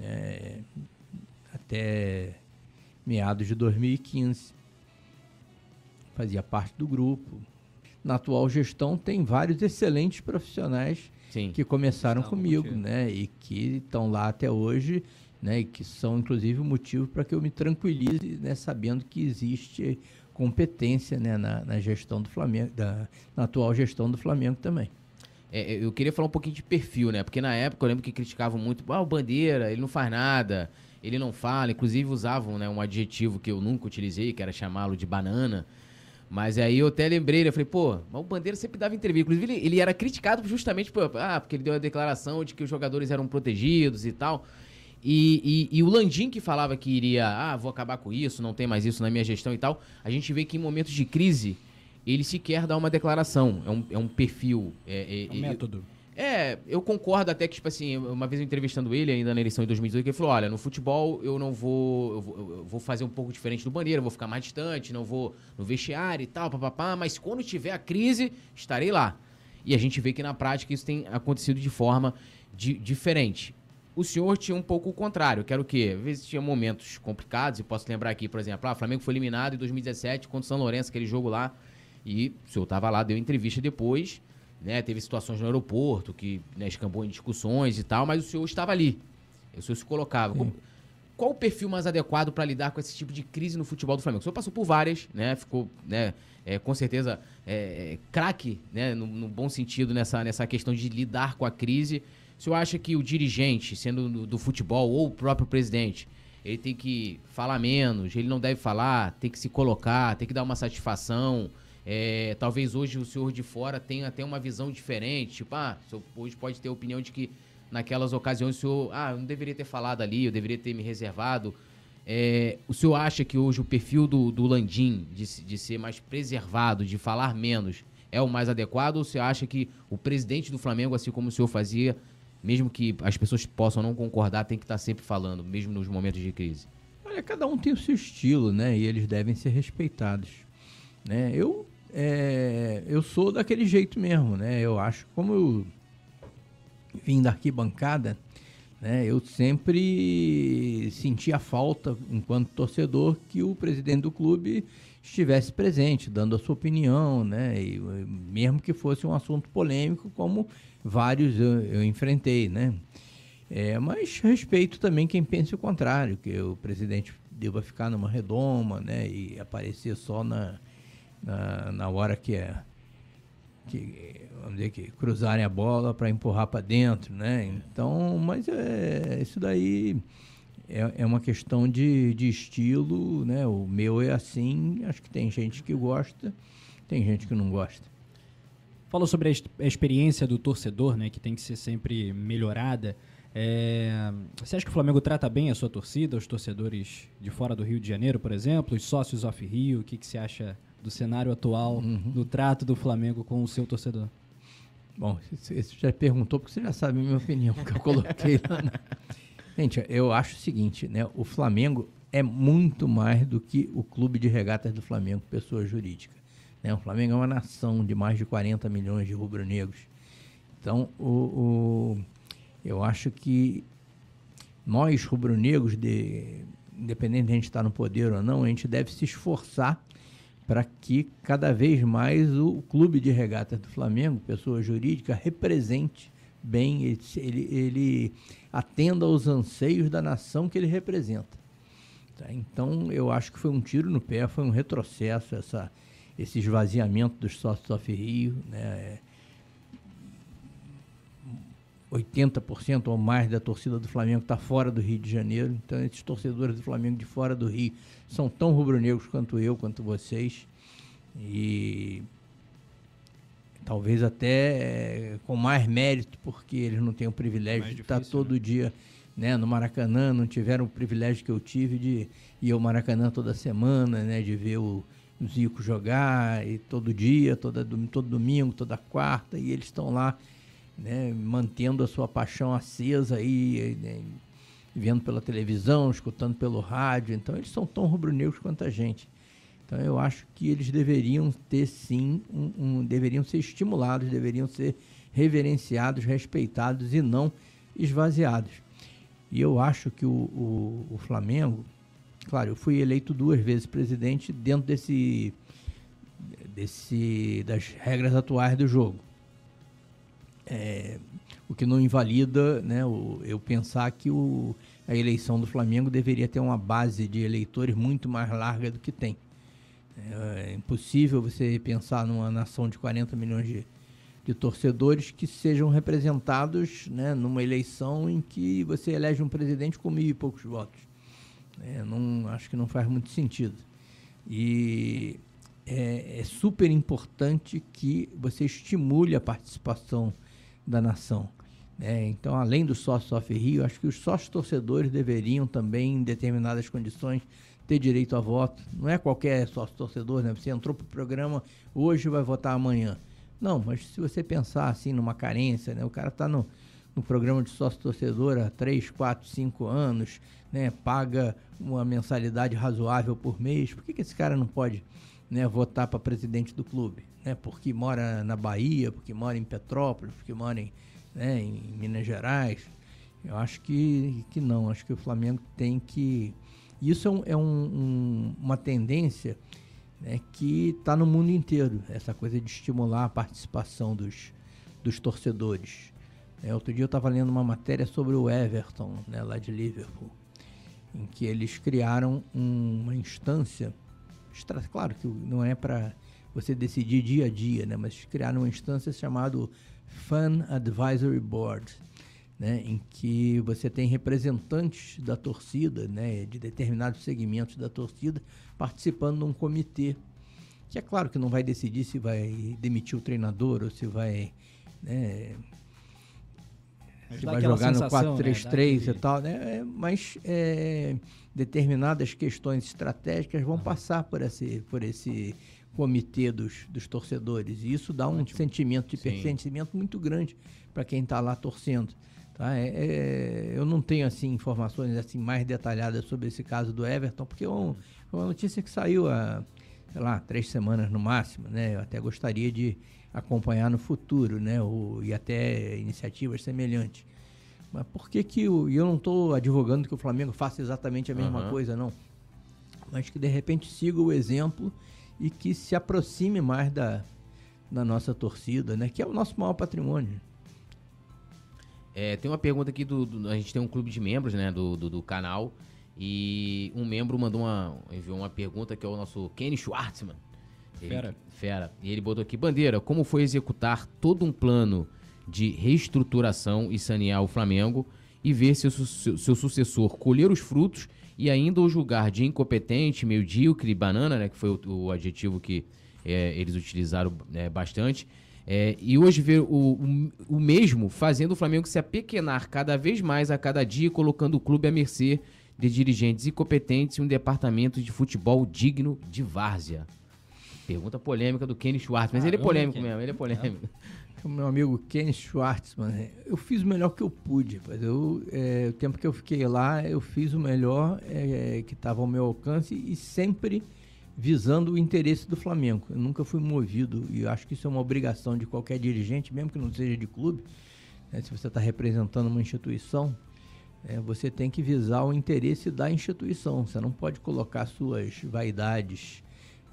C: É, até meados de 2015 fazia parte do grupo. Na atual gestão tem vários excelentes profissionais Sim. que começaram comigo, né? E que estão lá até hoje, né? E que são inclusive o motivo para que eu me tranquilize, né? Sabendo que existe competência, né? Na, na gestão do Flamengo, da, na atual gestão do Flamengo também.
B: É, eu queria falar um pouquinho de perfil, né? Porque na época eu lembro que criticavam muito, ah, o Bandeira, ele não faz nada, ele não fala. Inclusive usavam né, um adjetivo que eu nunca utilizei, que era chamá-lo de banana. Mas aí eu até lembrei, eu falei, pô, mas o Bandeira sempre dava entrevista. Inclusive, ele, ele era criticado justamente por, ah, porque ele deu a declaração de que os jogadores eram protegidos e tal. E, e, e, o Landim que falava que iria, ah, vou acabar com isso, não tem mais isso na minha gestão e tal, a gente vê que em momentos de crise ele sequer dá uma declaração. É um, é um perfil. É,
D: é, é um método.
B: É, eu concordo até que, tipo assim, uma vez eu entrevistando ele ainda na eleição de 2018, ele falou: olha, no futebol eu não vou. Eu vou, eu vou fazer um pouco diferente do bandeira, vou ficar mais distante, não vou no vestiário e tal, papapá, mas quando tiver a crise, estarei lá. E a gente vê que na prática isso tem acontecido de forma de, diferente. O senhor tinha um pouco o contrário, que era o quê? Às vezes tinha momentos complicados, e posso lembrar aqui, por exemplo, ah, o Flamengo foi eliminado em 2017 contra o São Lourenço, aquele jogo lá, e o senhor estava lá, deu entrevista depois né? Teve situações no aeroporto que né, escambou em discussões e tal, mas o senhor estava ali. O senhor se colocava. Como, qual o perfil mais adequado para lidar com esse tipo de crise no futebol do Flamengo? O senhor passou por várias, né? Ficou, né? É, com certeza, é, é, craque, né? No, no, bom sentido, nessa, nessa questão de lidar com a crise. O senhor acha que o dirigente, sendo do, do futebol, ou o próprio presidente, ele tem que falar menos, ele não deve falar, tem que se colocar, tem que dar uma satisfação, é, talvez hoje o senhor de fora tenha até uma visão diferente. Tipo, ah, o senhor hoje pode ter a opinião de que naquelas ocasiões o senhor, ah, eu não deveria ter falado ali, eu deveria ter me reservado. É, o senhor acha que hoje o perfil do, do Landim, de, de ser mais preservado, de falar menos, é o mais adequado? Ou você acha que o presidente do Flamengo, assim como o senhor fazia, mesmo que as pessoas possam não concordar, tem que estar sempre falando, mesmo nos momentos de crise?
C: Olha, cada um tem o seu estilo, né? E eles devem ser respeitados. Né? Eu é, eu sou daquele jeito mesmo, né? Eu acho, como eu vim da arquibancada, né? Eu sempre senti a falta, enquanto torcedor, que o presidente do clube estivesse presente, dando a sua opinião, né? E, mesmo que fosse um assunto polêmico, como vários eu, eu enfrentei, né? É, mas respeito também quem pense o contrário, que o presidente deva ficar numa redoma, né? E aparecer só na na, na hora que é que vamos dizer que cruzarem a bola para empurrar para dentro, né? Então, mas é isso daí é, é uma questão de, de estilo, né? O meu é assim, acho que tem gente que gosta, tem gente que não gosta.
D: Falou sobre a, experiência do torcedor, né? Que tem que ser sempre melhorada. É, você acha que o Flamengo trata bem a sua torcida, os torcedores de fora do Rio de Janeiro, por exemplo, os sócios off-Rio? O que, que você acha do cenário atual, uhum. do trato do Flamengo com o seu torcedor?
C: Bom, você já perguntou, porque você já sabe a minha opinião que eu coloquei lá. Na... Gente, eu acho o seguinte, né? O Flamengo é muito mais do que o clube de regatas do Flamengo, pessoa jurídica. Né? O Flamengo é uma nação de mais de 40 milhões de rubro-negros. Então, o, o, eu acho que nós, rubro-negros, de, independente de a gente estar no poder ou não, a gente deve se esforçar para que cada vez mais o clube de regatas do Flamengo, pessoa jurídica, represente bem, ele, ele, atenda aos anseios da nação que ele representa. Tá? Então, eu acho que foi um tiro no pé, foi um retrocesso essa, esse esvaziamento dos sócios off Rio, né? 80% ou mais da torcida do Flamengo está fora do Rio de Janeiro. Então, esses torcedores do Flamengo de fora do Rio são tão rubro-negros quanto eu, quanto vocês. E talvez até é, com mais mérito, porque eles não têm o privilégio mais de difícil, estar todo né? dia né, no Maracanã, não tiveram o privilégio que eu tive de ir ao Maracanã toda semana, né, de ver o, o Zico jogar e todo dia, toda, todo domingo, toda quarta, e eles estão lá né, mantendo a sua paixão acesa aí, né, vendo pela televisão, escutando pelo rádio. Então eles são tão rubro-negros quanto a gente. Então eu acho que eles deveriam ter sim, um, um, deveriam ser estimulados, deveriam ser reverenciados, respeitados e não esvaziados. E eu acho que o, o, o Flamengo, claro, eu fui eleito duas vezes presidente dentro desse, desse das regras atuais do jogo. É, o que não invalida né, o, eu pensar que o, a eleição do Flamengo deveria ter uma base de eleitores muito mais larga do que tem. É, é impossível você pensar numa nação de 40 milhões de, de torcedores que sejam representados né, numa eleição em que você elege um presidente com mil e poucos votos. É, não, acho que não faz muito sentido. E é, é super importante que você estimule a participação da nação. Né? Então, além do sócio Sofre Rio, acho que os sócios torcedores deveriam também, em determinadas condições, ter direito a voto. Não é qualquer sócio torcedor, né? Você entrou para o programa hoje vai votar amanhã. Não, mas se você pensar assim numa carência, né? O cara está no, no programa de sócio torcedor há 3, 4, 5 anos, né? Paga uma mensalidade razoável por mês. Por que, que esse cara não pode né, votar para presidente do clube? Né? Porque mora na Bahia, porque mora em Petrópolis, porque mora em, né, em Minas Gerais. Eu acho que, que não. Acho que o Flamengo tem que isso é, um, é um, um, uma tendência né, que está no mundo inteiro, essa coisa de estimular a participação dos, dos torcedores. É, outro dia eu estava lendo uma matéria sobre o Everton, né, lá de Liverpool, em que eles criaram uma instância, claro que não é para você decidir dia a dia, né, mas criaram uma instância chamada Fan Advisory Board, né, em que você tem representantes da torcida, né, de determinados segmentos da torcida, participando de um comitê, que é claro que não vai decidir se vai demitir o treinador ou se vai, né, se vai jogar no 4-3-3 né, e tal, né, é, mas é, determinadas questões estratégicas vão passar por esse, por esse comitê dos, dos torcedores, e isso dá um Ótimo. sentimento de pertencimento muito grande para quem está lá torcendo. Tá? É, é, eu não tenho assim informações assim mais detalhadas sobre esse caso do Everton, porque é um, é uma notícia que saiu há, sei lá, três semanas no máximo, né? Eu até gostaria de acompanhar no futuro, né? O, e até iniciativas semelhantes. Mas por que que o, e eu não estou advogando que o Flamengo faça exatamente a mesma uhum. coisa, não. Mas que de repente siga o exemplo e que se aproxime mais da, da nossa torcida, né? Que é o nosso maior patrimônio.
B: É, tem uma pergunta aqui do, do, A gente tem um clube de membros, né, do, do, do, canal. E um membro mandou uma. enviou uma pergunta que é o nosso Kenny Schwartzman. Ele, fera. Fera. E ele botou aqui: Bandeira, como foi executar todo um plano de reestruturação e sanear o Flamengo e ver seu, seu, seu sucessor colher os frutos e ainda o julgar de incompetente, medíocre, banana, né, que foi o, o adjetivo que é, eles utilizaram é, bastante. É, e hoje ver o, o, o, mesmo fazendo o Flamengo se apequenar cada vez mais a cada dia, colocando o clube à mercê de dirigentes incompetentes e um departamento de futebol digno de várzea. Pergunta polêmica do Kenny Schwartz, mas ah, ele é polêmico mesmo, ele é polêmico.
C: O meu amigo Kenny Schwartzman, eu fiz o melhor que eu pude. Mas eu, é, o tempo que eu fiquei lá, eu fiz o melhor é, que estava ao meu alcance e sempre visando o interesse do Flamengo. Eu nunca fui movido, e acho que isso é uma obrigação de qualquer dirigente, mesmo que não seja de clube. Né, se você está representando uma instituição, é, você tem que visar o interesse da instituição. Você não pode colocar suas vaidades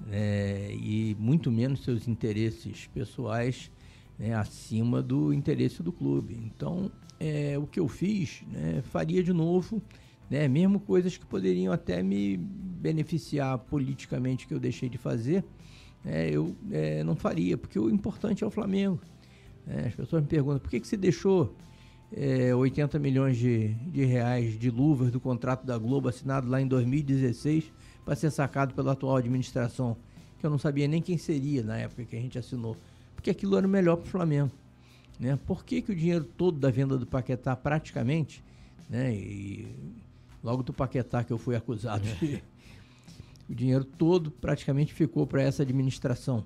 C: né, e muito menos seus interesses pessoais né, acima do interesse do clube. Então, é, o que eu fiz, né, faria de novo né? Mesmo coisas que poderiam até me beneficiar politicamente que eu deixei de fazer, é, eu é, não faria, porque o importante é o Flamengo. Né? As pessoas me perguntam, por que, que você deixou é, 80 milhões de, de reais de luvas do contrato da Globo assinado lá em 2016 para ser sacado pela atual administração, que eu não sabia nem quem seria na época que a gente assinou, porque aquilo era o melhor para o Flamengo. Né? Por que, que o dinheiro todo da venda do Paquetá praticamente, né, e logo do Paquetá que eu fui acusado. É. o dinheiro todo praticamente ficou para essa administração,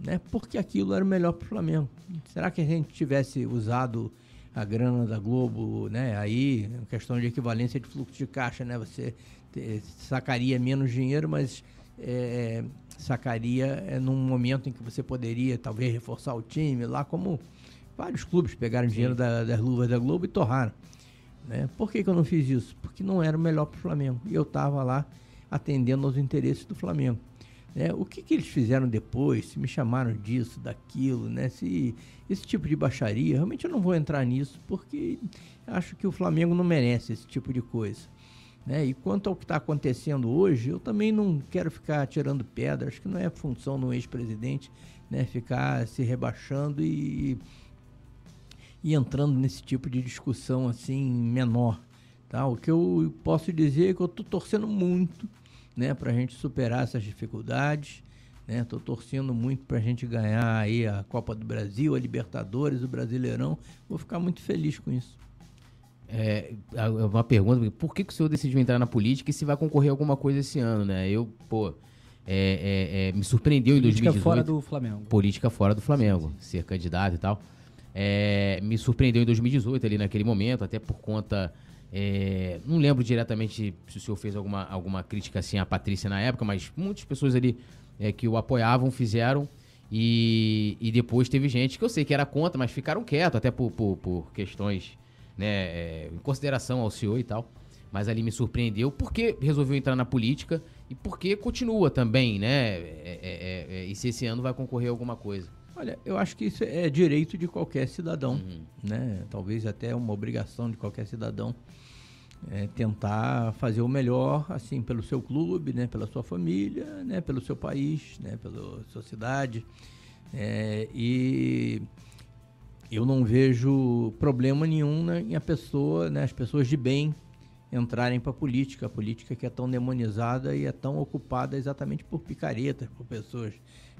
C: né? Porque aquilo era o melhor para o Flamengo. Será que a gente tivesse usado a grana da Globo, né? Aí, questão de equivalência de fluxo de caixa, né? Você sacaria menos dinheiro, mas é, sacaria é, num momento em que você poderia talvez reforçar o time, lá como vários clubes pegaram Sim. dinheiro da, das luvas da Globo e torraram. Né? Por que, que eu não fiz isso? Porque não era o melhor para o Flamengo. E eu estava lá atendendo aos interesses do Flamengo. Né? O que, que eles fizeram depois? Se me chamaram disso, daquilo, né? Se esse tipo de baixaria, realmente eu não vou entrar nisso, porque acho que o Flamengo não merece esse tipo de coisa. Né? E quanto ao que está acontecendo hoje, eu também não quero ficar tirando pedra, acho que não é função do ex-presidente né? ficar se rebaixando e e entrando nesse tipo de discussão assim menor. Tá? O que eu posso dizer é que eu estou torcendo muito né, para a gente superar essas dificuldades, Estou né? torcendo muito para a gente ganhar aí a Copa do Brasil, a Libertadores, o Brasileirão. Vou ficar muito feliz com isso.
B: É, uma pergunta, por que, que o senhor decidiu entrar na política e se vai concorrer a alguma coisa esse ano, né? Eu, pô, é, é, é me surpreendeu
D: política
B: em 2018.
D: Política fora do Flamengo.
B: Política fora do Flamengo, sim, sim. ser candidato e tal. É, me surpreendeu em 2018 ali naquele momento, até por conta... É, não lembro diretamente se o senhor fez alguma, alguma crítica assim à Patrícia na época, mas muitas pessoas ali é, que o apoiavam fizeram. E, e depois teve gente que eu sei que era contra, mas ficaram quietos, até por, por, por questões né, é, em consideração ao senhor e tal. Mas ali me surpreendeu porque resolveu entrar na política e porque continua também, né? É, é, é e se esse ano vai concorrer a alguma coisa.
C: Olha, eu acho que isso é direito de qualquer cidadão, uhum. né? Talvez até uma obrigação de qualquer cidadão é, tentar fazer o melhor, assim, pelo seu clube, né? Pela sua família, né? Pelo seu país, né? Pela sua cidade. É, e eu não vejo problema nenhum né, em a pessoa, né, as pessoas de bem entrarem para a política, a política que é tão demonizada e é tão ocupada exatamente por picaretas, por pessoas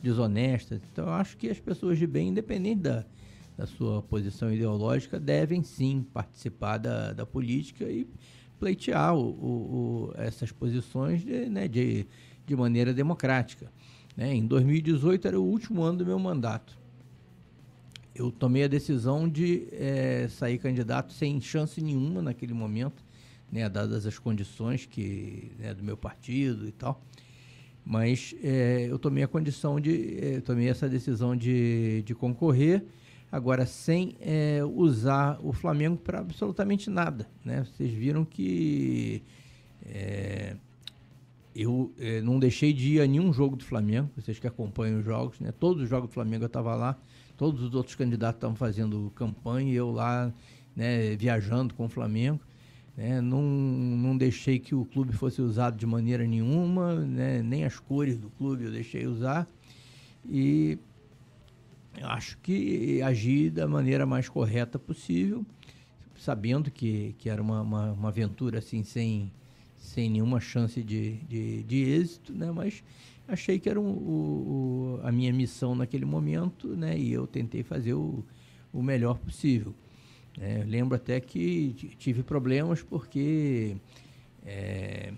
C: desonestas. Então eu acho que as pessoas de bem, independente da, da sua posição ideológica, devem sim participar da, da política e pleitear o, o, o, essas posições de, né, de, de maneira democrática. Né? Em 2018 era o último ano do meu mandato eu tomei a decisão de é, sair candidato sem chance nenhuma naquele momento, né, dadas as condições que né, do meu partido e tal. Mas é, eu tomei a condição de, é, tomei essa decisão de, de concorrer, agora sem usar o Flamengo para absolutamente nada, né? Vocês viram que eu não deixei de ir a nenhum jogo do Flamengo, vocês que acompanham os jogos, né? Todos os jogos do Flamengo eu estava lá todos os outros candidatos estavam fazendo campanha e eu lá né, viajando com o Flamengo. Né, não, não deixei que o clube fosse usado de maneira nenhuma, né, nem as cores do clube eu deixei usar. E acho que agi da maneira mais correta possível, sabendo que, que era uma, uma, uma aventura assim sem, sem nenhuma chance de, de, de êxito, né, mas achei que era um, o, o, a minha missão naquele momento, né? E eu tentei fazer o, o melhor possível. É, lembro até que tive problemas porque é,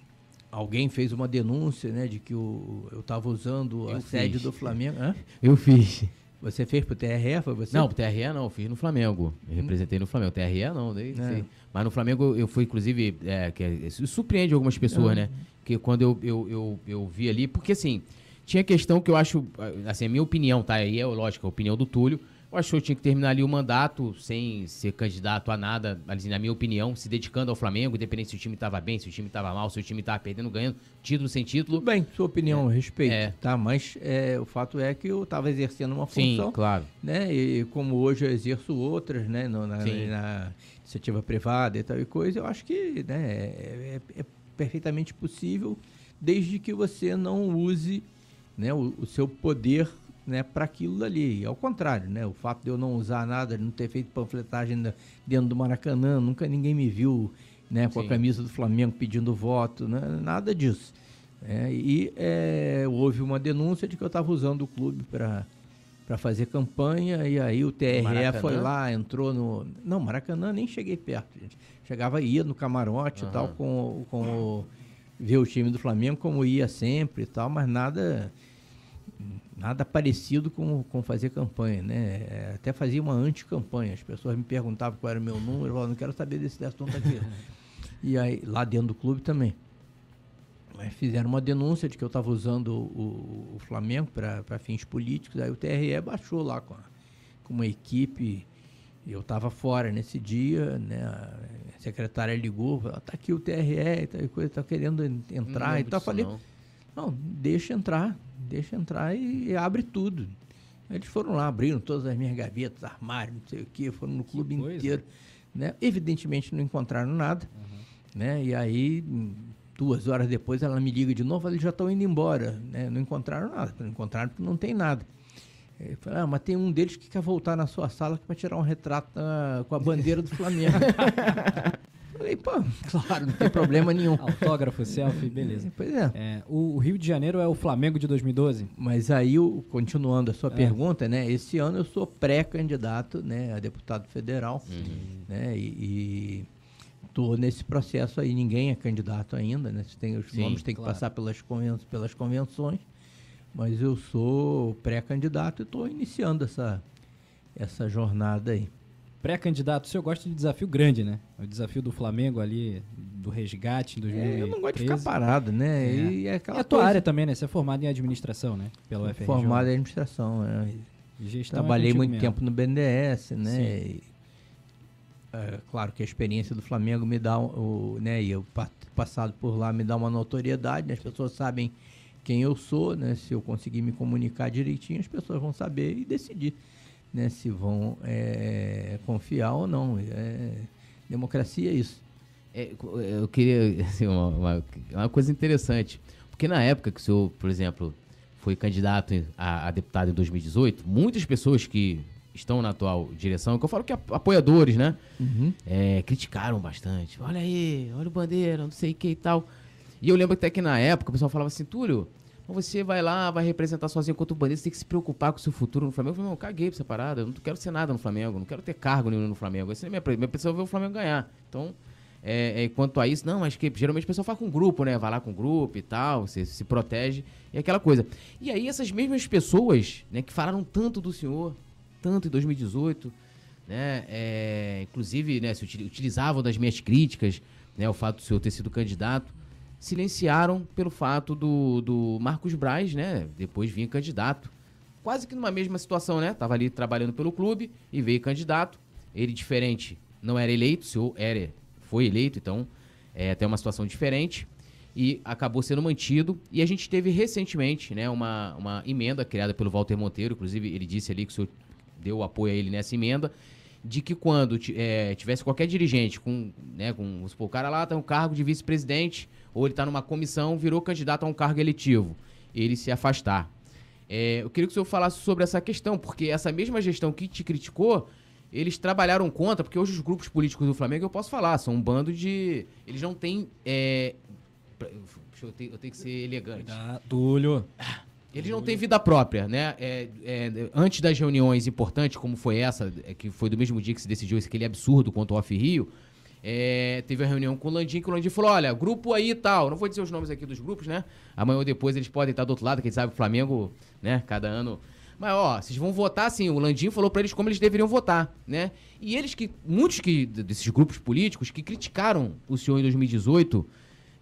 C: alguém fez uma denúncia, né, de que o, eu estava usando eu a fiz. sede do Flamengo. Hã?
B: Eu fiz.
C: Você fez pro TRE, foi você?
B: Não, pro TRE não, eu fiz no Flamengo. Eu representei no Flamengo. TRE não, daí, é. Mas no Flamengo eu fui, inclusive, é, que isso surpreende algumas pessoas, é. né? Que quando eu, eu, eu, eu vi ali, porque assim, tinha questão que eu acho, assim, a minha opinião, tá? Aí é lógico, a opinião do Túlio. Eu acho que eu tinha que terminar ali o mandato sem ser candidato a nada, assim, na minha opinião, se dedicando ao Flamengo, independente se o time estava bem, se o time estava mal, se o time estava perdendo, ganhando, título sem título.
C: Bem, sua opinião, é, respeito, é. tá? Mas é, o fato é que eu estava exercendo uma função.
B: Sim, claro.
C: Né? E como hoje eu exerço outras, né? No, na, na, iniciativa privada e tal e coisa, eu acho que né, é, é, é perfeitamente possível, desde que você não use né, o, o seu poder né, para aquilo dali. Ao contrário, né, o fato de eu não usar nada, de não ter feito panfletagem dentro do Maracanã, nunca ninguém me viu né, com Sim. a camisa do Flamengo pedindo voto, né, nada disso. É, e é, houve uma denúncia de que eu estava usando o clube para para fazer campanha e aí o TRE Maracanã? foi lá, entrou no. Não, Maracanã nem cheguei perto, gente. Chegava, ia no camarote uhum. e tal, com, com o, ver o time do Flamengo como ia sempre e tal, mas nada nada parecido com, com fazer campanha, né? É, até fazia uma anti-campanha. As pessoas me perguntavam qual era o meu número, eu falava, não quero saber desse assunto aqui. e aí, lá dentro do clube também. Mas fizeram uma denúncia de que eu estava usando o, o Flamengo para fins políticos, aí o TRE baixou lá com, a, com uma equipe. Eu estava fora nesse dia, né? A secretária ligou, falou, tá aqui o TRE, tá, coisa, tá querendo entrar. Então eu falei, não. não, deixa entrar, deixa entrar e, e abre tudo. Eles foram lá, abriram todas as minhas gavetas, armários, não sei o que, foram no clube inteiro. Né? Evidentemente não encontraram nada. Uhum. Né? E aí, duas horas depois, ela me liga de novo, eles já estão indo embora. Né? Não encontraram nada, não encontraram porque não tem nada. Eu falei, ah, mas tem um deles que quer voltar na sua sala para tirar um retrato uh, com a bandeira do Flamengo. Falei, pô, claro, não tem problema nenhum.
D: Autógrafo, selfie, beleza.
C: Pois é.
D: é o, Rio de Janeiro é o Flamengo de 2012?
C: Mas aí, continuando a sua é. pergunta, né? Esse ano eu sou pré-candidato né, a deputado federal, uhum. né? E, estou nesse processo aí. Ninguém é candidato ainda, né? Tem, os Sim, nomes têm claro. que passar pelas, conven pelas convenções. Mas eu sou pré-candidato e estou iniciando essa, essa jornada aí
D: pré-candidato, o senhor gosta de desafio grande, né? O desafio do Flamengo ali, do resgate em 2013. É,
C: eu não gosto de ficar parado, né?
D: É. E, é aquela e a tua coisa... área também, né? Você é formado em administração, né?
C: Pela UFRJ. Formado em administração, né? Trabalhei muito mesmo. tempo no BNDES, né? E, é, claro que a experiência do Flamengo me dá, o, né? E eu passado por lá me dá uma notoriedade, né? As pessoas sabem quem eu sou, né? Se eu conseguir me comunicar direitinho, as pessoas vão saber e decidir né, se vão é, confiar ou não. É, democracia é isso.
B: É, eu queria, assim, uma, uma, uma, coisa interessante, porque na época que o senhor, por exemplo, foi candidato a, a, deputado em 2018, muitas pessoas que estão na atual direção, que eu falo que apoiadores, né, uhum. é, criticaram bastante. Olha aí, olha o Bandeira, não sei o que e tal. E eu lembro até que na época o pessoal falava assim, Túlio, você vai lá, vai representar sozinho contra o bandido, você tem que se preocupar com o seu futuro no Flamengo. Eu falei, não, caguei pra essa parada, eu não quero ser nada no Flamengo, não quero ter cargo nenhum no Flamengo. Essa é minha, minha pessoa ver o Flamengo ganhar. Então, é, é, quanto a isso, não, mas que geralmente o pessoal faz com grupo, né? Vai lá com grupo e tal, você se protege, e aquela coisa. E aí, essas mesmas pessoas, né, que falaram tanto do senhor, tanto em 2018, né? É, inclusive, né, se utilizavam das minhas críticas, né, o fato do senhor ter sido candidato silenciaram pelo fato do, do Marcos Braz, né? Depois vinha candidato. Quase que numa mesma situação, né? Tava ali trabalhando pelo clube e veio candidato. Ele diferente, não era eleito, se era, foi eleito, então é até uma situação diferente. E acabou sendo mantido. E a gente teve recentemente, né, uma, uma emenda criada pelo Walter Monteiro. Inclusive, ele disse ali que o senhor deu apoio a ele nessa emenda de que quando é, tivesse qualquer dirigente com, né, com supor, o cara lá tem um cargo de vice-presidente ou ele está numa comissão, virou candidato a um cargo eletivo, ele se afastar. É, eu queria que o senhor falasse sobre essa questão, porque essa mesma gestão que te criticou, eles trabalharam contra, porque hoje os grupos políticos do Flamengo, eu posso falar, são um bando de... Eles não têm... É, eu, tenho, eu tenho que ser elegante.
D: Ah, Túlio.
B: Eles não têm vida própria, né? É, é, antes das reuniões importantes, como foi essa, é, que foi do mesmo dia que se decidiu esse aquele absurdo contra o Off Rio, é, teve a reunião com o Landim, que o Landim falou: olha, grupo aí e tal. Não vou dizer os nomes aqui dos grupos, né? Amanhã ou depois eles podem estar do outro lado, quem sabe o Flamengo, né, cada ano. Mas, ó, vocês vão votar assim. O Landim falou para eles como eles deveriam votar, né? E eles que. Muitos que, desses grupos políticos que criticaram o senhor em 2018.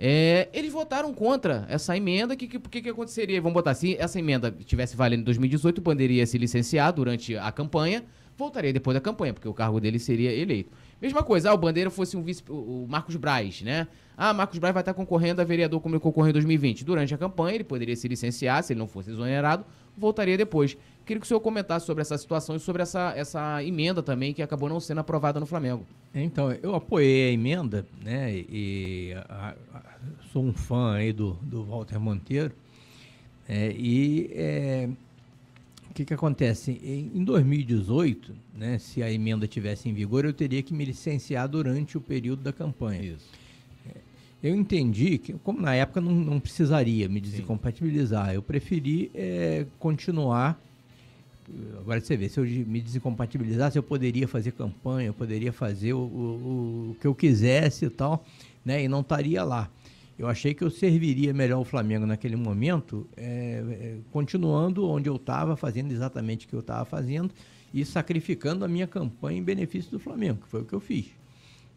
B: É, eles votaram contra essa emenda. O que, que, que, aconteceria? Vamos botar assim: essa emenda tivesse valendo em 2018, o se licenciar durante a campanha, voltaria depois da campanha, porque o cargo dele seria eleito. Mesma coisa, ah, o Bandeira fosse um vice, o Marcos Braz, né? Ah, Marcos Braz vai estar concorrendo a vereador como ele concorreu em 2020. Durante a campanha, ele poderia se licenciar, se ele não fosse exonerado, voltaria depois. Queria que o senhor comentasse sobre essa situação e sobre essa, essa emenda também que acabou não sendo aprovada no Flamengo.
C: Então, eu apoiei a emenda, né? E a, a, sou um fã aí do, do Walter Monteiro. É, e é, que, que acontece? Em 2018, né, se a emenda tivesse em vigor, eu teria que me licenciar durante o período da campanha. Isso. É, eu entendi que, como na época não, não precisaria me desincompatibilizar, Sim. eu preferi é, continuar. Agora você vê, se eu me desincompatibilizasse, eu poderia fazer campanha, eu poderia fazer o, o, o que eu quisesse e tal, né, e não estaria lá. Eu achei que eu serviria melhor o Flamengo naquele momento, é, continuando onde eu estava, fazendo exatamente o que eu estava fazendo e sacrificando a minha campanha em benefício do Flamengo, que foi o que eu fiz.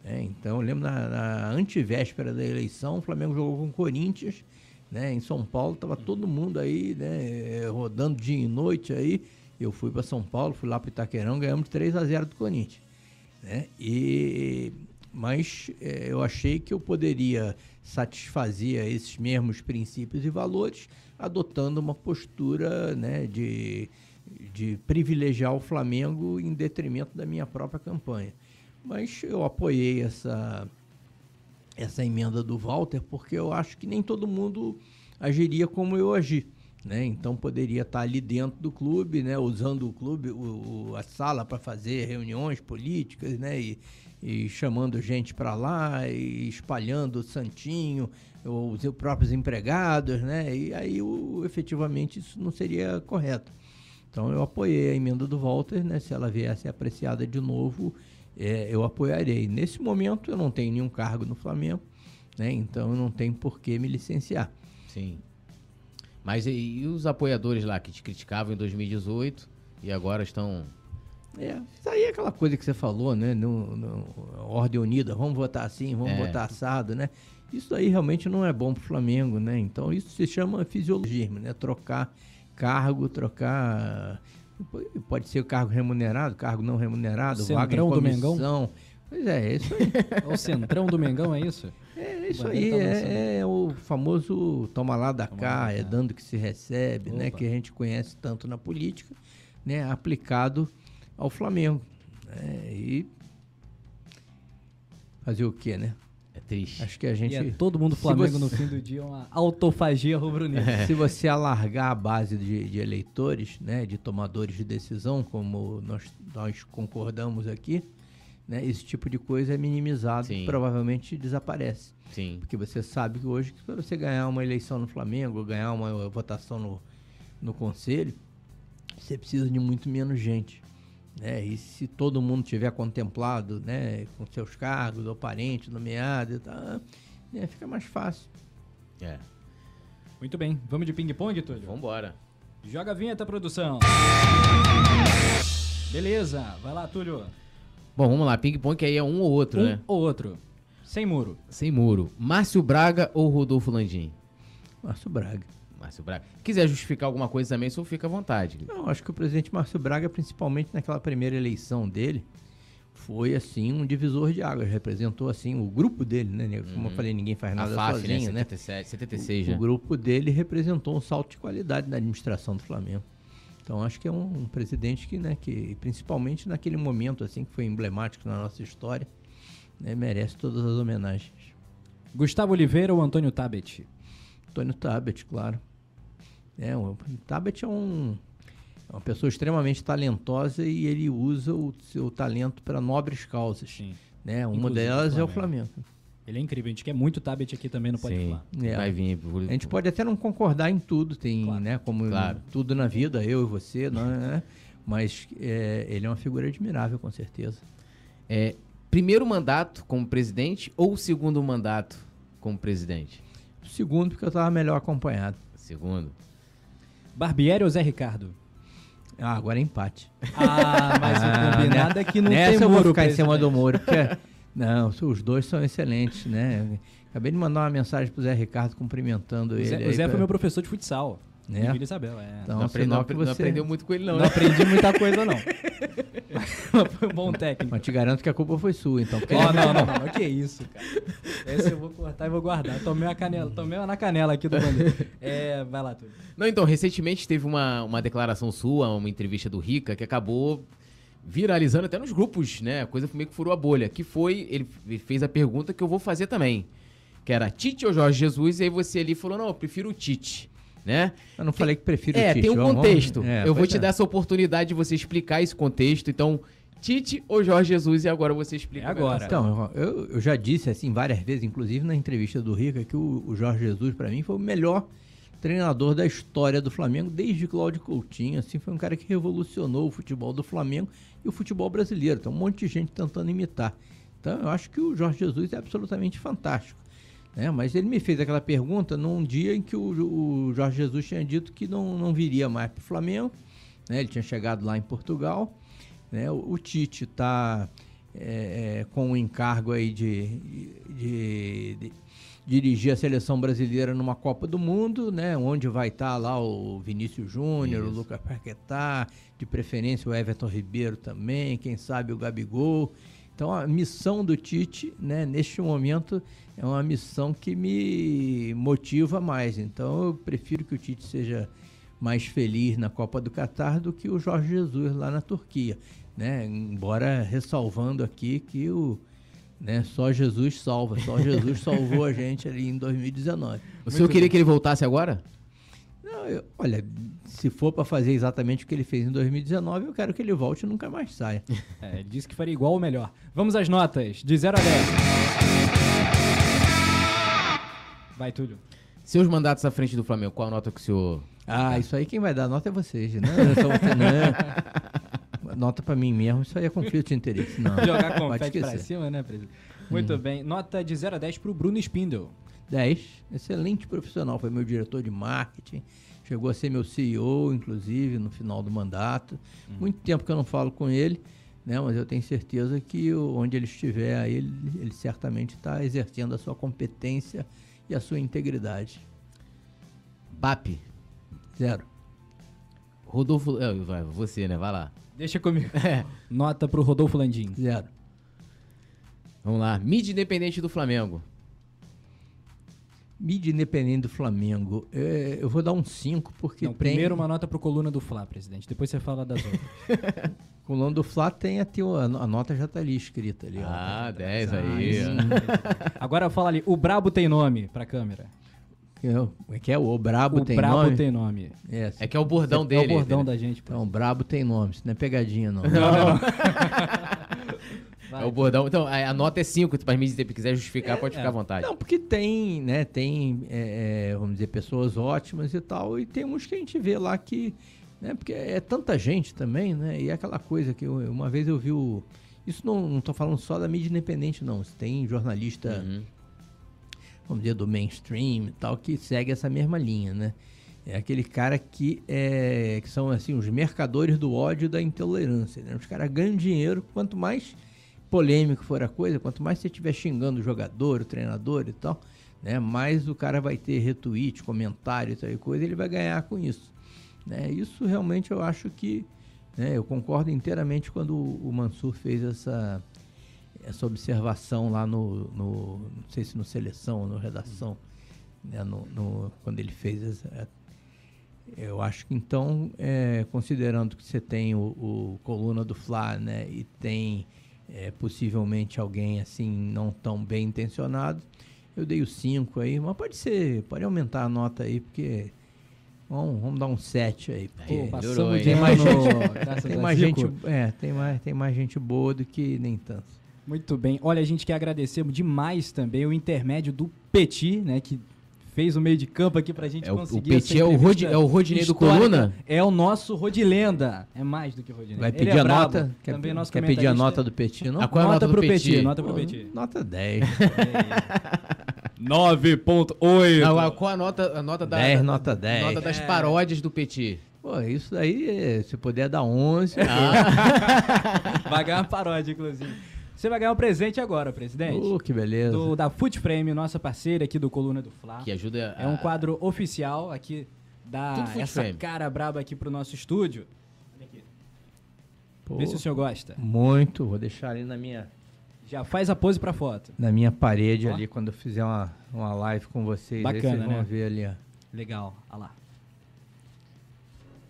C: É, então, eu lembro na, na antivéspera da eleição, o Flamengo jogou com o Corinthians, né, em São Paulo, estava todo mundo aí, né, rodando dia e noite aí. Eu fui para São Paulo, fui lá para Itaquerão, ganhamos 3 a 0 do Corinthians. Né? E, mas é, eu achei que eu poderia satisfazia esses mesmos princípios e valores, adotando uma postura né, de, de privilegiar o Flamengo em detrimento da minha própria campanha. Mas eu apoiei essa, essa emenda do Walter porque eu acho que nem todo mundo agiria como eu agi. né? Então poderia estar ali dentro do clube, né? Usando o clube, o, a sala para fazer reuniões políticas, né? E, e chamando gente para lá, e espalhando o santinho, os próprios empregados, né? E aí o, efetivamente isso não seria correto. Então eu apoiei a emenda do Walter, né? Se ela viesse apreciada de novo, é, eu apoiarei. Nesse momento eu não tenho nenhum cargo no Flamengo, né? Então eu não tenho por que me licenciar.
B: Sim. Mas e, e os apoiadores lá que te criticavam em 2018 e agora estão
C: é, isso aí é aquela coisa que você falou, né? No, no ordem unida, vamos votar assim, vamos é. votar assado, né? Isso aí realmente não é bom para o Flamengo, né? Então isso se chama fisiologismo, né? Trocar cargo, trocar pode ser cargo remunerado, cargo não remunerado,
D: Centrão vaga em comissão. do Mengão.
C: Pois é, é isso aí.
D: o centrão do Mengão, é isso?
C: É isso aí, tá é, é, o famoso toma lá da toma cá, lá, é dando que se recebe, né? Opa. né? Que a gente conhece tanto na política, né? Aplicado ao Flamengo. Né? E fazer o quê, né?
B: É triste.
C: Acho que a gente. E é
D: todo mundo Flamengo você... no fim do dia, uma autofagia rubro-negra.
C: É. Se você alargar a base de, de, eleitores, né, de tomadores de decisão, como nós, nós concordamos aqui, né, esse tipo de coisa é minimizado Sim. provavelmente desaparece.
B: Sim.
C: Porque você sabe que hoje, para você ganhar uma eleição no Flamengo, ganhar uma votação no, no conselho, você precisa de muito menos gente. Né? E se todo mundo tiver contemplado né, com seus cargos ou parente nomeado, tá, né, fica mais fácil.
B: É.
D: Muito bem. Vamos de ping-pong, Túlio?
B: Vambora.
D: Joga a vinheta, produção. Beleza. Vai lá, Túlio.
B: Bom, vamos lá. Ping-pong que aí é um ou outro,
D: um
B: né?
D: ou outro. Sem muro.
B: Sem muro. Márcio Braga ou Rodolfo Landim?
C: Márcio Braga.
B: Márcio Braga. Quiser justificar alguma coisa também, só fica à vontade.
C: Não, acho que o presidente Márcio Braga, principalmente naquela primeira eleição dele, foi assim um divisor de águas, representou assim o grupo dele, né? Como eu uhum. falei, ninguém faz nada FAF, sozinho, né?
B: 77, 76
C: o, já. O grupo dele representou um salto de qualidade na administração do Flamengo. Então acho que é um, um, presidente que, né, que principalmente naquele momento assim que foi emblemático na nossa história, né, merece todas as homenagens.
D: Gustavo Oliveira ou Antônio Tabet?
C: Antônio Tabet, claro. É, o Tabet é um, é uma pessoa extremamente talentosa e ele usa o seu talento para nobres causas. Sim. Né? Uma Inclusive delas é o Flamengo.
D: Ele é incrível. A gente quer muito Tabet aqui também, não pode Sim, falar.
C: É. Vai vir. A gente pode até não concordar em tudo, tem, claro. né? Como claro. tudo na vida, eu e você, não, né? Mas é, ele é uma figura admirável, com certeza.
B: É, primeiro mandato como presidente ou segundo mandato como presidente?
C: Segundo, porque eu estava melhor acompanhado.
B: Segundo.
D: Barbieri ou Zé Ricardo?
C: Ah, agora é empate.
D: Ah, mas ah, o combinado né? é que não
C: Nessa
D: tem
C: muro. eu vou ficar em cima do muro, porque... não, os dois são excelentes, né? Acabei de mandar uma mensagem pro Zé Ricardo cumprimentando
D: o
C: ele.
D: Zé, o Zé foi meu professor de futsal.
C: Né?
D: Vila Isabel, é.
B: Então, não, aprendi, não, você... não aprendeu muito com ele, não.
D: Não
B: né?
D: aprendi muita coisa, não. foi um bom técnico.
C: Mas te garanto que a culpa foi sua, então.
D: Porque... Oh, não, não, não, não. Que isso, cara. Essa eu vou cortar e vou guardar. Tomei uma canela, tomei uma na canela aqui do bandeiro. É, vai lá, tudo.
B: Não, então, recentemente teve uma, uma declaração sua, uma entrevista do Rica, que acabou viralizando até nos grupos, né? A coisa meio que furou a bolha. Que foi, ele fez a pergunta que eu vou fazer também. Que era Tite ou Jorge Jesus, e aí você ali falou, não, eu prefiro o Tite né?
C: Eu não falei que prefiro
B: é,
C: o Tite.
B: É, tem um contexto. É, eu vou te é. dar essa oportunidade de você explicar esse contexto. Então, Tite ou Jorge Jesus e agora você explica. É
C: agora. Então, eu, eu, já disse assim várias vezes, inclusive na entrevista do Rica, que o, o Jorge Jesus para mim foi o melhor treinador da história do Flamengo desde Cláudio Coutinho. Assim, foi um cara que revolucionou o futebol do Flamengo e o futebol brasileiro. Tem um monte de gente tentando imitar. Então, eu acho que o Jorge Jesus é absolutamente fantástico. Né? Mas ele me fez aquela pergunta num dia em que o, o Jorge Jesus tinha dito que não, não viria mais para o Flamengo. Né? Ele tinha chegado lá em Portugal. Né? O, o Tite está é, é, com o encargo aí de, de, de, dirigir a seleção brasileira numa Copa do Mundo, né? onde vai estar tá lá o Vinícius Júnior, o Lucas Paquetá, de preferência o Everton Ribeiro também, quem sabe o Gabigol. Então a missão do Tite, né, neste momento, é uma missão que me motiva mais. Então eu prefiro que o Tite seja mais feliz na Copa do Catar do que o Jorge Jesus lá na Turquia. Né? Embora ressalvando aqui que o, né, só Jesus salva, só Jesus salvou a gente ali em 2019.
B: O senhor queria que ele voltasse agora?
C: Não, eu, olha, se for para fazer exatamente o que ele fez em 2019, eu quero que ele volte e nunca mais saia.
D: É, ele disse que faria igual ou melhor. Vamos às notas, de 0 a 10. Vai, Túlio.
B: Seus mandatos à frente do Flamengo, qual a nota que o senhor.
C: Ah, isso aí quem vai dar nota é vocês, né? Eu sou você, não. Nota pra mim mesmo, isso aí é conflito de interesse. Não,
D: Jogar confete pra cima, né, presidente? Muito bem. Nota de 0 a 10 pro Bruno Spindle.
C: 10, excelente profissional, foi meu diretor de marketing, chegou a ser meu CEO, inclusive, no final do mandato. Muito tempo que eu não falo com ele, né? Mas eu tenho certeza que onde ele estiver, aí, ele, ele certamente está exercendo a sua competência e a sua integridade.
B: BAP.
C: Zero.
B: Rodolfo. é, vai, você, né? Vai lá.
D: Deixa comigo.
B: É.
D: Nota pro Rodolfo Landim.
C: Zero.
B: Vamos lá. Mídia independente do Flamengo.
C: Mídia independente do Flamengo, é, eu vou dar um 5, porque
D: Não,
C: tem...
D: primeiro uma nota pro Coluna do Fla, presidente. Depois você fala das outras.
C: Com o nome do Flá tem a, teu- a no- a nota já tá ali escrita ali. ó.
B: Ah, 10
C: Ah,
B: aí.
D: Agora fala ali, o Brabo tem nome pra câmera.
C: Como é que é? O Brabo
D: o
C: tem
D: Brabo
C: nome?
D: tem nome.
C: É,
B: É que é o bordão
D: é
B: dele.
D: o bordão
B: entendeu?
D: da gente.
C: Então, Brabo tem nome, isso não é pegadinha, não.
B: É o bordão. Então, a, a nota é 5. Para mim, se quiser justificar, pode ficar à vontade.
C: Não, porque tem, né, tem, é, é, vamos dizer, pessoas ótimas e tal, e tem uns que a gente vê lá que, né, porque é tanta gente também, né, e é aquela coisa que eu- uma vez eu vi o... Isso não, tô falando só da mídia independente, não. Tem jornalista,
B: Uhum.
C: vamos dizer, do mainstream e tal, que segue essa mesma linha, né? É aquele cara que, é, que são, assim, os mercadores do ódio e da intolerância, né? Os caras ganham dinheiro, quanto mais polêmico for a coisa, quanto mais você estiver xingando o jogador, o treinador e tal, né? Mais o cara vai ter retweet, comentário e tal e coisa, ele vai ganhar com isso, né? Isso realmente eu acho que, né? Eu concordo inteiramente quando o Mansur fez essa essa observação lá no, no não sei se no seleção ou no redação, né, no, no- quando ele fez essa, eu acho que então, é, considerando que você tem o, o coluna do Fla, né, e tem é, possivelmente alguém assim não tão bem intencionado, eu dei o 5 aí, mas pode ser, pode aumentar a nota aí, porque vamos, vamos dar um 7 aí, porque
D: Pô,
B: melhorou,
D: passamos
B: hein?
D: de
C: Tem mais gente- tem
D: a
C: mais gente, é, tem mais, tem mais gente boa do que nem tanto.
D: Muito bem. Olha, a gente quer agradecer demais também o intermédio do Petit, né, que fez o meio de campo aqui pra gente
B: É, o- o
D: conseguir essa
B: Petit é o Rod- é o Rodinei do. Coluna?
D: É o nosso Rodilenda. É mais do que Rodinei.
C: Vai pedir
D: é
C: a
D: brabo.
C: nota? Quer,
D: Também nosso
C: quer pedir a nota do Petit, não?
B: A qual é a
D: nota
B: nota do
D: pro Petit,
B: Petit?
D: nota pro Petit.
C: Nota 10.
D: 9.8.
B: Não, a- qual a nota, a nota da.
C: 10,
B: da-
C: nota 10.
B: Nota das paródias do Petit.
C: Pô, isso daí, é, se puder dar 11.
D: Vai ganhar uma paródia, inclusive. Você vai ganhar um presente agora, presidente.
C: Uh, que beleza.
D: Do, da Footframe, nossa parceira aqui do Coluna do Fla.
B: Que ajuda a...
D: É um quadro oficial aqui,
B: Foot
D: essa
B: Frame.
D: cara braba aqui pro nosso estúdio. Olha aqui.
C: Pô,
D: Vê se o senhor gosta.
C: Muito, vou deixar ali na minha,
D: Já faz a pose pra foto.
C: na minha parede
D: Ó.
C: ali, quando eu fizer uma, uma live com vocês. aí
D: Bacana,
C: vocês vão
D: né?
C: ver ali, ó.
D: Legal, olha lá.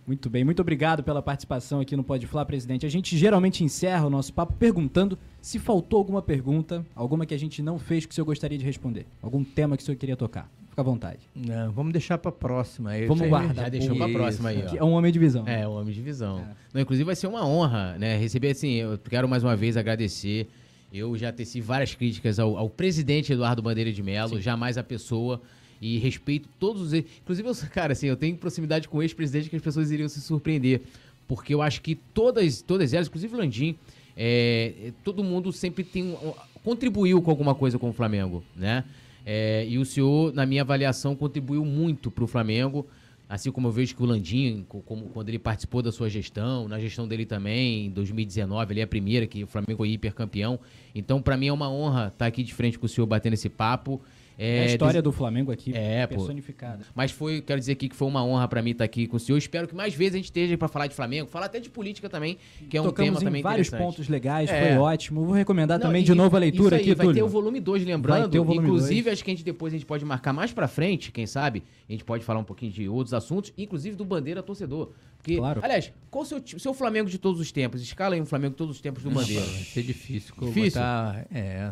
D: Muito bem, muito obrigado pela participação aqui no Pode Falar, presidente. A gente geralmente encerra o nosso papo perguntando se faltou alguma pergunta, alguma que a gente não fez que o senhor gostaria de responder. Algum tema que o senhor queria tocar. Fica à vontade.
C: Não, vamos deixar pra próxima. aí.
D: Vamos guardar.
B: Já deixou
C: Isso.
B: próxima aí, ó.
D: é um homem de visão.
B: É, o Homem de Visão. Não, inclusive vai ser uma honra, né? Receber assim, eu quero mais uma vez agradecer. Eu já teci várias críticas ao, ao presidente Eduardo Bandeira de Mello, jamais a pessoa. E respeito todos os. Inclusive, eu, cara, assim, eu tenho proximidade com o ex-presidente que as pessoas iriam se surpreender. Porque eu acho que todas, todas elas, inclusive o Landim, é, todo mundo sempre tem um- contribuiu com alguma coisa com o Flamengo, né? É, e o senhor, na minha avaliação, contribuiu muito para o Flamengo, assim como eu vejo que o Landim, co- como, quando ele participou da sua gestão, na gestão dele também, em 2019, ele é a primeira que o Flamengo foi hipercampeão. Então, para mim é uma honra estar aqui de frente com o senhor batendo esse papo.
D: É a história do Flamengo aqui
B: É, pô.
D: personificada.
B: Mas foi, quero dizer aqui que foi uma honra pra mim estar aqui com o senhor. Espero que mais vezes a gente esteja pra falar de Flamengo, falar até de política também, que é um
D: Tocamos
B: tema
D: em
B: também
D: vários pontos legais,
B: É.
D: foi ótimo. Vou recomendar
B: Não,
D: também
B: e-
D: de novo a leitura
B: isso aí,
D: aqui,
B: vai
D: Túlio.
B: ter o volume 2,
D: Vai
B: lembrando.
D: ter o volume
B: inclusive,
D: dois.
B: acho que a gente depois a gente pode marcar mais pra frente, quem sabe, a gente pode falar um pouquinho de outros assuntos, inclusive do Bandeira Torcedor. Porque,
D: Claro.
B: aliás, qual o seu, seu Flamengo de todos os tempos? Escala aí um Flamengo de todos os tempos do Bandeira.
C: Vai ser difícil.
B: Difícil?
C: botar- é.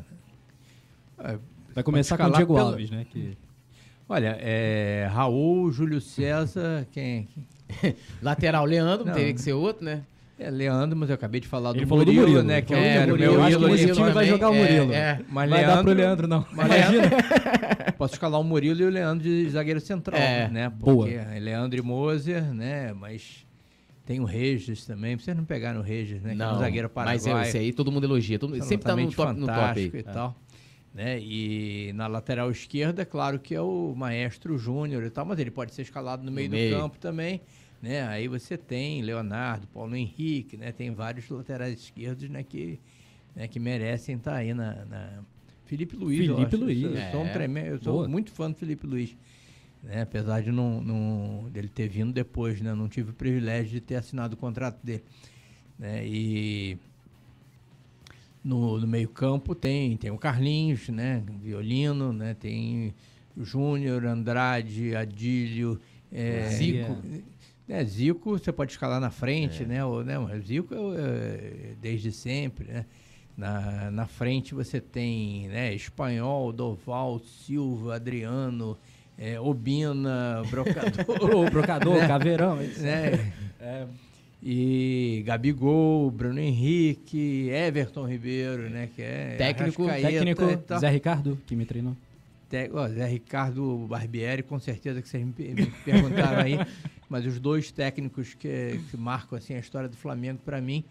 C: É,
D: Vai começar com o Diego
C: pelo-
D: Alves, né? Que...
C: Olha, é, Raul, Júlio César, quem?
B: Lateral, Leandro, não. teria que ser outro, né?
C: É, Leandro, mas eu acabei de falar do, Murilo, do Murilo, né? Que é,
D: o meu ídolo. Esse time vai jogar o Murilo. É,
C: é.
D: Mas vai Leandro, dar pro Leandro, não.
C: Mas Imagina. posso escalar o Murilo e o Leandro de zagueiro central, é, né? Porque boa. É Leandro e Moser, né? Mas tem o Regis também. Vocês não pegaram o Regis, né?
B: Não, que é um zagueiro paraguaio. Mas esse aí todo mundo elogia. Todo, sempre tá no top, no top aí.
C: e tal. Né? E na lateral esquerda, claro que é o Maestro Júnior e tal, mas ele pode ser escalado no meio no do meio. campo também. Né? Aí você tem Leonardo, Paulo Henrique, né? Tem vários laterais esquerdos, né? Que, né? que merecem estar tá aí na, na... Felipe Luiz.
D: Felipe Luiz.
C: Eu, é. sou, um tremendo, eu sou muito fã do Felipe Luiz. Né? Apesar de não, não, dele ter vindo depois, né? Não tive o privilégio de ter assinado o contrato dele. Né? E no, no meio campo tem, tem o Carlinhos, né? Violino, né? Tem o Júnior, Andrade, Adílio, é, Zico. É, Zico você pode escalar na frente, é. né? O, né? O Zico é, desde sempre, né? Na, na frente você tem né, Espanhol, Doval, Silva, Adriano, é, Obina, Brocador.
D: o Brocador, né? Caveirão.
C: Né? É. E Gabigol, Bruno Henrique, Everton Ribeiro, né? Que é
D: técnico, técnico Zé Ricardo, que me treinou
C: ó, Zé Ricardo Barbieri, com certeza que vocês me, me perguntaram aí, mas os dois técnicos que, que marcam assim, a história do Flamengo para mim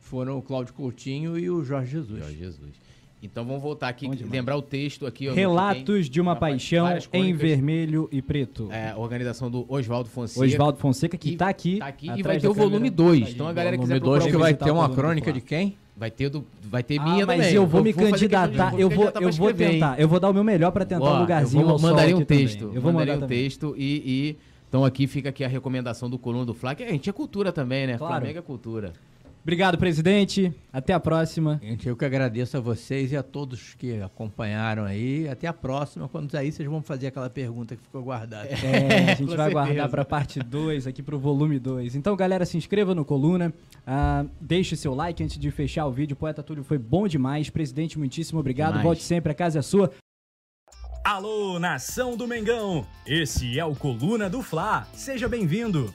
C: foram o Cláudio Coutinho e o Jorge Jesus.
B: Jorge Jesus. Então vamos voltar aqui, lembrar o texto aqui.
D: Relatos de uma, uma paixão em vermelho e preto.
B: É, organização do Oswaldo Fonseca.
D: Oswaldo Fonseca, que está aqui.
B: Tá aqui e vai ter o volume 2. Então a galera quiser
C: procurar... volume 2 que vai ter uma crônica de quem?
B: Vai ter, do, vai ter ah, minha
D: mas
B: também.
D: eu vou, me candidatar, eu vou, eu vou tentar, eu vou dar o meu melhor para tentar Ó, um lugarzinho
B: eu vou, mandarei um texto, também. eu vou mandar um texto e, e, então aqui fica aqui a recomendação do Coluna do Fla, que a gente é cultura também, né?
D: Claro.
B: Flamengo é cultura.
D: Obrigado, presidente. Até a próxima.
C: Gente, eu que agradeço a vocês e a todos que acompanharam aí. Até a próxima. Quando sair, vocês vão fazer aquela pergunta que ficou guardada.
D: É, a gente vai guardar para a parte 2, aqui para o volume 2. Então, galera, se inscreva no Coluna. Uh, deixe seu like antes de fechar o vídeo. Poeta Túlio foi bom demais. Presidente, muitíssimo obrigado. Demais. Volte sempre, a casa é sua.
A: Alô, nação do Mengão! Esse é o Coluna do Fla. Seja bem-vindo